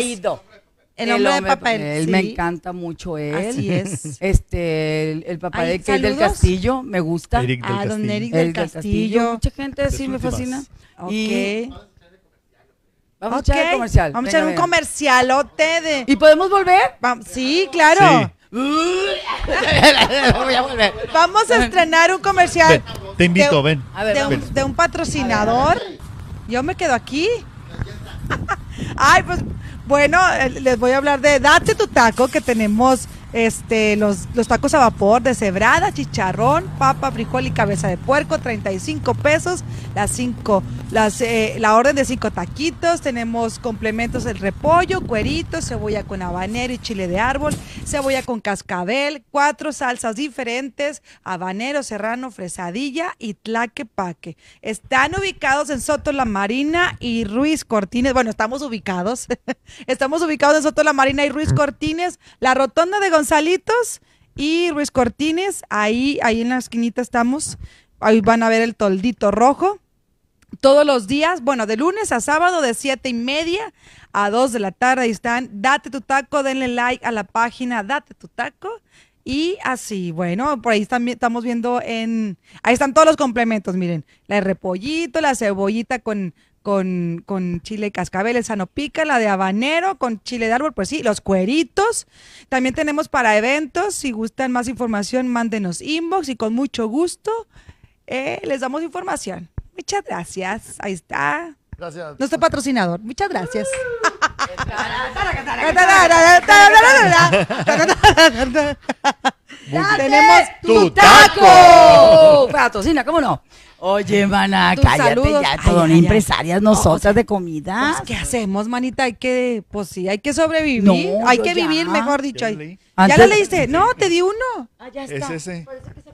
Ido. El hombre de papel. Él sí. me encanta mucho él. Así es. Este, el, el papá Ay, de Kate del. Castillo, me gusta. Eric del Ah, don Castillo. Eric Eric del Castillo. Mucha gente sí me fascina. Ok. Y vamos Ok, a echar el comercial. Vamos a echar un comercialote de. ¿Y podemos volver? Sí, claro. Voy a volver. Vamos a estrenar un comercial Ven, te invito, de- ven. A ver, de, vamos. un, de un patrocinador. Yo me quedo aquí. Ay, pues bueno, eh, les voy a hablar de Date tu taco, que tenemos este los, los tacos a vapor de cebrada, chicharrón, papa, frijol y cabeza de puerco, 35 pesos, las cinco, las, eh, la orden de cinco taquitos, tenemos complementos el repollo, cuerito, cebolla con habanero y chile de árbol, cebolla con cascabel, cuatro salsas diferentes, habanero, serrano, fresadilla y tlaquepaque. Están ubicados en Soto La Marina y Ruiz Cortines. Bueno, estamos ubicados. estamos ubicados en Soto La Marina y Ruiz Cortines, la rotonda de Gonzalitos y Ruiz Cortines. Ahí, ahí en la esquinita estamos. Ahí van a ver el toldito rojo todos los días, bueno, de lunes a sábado de siete y media a 2 de la tarde. Ahí están. Date tu taco, denle like a la página Date tu taco. Y así, bueno, por ahí estamos viendo en... Ahí están todos los complementos, miren. La de repollito, la cebollita con, con, con chile cascabel, el sano pica, la de habanero con chile de árbol, pues sí, los cueritos. También tenemos para eventos, si gustan más información, mándenos inbox y con mucho gusto eh, les damos información. Muchas gracias. Ahí está. Gracias. Nuestro patrocinador. Muchas gracias. Tenemos tu taco. Patrocina, ¿cómo no? Oye, mana, cállate saludos. ya, Ay, todo, ay, ay. empresarias nosotras de comida. Pues, ¿Qué hacemos, manita? Hay que, pues sí, hay que sobrevivir. No, hay que ya. vivir, mejor dicho. Ya ahí. lo leí. ¿Ya Antes- lo leíste? No, te di uno. Ah, ya Es está. ese.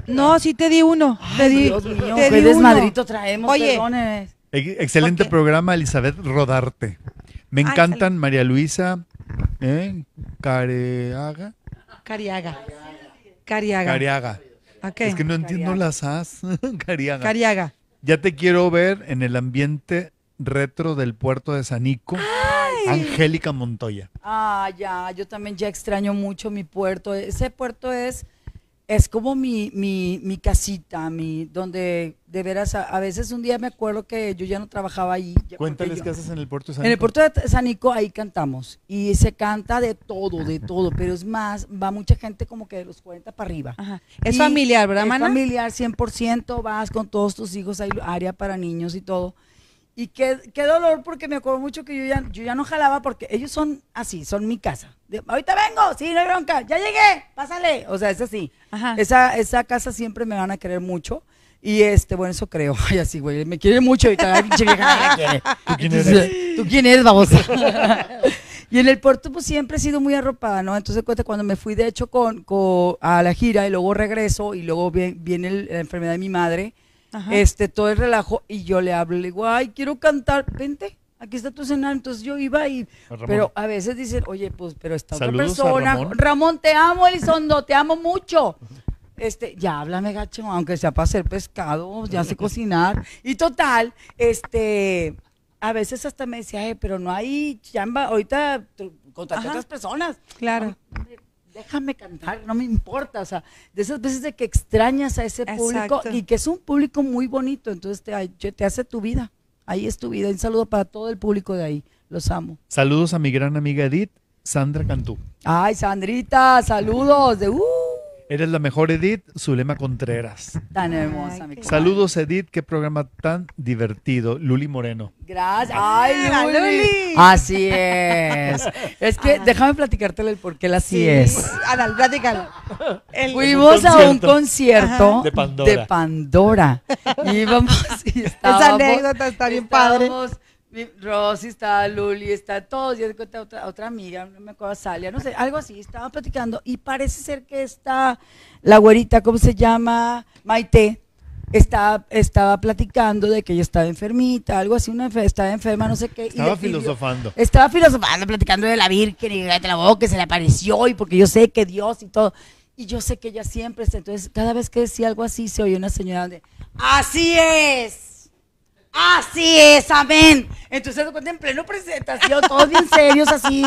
No, sí te di uno. te di, Dios mío, te qué di uno. desmadrito traemos, Oye, perdones. Excelente programa, Elizabeth Rodarte. Me Ay, encantan María Luisa ¿eh? Careaga. Cariaga. Cariaga. Cariaga. Es que no entiendo las as. Cariaga. Cariaga. Ya te quiero ver en el ambiente retro del puerto de Sanico. Angélica Montoya. Ah, ya, yo también ya extraño mucho mi puerto. Ese puerto es, es como mi, mi, mi casita, mi, donde de veras, a, a veces un día me acuerdo que yo ya no trabajaba ahí. Cuéntales yo- qué haces en el puerto de Sanico. En el puerto de Sanico ahí cantamos y se canta de todo, de todo, pero es más, va mucha gente como que de los 40 para arriba. Ajá. Es Y familiar, ¿verdad, es mana? familiar, 100%, vas con todos tus hijos, hay área para niños y todo. Y qué, qué dolor, porque me acuerdo mucho que yo ya, yo ya no jalaba, porque ellos son así, son mi casa. De, Ahorita vengo, sí, no hay bronca, ya llegué, pásale. O sea, es así. Ajá. Esa, esa casa siempre me van a querer mucho. Y este, bueno, eso creo. Ay, así, güey, me quiere mucho ay, pinche vieja, quiere. ¿Tú quién Entonces, ¿Tú quién eres, babosa? y en el puerto, pues siempre he sido muy arropada, ¿no? Entonces, cuenta, cuando me fui, de hecho, con, con- a la gira y luego regreso y luego vi- viene el- la enfermedad de mi madre, Ajá. este, todo el relajo y yo le hablo, le digo, ay, quiero cantar, vente. Aquí está tu escenario, entonces yo iba y, A Ramón. pero a veces dicen, oye, pues, pero está Saludos a otra persona. Ramón. Ramón, te amo, Elizondo, te amo mucho. Este, ya háblame, gacho, aunque sea para hacer pescado, ya sé cocinar. Y total, este, a veces hasta me decía, "Ay, pero no hay chamba, ahorita contraté a otras personas. Claro. Déjame cantar, no me importa, o sea, de esas veces de que extrañas a ese público Exacto. y que es un público muy bonito, entonces te, ay- te hace tu vida. Ahí es tu vida. Un saludo para todo el público de ahí. Los amo. Saludos a mi gran amiga Edith, Sandra Cantú. Ay, Sandrita, saludos. De, uh, Eres la mejor Edith, Zulema Contreras. tan hermosa, Ay, mi. Saludos Edith, qué programa tan divertido. Luli Moreno. Gracias. Ay, la Luli. Luli. Así es. Es que déjame platicártelo el por qué así es. Adal, platícalo. El- Fuimos a un concierto Ajá. De Pandora. de Pandora. Y íbamos y estábamos. Esa anécdota está bien padre. Rosy está, Luli está, todos. Yo otra, otra amiga, no me acuerdo, Salia, no sé, algo así. Estaba platicando y parece ser que está la güerita, ¿cómo se llama? Maite. Estaba, estaba platicando de que ella estaba enfermita, algo así, una estaba enferma, no sé qué. y Estaba filosofando. estaba filosofando, platicando de la Virgen y cállate la boca, que se le apareció y porque yo sé que Dios y todo. Y yo sé que ella siempre está. Entonces, cada vez que decía algo así, se oye una señora de, así es. Así es, amén. Entonces, en pleno presentación, todos bien serios, así,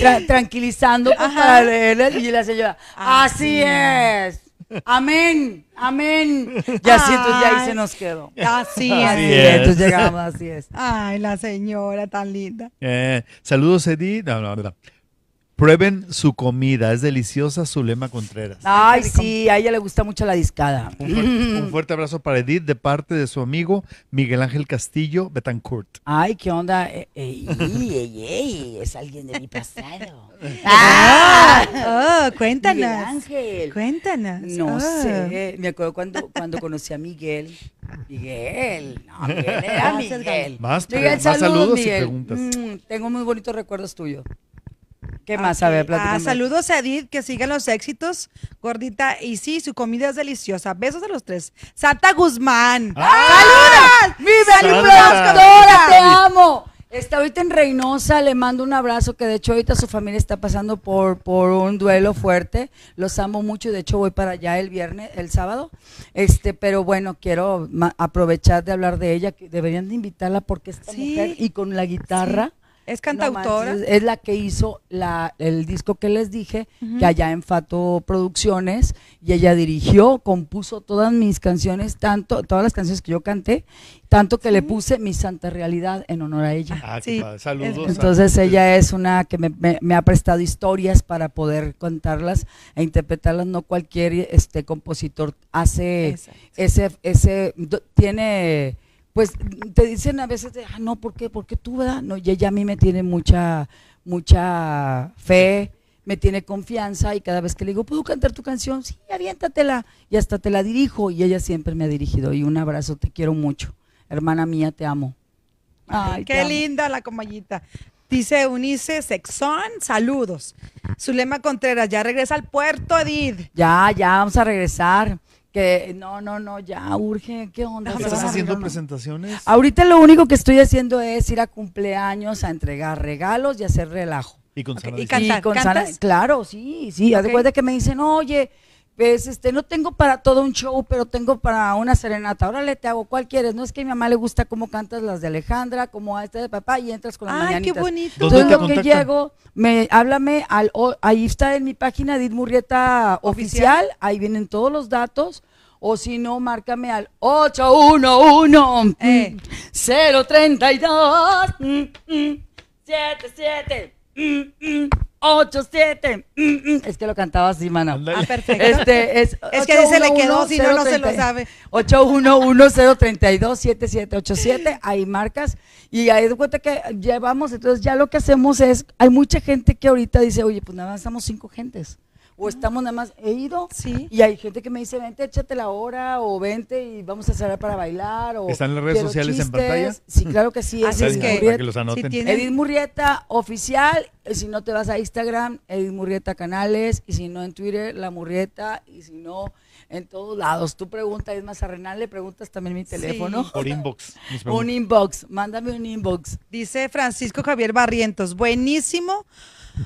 tra- tranquilizando pues, para. Y la señora, así es. Amén, amén. Y así, entonces, ya ahí se nos quedó. Así Así es. es. Entonces llegamos, así es. Ay, la señora tan linda. Eh, saludos Edith. No, no, no. Prueben su comida, es deliciosa Zulema Contreras. Ay, sí, a ella le gusta mucho la discada. Un fuerte, un fuerte abrazo para Edith de parte de su amigo Miguel Ángel Castillo Betancourt. Ay, ¿qué onda? Eh, eh, ey, ey, ey, es alguien de mi pasado. Ah, oh, Miguel cuéntanos. Ángel. Cuéntanos. No Oh. sé, me acuerdo cuando, cuando conocí a Miguel. Miguel, no, Miguel era Miguel. Más, Miguel, saludos y Miguel. preguntas. Mm, tengo muy bonitos recuerdos tuyos. ¿Qué más? A ver. Ah, saludos a Edith, que sigan los éxitos, gordita. Y sí, su comida es deliciosa. Besos a los tres. Santa Guzmán. ¡Saludos! ¡Mi Santa. Doctora, te amo! Está ahorita en Reynosa, le mando un abrazo, que de hecho ahorita su familia está pasando por, por un duelo fuerte. Los amo mucho y de hecho voy para allá el viernes, el sábado. Este, pero bueno, quiero aprovechar de hablar de ella, que deberían de invitarla porque esta Sí. mujer y con la guitarra. Es No cantautora. manches, es la que hizo la, el disco que les dije, que allá en Fato Producciones, y ella dirigió, compuso todas mis canciones, tanto, todas las canciones que yo canté, tanto que le puse mi santa realidad en honor a ella. Ah, Sí. Saludos. Entonces ella es una que me, me- me ha prestado historias para poder contarlas e interpretarlas. No cualquier este compositor hace Exacto. ese, ese tiene, pues te dicen a veces, de, ah, no, ¿por qué? Porque tú, ¿verdad? No, y ella a mí me tiene mucha, mucha fe, me tiene confianza y cada vez que le digo, ¿puedo cantar tu canción? Sí, aviéntatela. Y hasta te la dirijo y ella siempre me ha dirigido. Y un abrazo, te quiero mucho. Hermana mía, te amo. Ay, Qué linda la comayita. Dice Unice Sexón, saludos. Zulema Contreras, ya regresa al puerto, Edith. Ya, ya, vamos a regresar. Que no, no, no, ya urge. ¿Qué onda? Déjame ¿Se ¿Estás haciendo presentaciones? Ahorita lo único que estoy haciendo es ir a cumpleaños, a entregar regalos y hacer relajo. Y con sana y. Cantar, Y con sana- claro, sí, sí. Haz de cuenta que me dicen, oye, pues este, no tengo para todo un show, pero tengo para una serenata. Órale, te hago, ¿cuál quieres? No es que a mi mamá le gusta cómo cantas las de Alejandra, como a esta de papá, y entras con las Ay, qué bonito. ¿Dónde Entonces lo que llego, me, háblame al, o- ahí está en mi página Edith Murrieta oficial, ahí vienen todos los datos. O si no, márcame al 811 Eh. 032 mm, mm, 77 mm, mm, 87 mm, mm. Es que lo cantaba así, mano. Ah, perfecto. Este es Es que se le quedó, si no, no se lo 811-030. sabe. 811-032-7787, ahí marcas y ahí de cuenta que llevamos, entonces ya lo que hacemos es, hay mucha gente que ahorita dice, oye, pues nada más estamos cinco gentes, o estamos nada más, he ido, Sí. y hay gente que me dice, vente, échate la hora, o vente y vamos a cerrar para bailar, o ¿Están las redes sociales en pantalla? Sí, claro que sí. Así Edith es que- Para que los anoten. Si tienen- Edith Murrieta oficial, y si no te vas a Instagram, Edith Murrieta canales, y si no en Twitter, La Murrieta, y si no en todos lados. Tú preguntas, es más Renal, le preguntas también mi teléfono. Por inbox. Un inbox, mándame un inbox. Dice Francisco Javier Barrientos, buenísimo,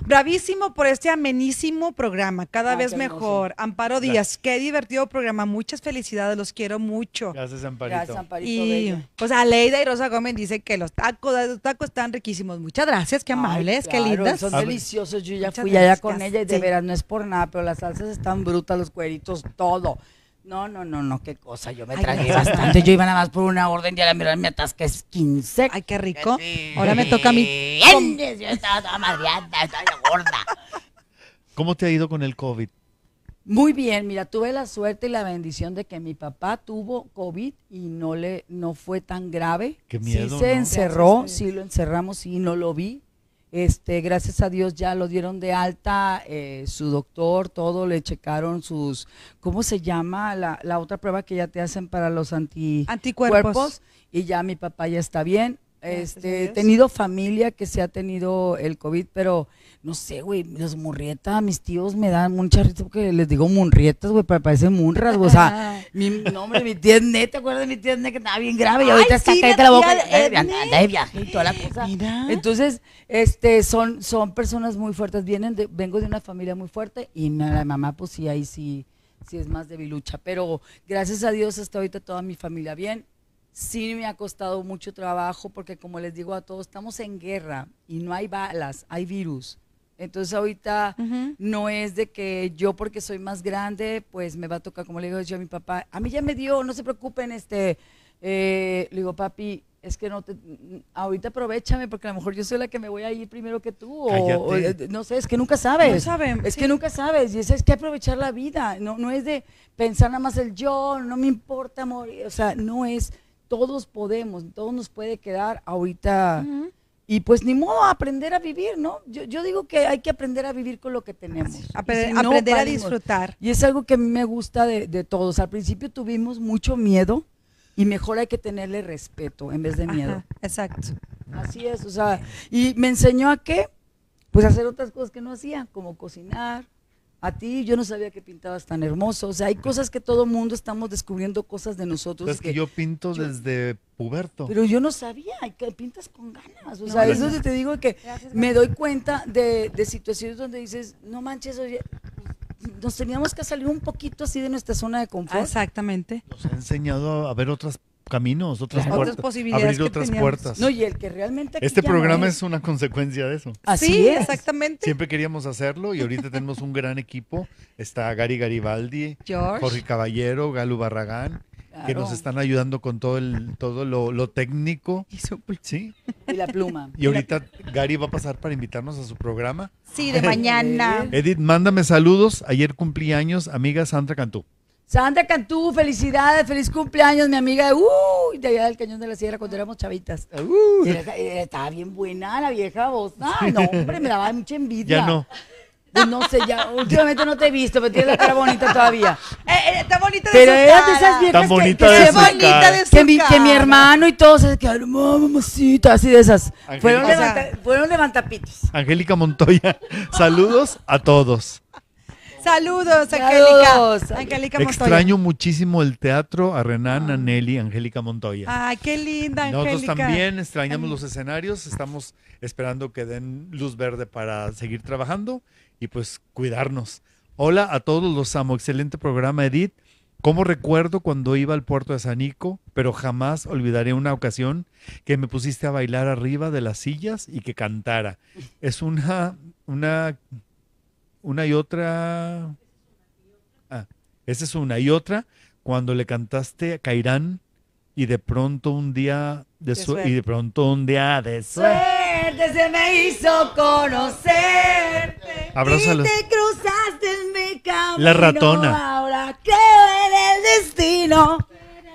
bravísimo por este amenísimo programa, cada Ah, vez hermoso. mejor. Amparo Díaz, qué divertido programa, muchas felicidades, los quiero mucho. Gracias, Amparito. Gracias, Amparito Y Bello. pues Aleida y Rosa Gómez dice que los tacos, los tacos están riquísimos. Muchas gracias, qué Ay, amables, qué lindas. Son A ver. deliciosos. Yo ya Muchas fui allá con ella y de sí. veras no es por nada, pero las salsas están brutas, los cueritos, todo. No, no, no, no, qué cosa. Yo me Ay, tragué bastante. Yo iba nada más por una orden y a la mirar me atasqué 15. Ay, qué rico. Ahora me toca a mí. Yo estaba toda madreada, estaba gorda. ¿Cómo te ha ido con el COVID? Muy bien, mira, tuve la suerte y la bendición de que mi papá tuvo COVID y no le no fue tan grave. Qué miedo, Sí se ¿no? encerró, sí lo encerramos y no lo vi. Este, gracias a Dios ya lo dieron de alta, eh, su doctor, todo, le checaron sus, ¿cómo se llama? La, la otra prueba que ya te hacen para los anti, Anticuerpos. cuerpos y ya mi papá ya está bien. Este, he tenido familia que se ha tenido el COVID, pero no sé, güey, los murrieta, mis tíos me dan mucha risa porque les digo munrietas, güey, para parecen munras, güey, o sea, mi nombre, mi tía Ednet, ¿te acuerdas de mi tía Ednet que estaba bien grave? Y ahorita está sí, la la boca, anda de- viaje y toda la cosa. Mira. Entonces, este, son, son personas muy fuertes, vienen de, vengo de una familia muy fuerte y la mamá, pues sí, ahí sí, sí es más debilucha, pero gracias a Dios hasta ahorita toda mi familia bien. Sí me ha costado mucho trabajo porque como les digo a todos, estamos en guerra y no hay balas, hay virus. Entonces ahorita no es de que yo porque soy más grande, pues me va a tocar, como le digo yo a mi papá, a mí ya me dio, no se preocupen, este, eh, le digo, papi, es que no te, ahorita aprovechame porque a lo mejor yo soy la que me voy a ir primero que tú, o, o, Cállate. eh, no sé, es que nunca sabes. No saben, Es sí. que nunca sabes, y eso es que aprovechar la vida, no, no es de pensar nada más el yo, no me importa morir, o sea, no es, todos podemos, todos nos puede quedar ahorita. Y pues ni modo, aprender a vivir, ¿no? Yo, yo digo que hay que aprender a vivir con lo que tenemos. Apre- Y si no, aprender a disfrutar. Y es algo que a mí me gusta de, de todos. Al principio tuvimos mucho miedo y mejor hay que tenerle respeto en vez de miedo. Ajá, exacto. Así es, o sea, y me enseñó a qué? Pues a hacer otras cosas que no hacía, como cocinar. A ti yo no sabía que pintabas tan hermoso. O sea, hay cosas que todo mundo estamos descubriendo cosas de nosotros. Es que yo pinto desde puberto. Pero yo no sabía, que pintas con ganas. O No, sea, eso te digo que me doy cuenta de, de situaciones donde dices, no manches, oye, nos teníamos que salir un poquito así de nuestra zona de confort. Exactamente. Nos ha enseñado a ver otras caminos, otras Claro. Otras posibilidades abrir que otras teníamos. puertas. No, y el que realmente aquí este programa es. es una consecuencia de eso. Así sí, es. exactamente. Siempre queríamos hacerlo y ahorita tenemos un gran equipo. Está Gary Garibaldi, George. Jorge Caballero, Galo Barragán, que nos están ayudando con todo el todo lo, lo técnico, Y su ¿sí? Y la pluma. Y ahorita Gary va a pasar para invitarnos a su programa. Sí, de mañana. Edith, mándame saludos. Ayer cumplí años, amiga Sandra Cantú. Sandra Cantú, felicidades, feliz cumpleaños, mi amiga de, uy, de allá del Cañón de la Sierra cuando éramos chavitas. Era- estaba bien buena la vieja voz. No, hombre, me daba mucha envidia. Ya no. Pues no sé, ya, últimamente no te he visto, pero tienes la cara bonita todavía. Eh, eh, está bonita de Pero su eras de cara. esas viejas Tan que- bonita que, de se- Qué su bonita cara. de su que mi, que mi hermano y todos se quedaron, mamacita, así de esas. Fueron, O sea- levanta- fueron levantapitos. Angélica Montoya, saludos a todos. Saludos, Saludos. Angélica. Angélica Montoya. Extraño muchísimo el teatro, a Renan, a Nelly, Angélica Montoya. Ay, qué linda, Nosotros Angélica. también extrañamos los escenarios, estamos esperando que den luz verde para seguir trabajando y pues cuidarnos. Hola a todos, los amo. Excelente programa, Edith. Como recuerdo cuando iba al puerto de Sanico, pero jamás olvidaré una ocasión que me pusiste a bailar arriba de las sillas y que cantara. Es una, una, una y otra. Ah, esa es una y otra cuando le cantaste a Cairán y de pronto un día de, suerte. y de pronto un día de suerte. Suerte se me hizo conocerte. Abrázalo. Y te cruzaste en mi camino. La ratona. Ahora creo en el destino.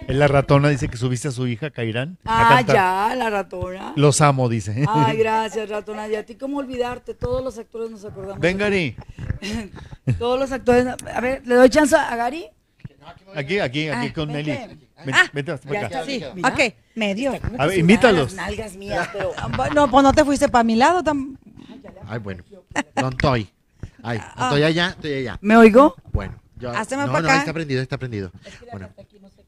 La ratona dice que subiste a su hija Cairán Ah, ya, la ratona. Los amo, dice. Ay, gracias, ratona. Y a ti, ¿cómo olvidarte? Todos los actores nos acordamos. Ven, Gary. Todos los actores. A ver, ¿le doy chance a Gary? Aquí, aquí, aquí Ah, con. Ven, Ah, vente hasta ya acá. Sí, ok, medio. A ver, invítalos. Nalgas mías, pero... No, pues no te fuiste para mi lado. tam- Ay, bueno. No estoy. Ay, no Ah. estoy allá, estoy allá. ¿Me oigo? Bueno, yo. Hazme no, pa' no, acá. está prendido, está prendido. Bueno.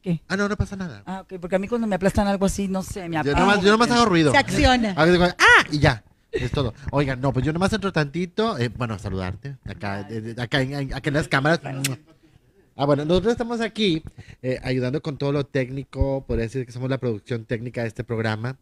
¿Qué? Ah, no, no pasa nada. Ah, ok, porque a mí cuando me aplastan algo así, no sé, me Yo apago. nomás, yo nomás hago ruido. Se acciona. Digo, ¡Ah! Y ya. Es todo. Oigan, no, pues yo nomás entro tantito. eh, bueno, a saludarte. Acá, eh, acá, en, acá en las cámaras. Ah, bueno, nosotros estamos aquí eh, ayudando con todo lo técnico. Podría decir que somos la producción técnica de este programa.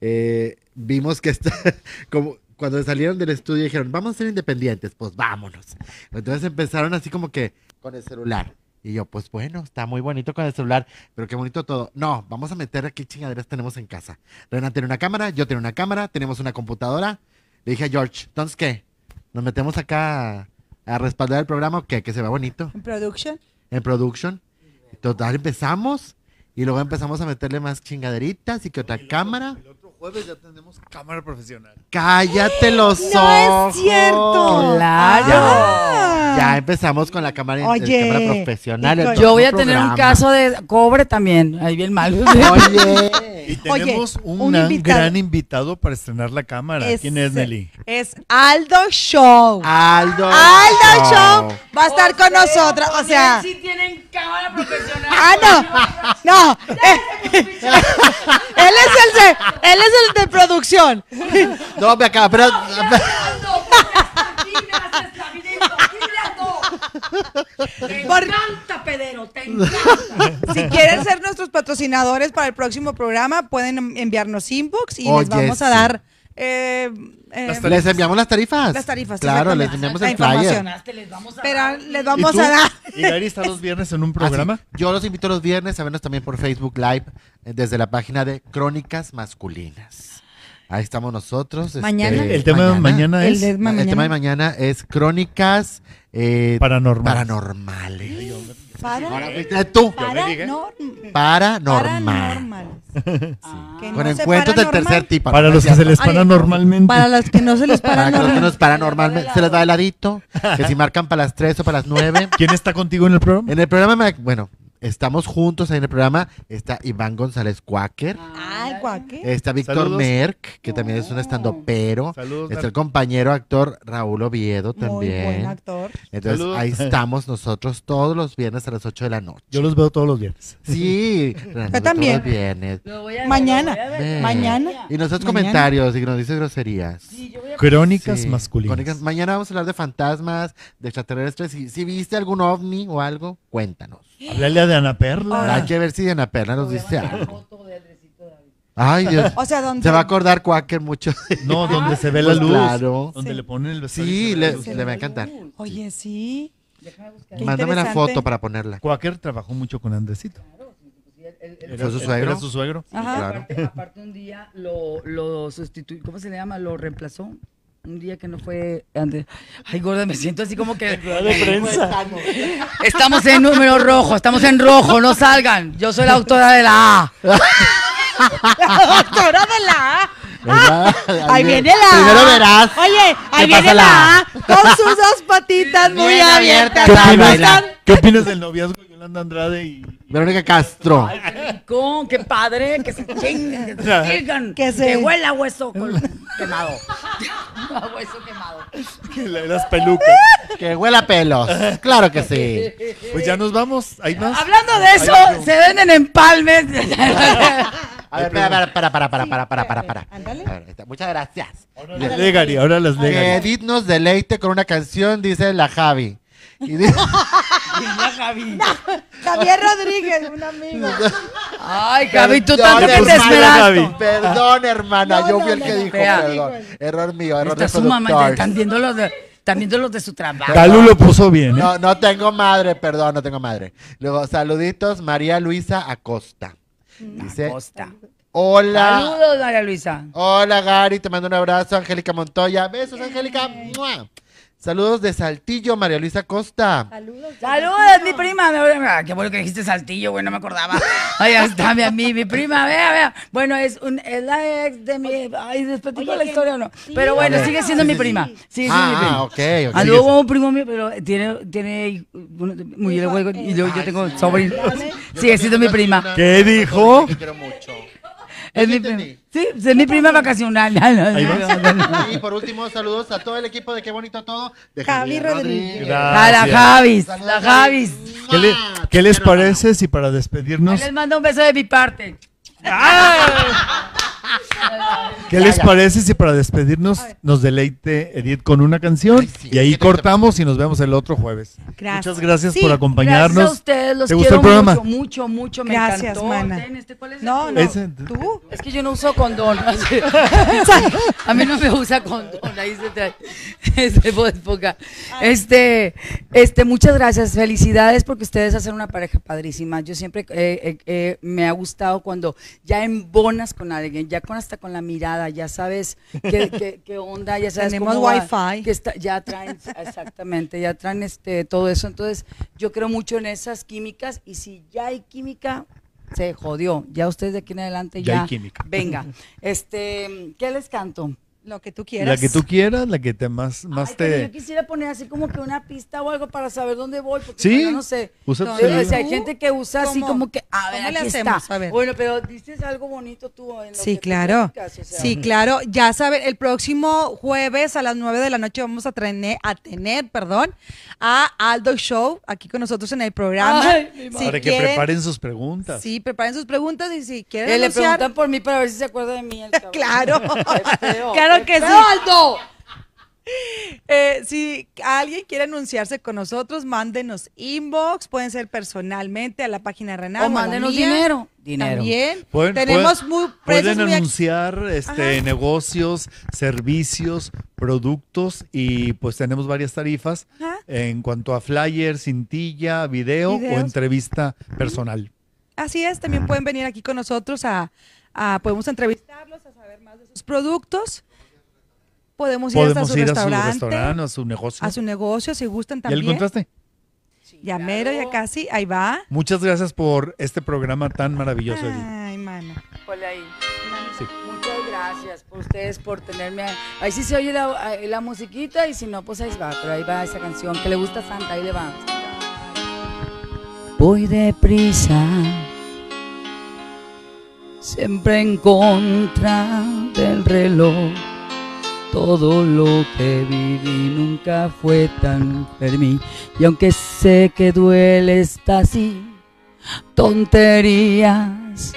Eh, vimos que está, como cuando salieron del estudio dijeron, vamos a ser independientes, pues vámonos. Entonces empezaron así como que con el celular. Y yo, pues bueno, está muy bonito con el celular, pero qué bonito todo. No, vamos a meter aquí chingaderas tenemos en casa. Renan tiene una cámara, yo tengo una cámara, tenemos una computadora. Le dije a George, entonces qué, nos metemos acá a, a respaldar el programa o qué, que se vea bonito En production. en production. Total, empezamos y luego empezamos a meterle más chingaderitas y que otra cámara. Jueves ya tenemos cámara profesional. Cállate los No ojos. es cierto. Claro. Ya empezamos con la cámara, Oye, cámara profesional. el Yo voy a tener un caso de cobre también. Ahí bien mal. Oye. Y Oye, tenemos un, un invitado. gran invitado para estrenar la cámara. ¿Quién es Nelly? Es Aldo Show. Aldo. Aldo Show va a estar con nosotros. O sea. Si tienen cámara profesional. Ah, no. No. Eh, él es el de, él es el de producción. No, me acaba, pero. Te Por- encanta, Pedero, te encanta. Si quieren ser nuestros patrocinadores para el próximo programa, pueden enviarnos inbox y les vamos a dar eh, eh, Les enviamos las tarifas. Las tarifas, Claro, les enviamos La el flyer. información. Les vamos a pero dar- les ¿Y vamos tú? a dar. ¿Y Gary está los viernes en un programa? Ah, sí. Yo los invito los viernes a vernos también por Facebook Live eh, desde la página de Crónicas Masculinas. Ahí estamos nosotros. este, Mañana. El tema de mañana El es de El mañana. tema de mañana es Crónicas eh, paranormal. Paranormales. Para- Ahora, fuiste tú. paranorm- Paranormal. paranormales. Ah. Que Con no se encuentros del paranormal. tercer tipo. Para ¿no? los que se les para normalmente. Para los que no se les Para que los que paranormal. nos paranormalmente se les da heladito. Que si marcan para las 3 o para las 9. ¿Quién está contigo en el programa? En el programa, me- bueno, estamos juntos ahí en el programa. Está Iván González Cuáquer. Ay, guaque. Está Víctor. Merck, que también es un estandopero. Saludos. Está el compañero actor Raúl Oviedo Muy buen también. actor. Entonces Saludos. ahí estamos nosotros todos los viernes a las 8 de la noche. Yo los veo todos los viernes. Sí, Renato, también. Todos los viernes. Lo voy a ver, Mañana. lo voy a ver. Ven. Mañana. Y nosotros Mañana. comentarios y nos dice groserías. Sí, yo voy a- Crónicas Sí. masculinas. Crónicas- Mañana vamos a hablar de fantasmas, de extraterrestres. Si, si viste algún ovni o algo, cuéntanos. Háblale a de Ana Perla. Hay que ver si Diana Perla nos dice algo. Ay, Dios. O sea, ¿dónde? Se va a acordar Quaker mucho. No, donde se ve la Pues luz. claro. Donde Sí. le ponen el vestuario. Sí, le, le va a encantar. Oye, sí. Qué Mándame la interesante. foto para ponerla. Quaker trabajó mucho con Andresito. Era, Fue su era suegro. su suegro. Ajá. Claro. Aparte, aparte un día lo, lo sustituyó, ¿cómo se le llama? Lo reemplazó. Un día que no fue antes. Ay, gorda, me siento así como que. de prensa. Estamos en número rojo, estamos en rojo, no salgan. Yo soy la autora de la A. Doctora de la A. ¿Verdad? Ahí viene la A. Primero verás. Oye, ahí ¿Qué viene la la A con sus dos patitas muy abiertas. ¿Qué opinas. ¿Qué opinas del noviazgo Yolanda Andrade y Verónica Castro. Con, qué padre, que se chinguen, que se sigan, Que que, se- huela a hueso col- quemado. A hueso quemado. que la- las pelucas? Que huela a pelos. Claro que sí. Pues ya nos vamos. ¿Hay más? Hablando de eso, Ay, se venden empalmes. A ver, para, para, para, para, para, para, para, para. Ándale. A ver, está. Muchas gracias. Ahora las Legari, ahora las Que Legari. Edith nos deleite con una canción, dice la Javi. Y dice, Javier Rodríguez, un amigo. Ay, Javi, tú Perdón, también te esmeraste. Perdón, hermana, No, yo no, fui el no, que no. dijo, Vea. perdón. Error mío, error Está de su mamá, productor. están viendo los de, están viendo los de su trabajo. Calu lo puso bien, ¿eh? No, no tengo madre, perdón, no tengo madre. Luego, saluditos, María Luisa Acosta. Dice, Costa. hola. Saludos, María Luisa. Hola, Gary, te mando un abrazo. Angélica Montoya. Besos, Angélica. ¡Mua! Saludos de Saltillo, María Luisa Costa. Saludos. Saludos, mi prima. Ah, Qué bueno que dijiste saltillo, güey, no me acordaba. Ahí está mi, mi, mi prima, vea, vea. Bueno, es, un, es la ex de mi. Ay, ¿les platico Oye, la historia o no? sí, pero bueno, sigue siendo Sí, mi sí, prima. sí. Sigue siendo mi prima. Ah, ok, ok. Ah, un primo mío, pero tiene, tiene uno- muy y yo ay, tengo sobrino. Sigue siendo mi prima. ¿Qué dijo? Te quiero mucho. Es mi. Sí, es mi prima vacacional. Y por último, saludos a todo el equipo de Qué Bonito Todo. De Javi Rodríguez. A la. Javis, la Javis. ¿Qué, le- ¡Mua! qué les parece si para despedirnos, les mando un beso de mi parte. Qué Ya, les ya. parece si para despedirnos nos deleite Edith con una canción Ay, sí, y ahí cortamos y nos vemos el otro jueves? Gracias. Muchas gracias Sí, por Gracias a acompañarnos. ustedes, los ¿Te gustó el programa? mucho, mucho, mucho. Me Gracias, encantó. mana. Este, ¿cuál es el No, no. Ese- ¿Tú? Es que yo no uso condón. A mí no me usa condón. Ahí se trae. Este, este, muchas gracias. Felicidades porque ustedes hacen una pareja padrísima. Yo siempre eh, eh, eh, me ha gustado cuando ya embonas con alguien, ya con hasta con la mirada, ya sabes qué, qué- qué onda, ya sabes Tenemos cómo va, wifi. que está, ya traen, exactamente, ya traen este todo eso. Entonces, yo creo mucho en esas químicas y si ya hay química, se jodió. Ya ustedes de aquí en adelante Ya ya. hay química. Venga. Este, ¿qué les canto? Lo que tú La quieras. que tú quieras, la que te más, más Ay, pero yo te... quisiera poner así como que una pista o algo para saber dónde voy, porque Sí, yo no sé. usa tu No, Eh, o celular. sea, hay gente que usa así como que, a ver, ¿Cómo le aquí hacemos? está. A ver. Bueno, pero dices algo bonito tú en lo Sí, que claro. platicas, o sea. Sí, claro. Ya saben, el próximo jueves a las 9 de la noche vamos a tener, a tener, perdón, a Aldo Show aquí con nosotros en el programa. Ay, mi Si para que quieren- preparen sus preguntas. Sí, preparen sus preguntas y si quieren Eh, le anunciar- preguntan por mí para ver si se acuerda de mí. el cabrón. Claro. Claro que sí. Eh, si alguien quiere anunciarse con nosotros, mándenos inbox, pueden ser personalmente a la página de Renan. O mándenos mía. dinero. Dinero. También. Pueden- Tenemos pueden- muy precios Pueden muy anunciar este, Ajá. negocios, servicios, productos y pues tenemos varias tarifas Ajá. en cuanto a flyer, cintilla, video Videos. o entrevista personal. Así es, también pueden venir aquí con nosotros a, a- podemos entrevistarlos, a saber más de sus productos. Podemos ir hasta Podemos su ir a su restaurante, restaurante, a su negocio. a su negocio, si gustan ¿Ya también. lo encontraste? Ya mero, ya casi, ahí va. Muchas gracias por este programa tan maravilloso, Edith. Ay, mano. Ponle ahí. Sí. Muchas gracias por ustedes por tenerme. ahí. Ahí sí se oye la, la musiquita y si no, pues ahí va. Pero ahí va esa canción que le gusta a Santa, ahí le va. Voy deprisa, siempre en contra del reloj. Todo lo que viví nunca fue tan fermí. Y aunque sé que duele, está así. Tonterías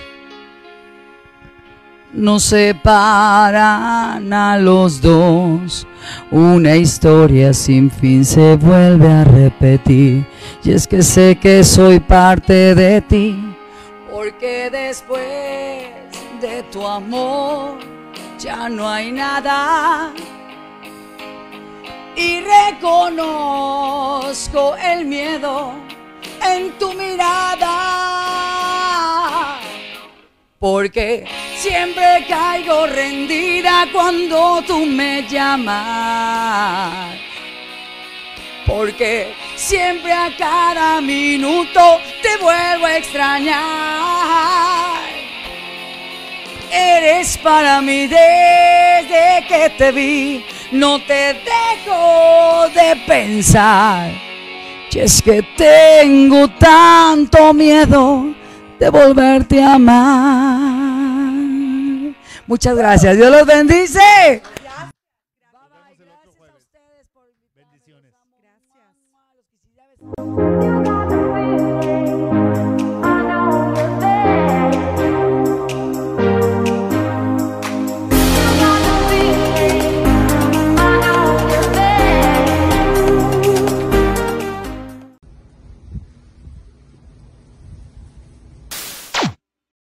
nos separan a los dos. Una historia sin fin se vuelve a repetir. Y es que sé que soy parte de ti. Porque después de tu amor ya no hay nada. Y reconozco el miedo en tu mirada. Porque siempre caigo rendida cuando tú me llamas. Porque siempre a cada minuto te vuelvo a extrañar. Eres para mí desde que te vi, no te dejo de pensar. Y es que tengo tanto miedo de volverte a amar. Muchas gracias, Dios los bendice.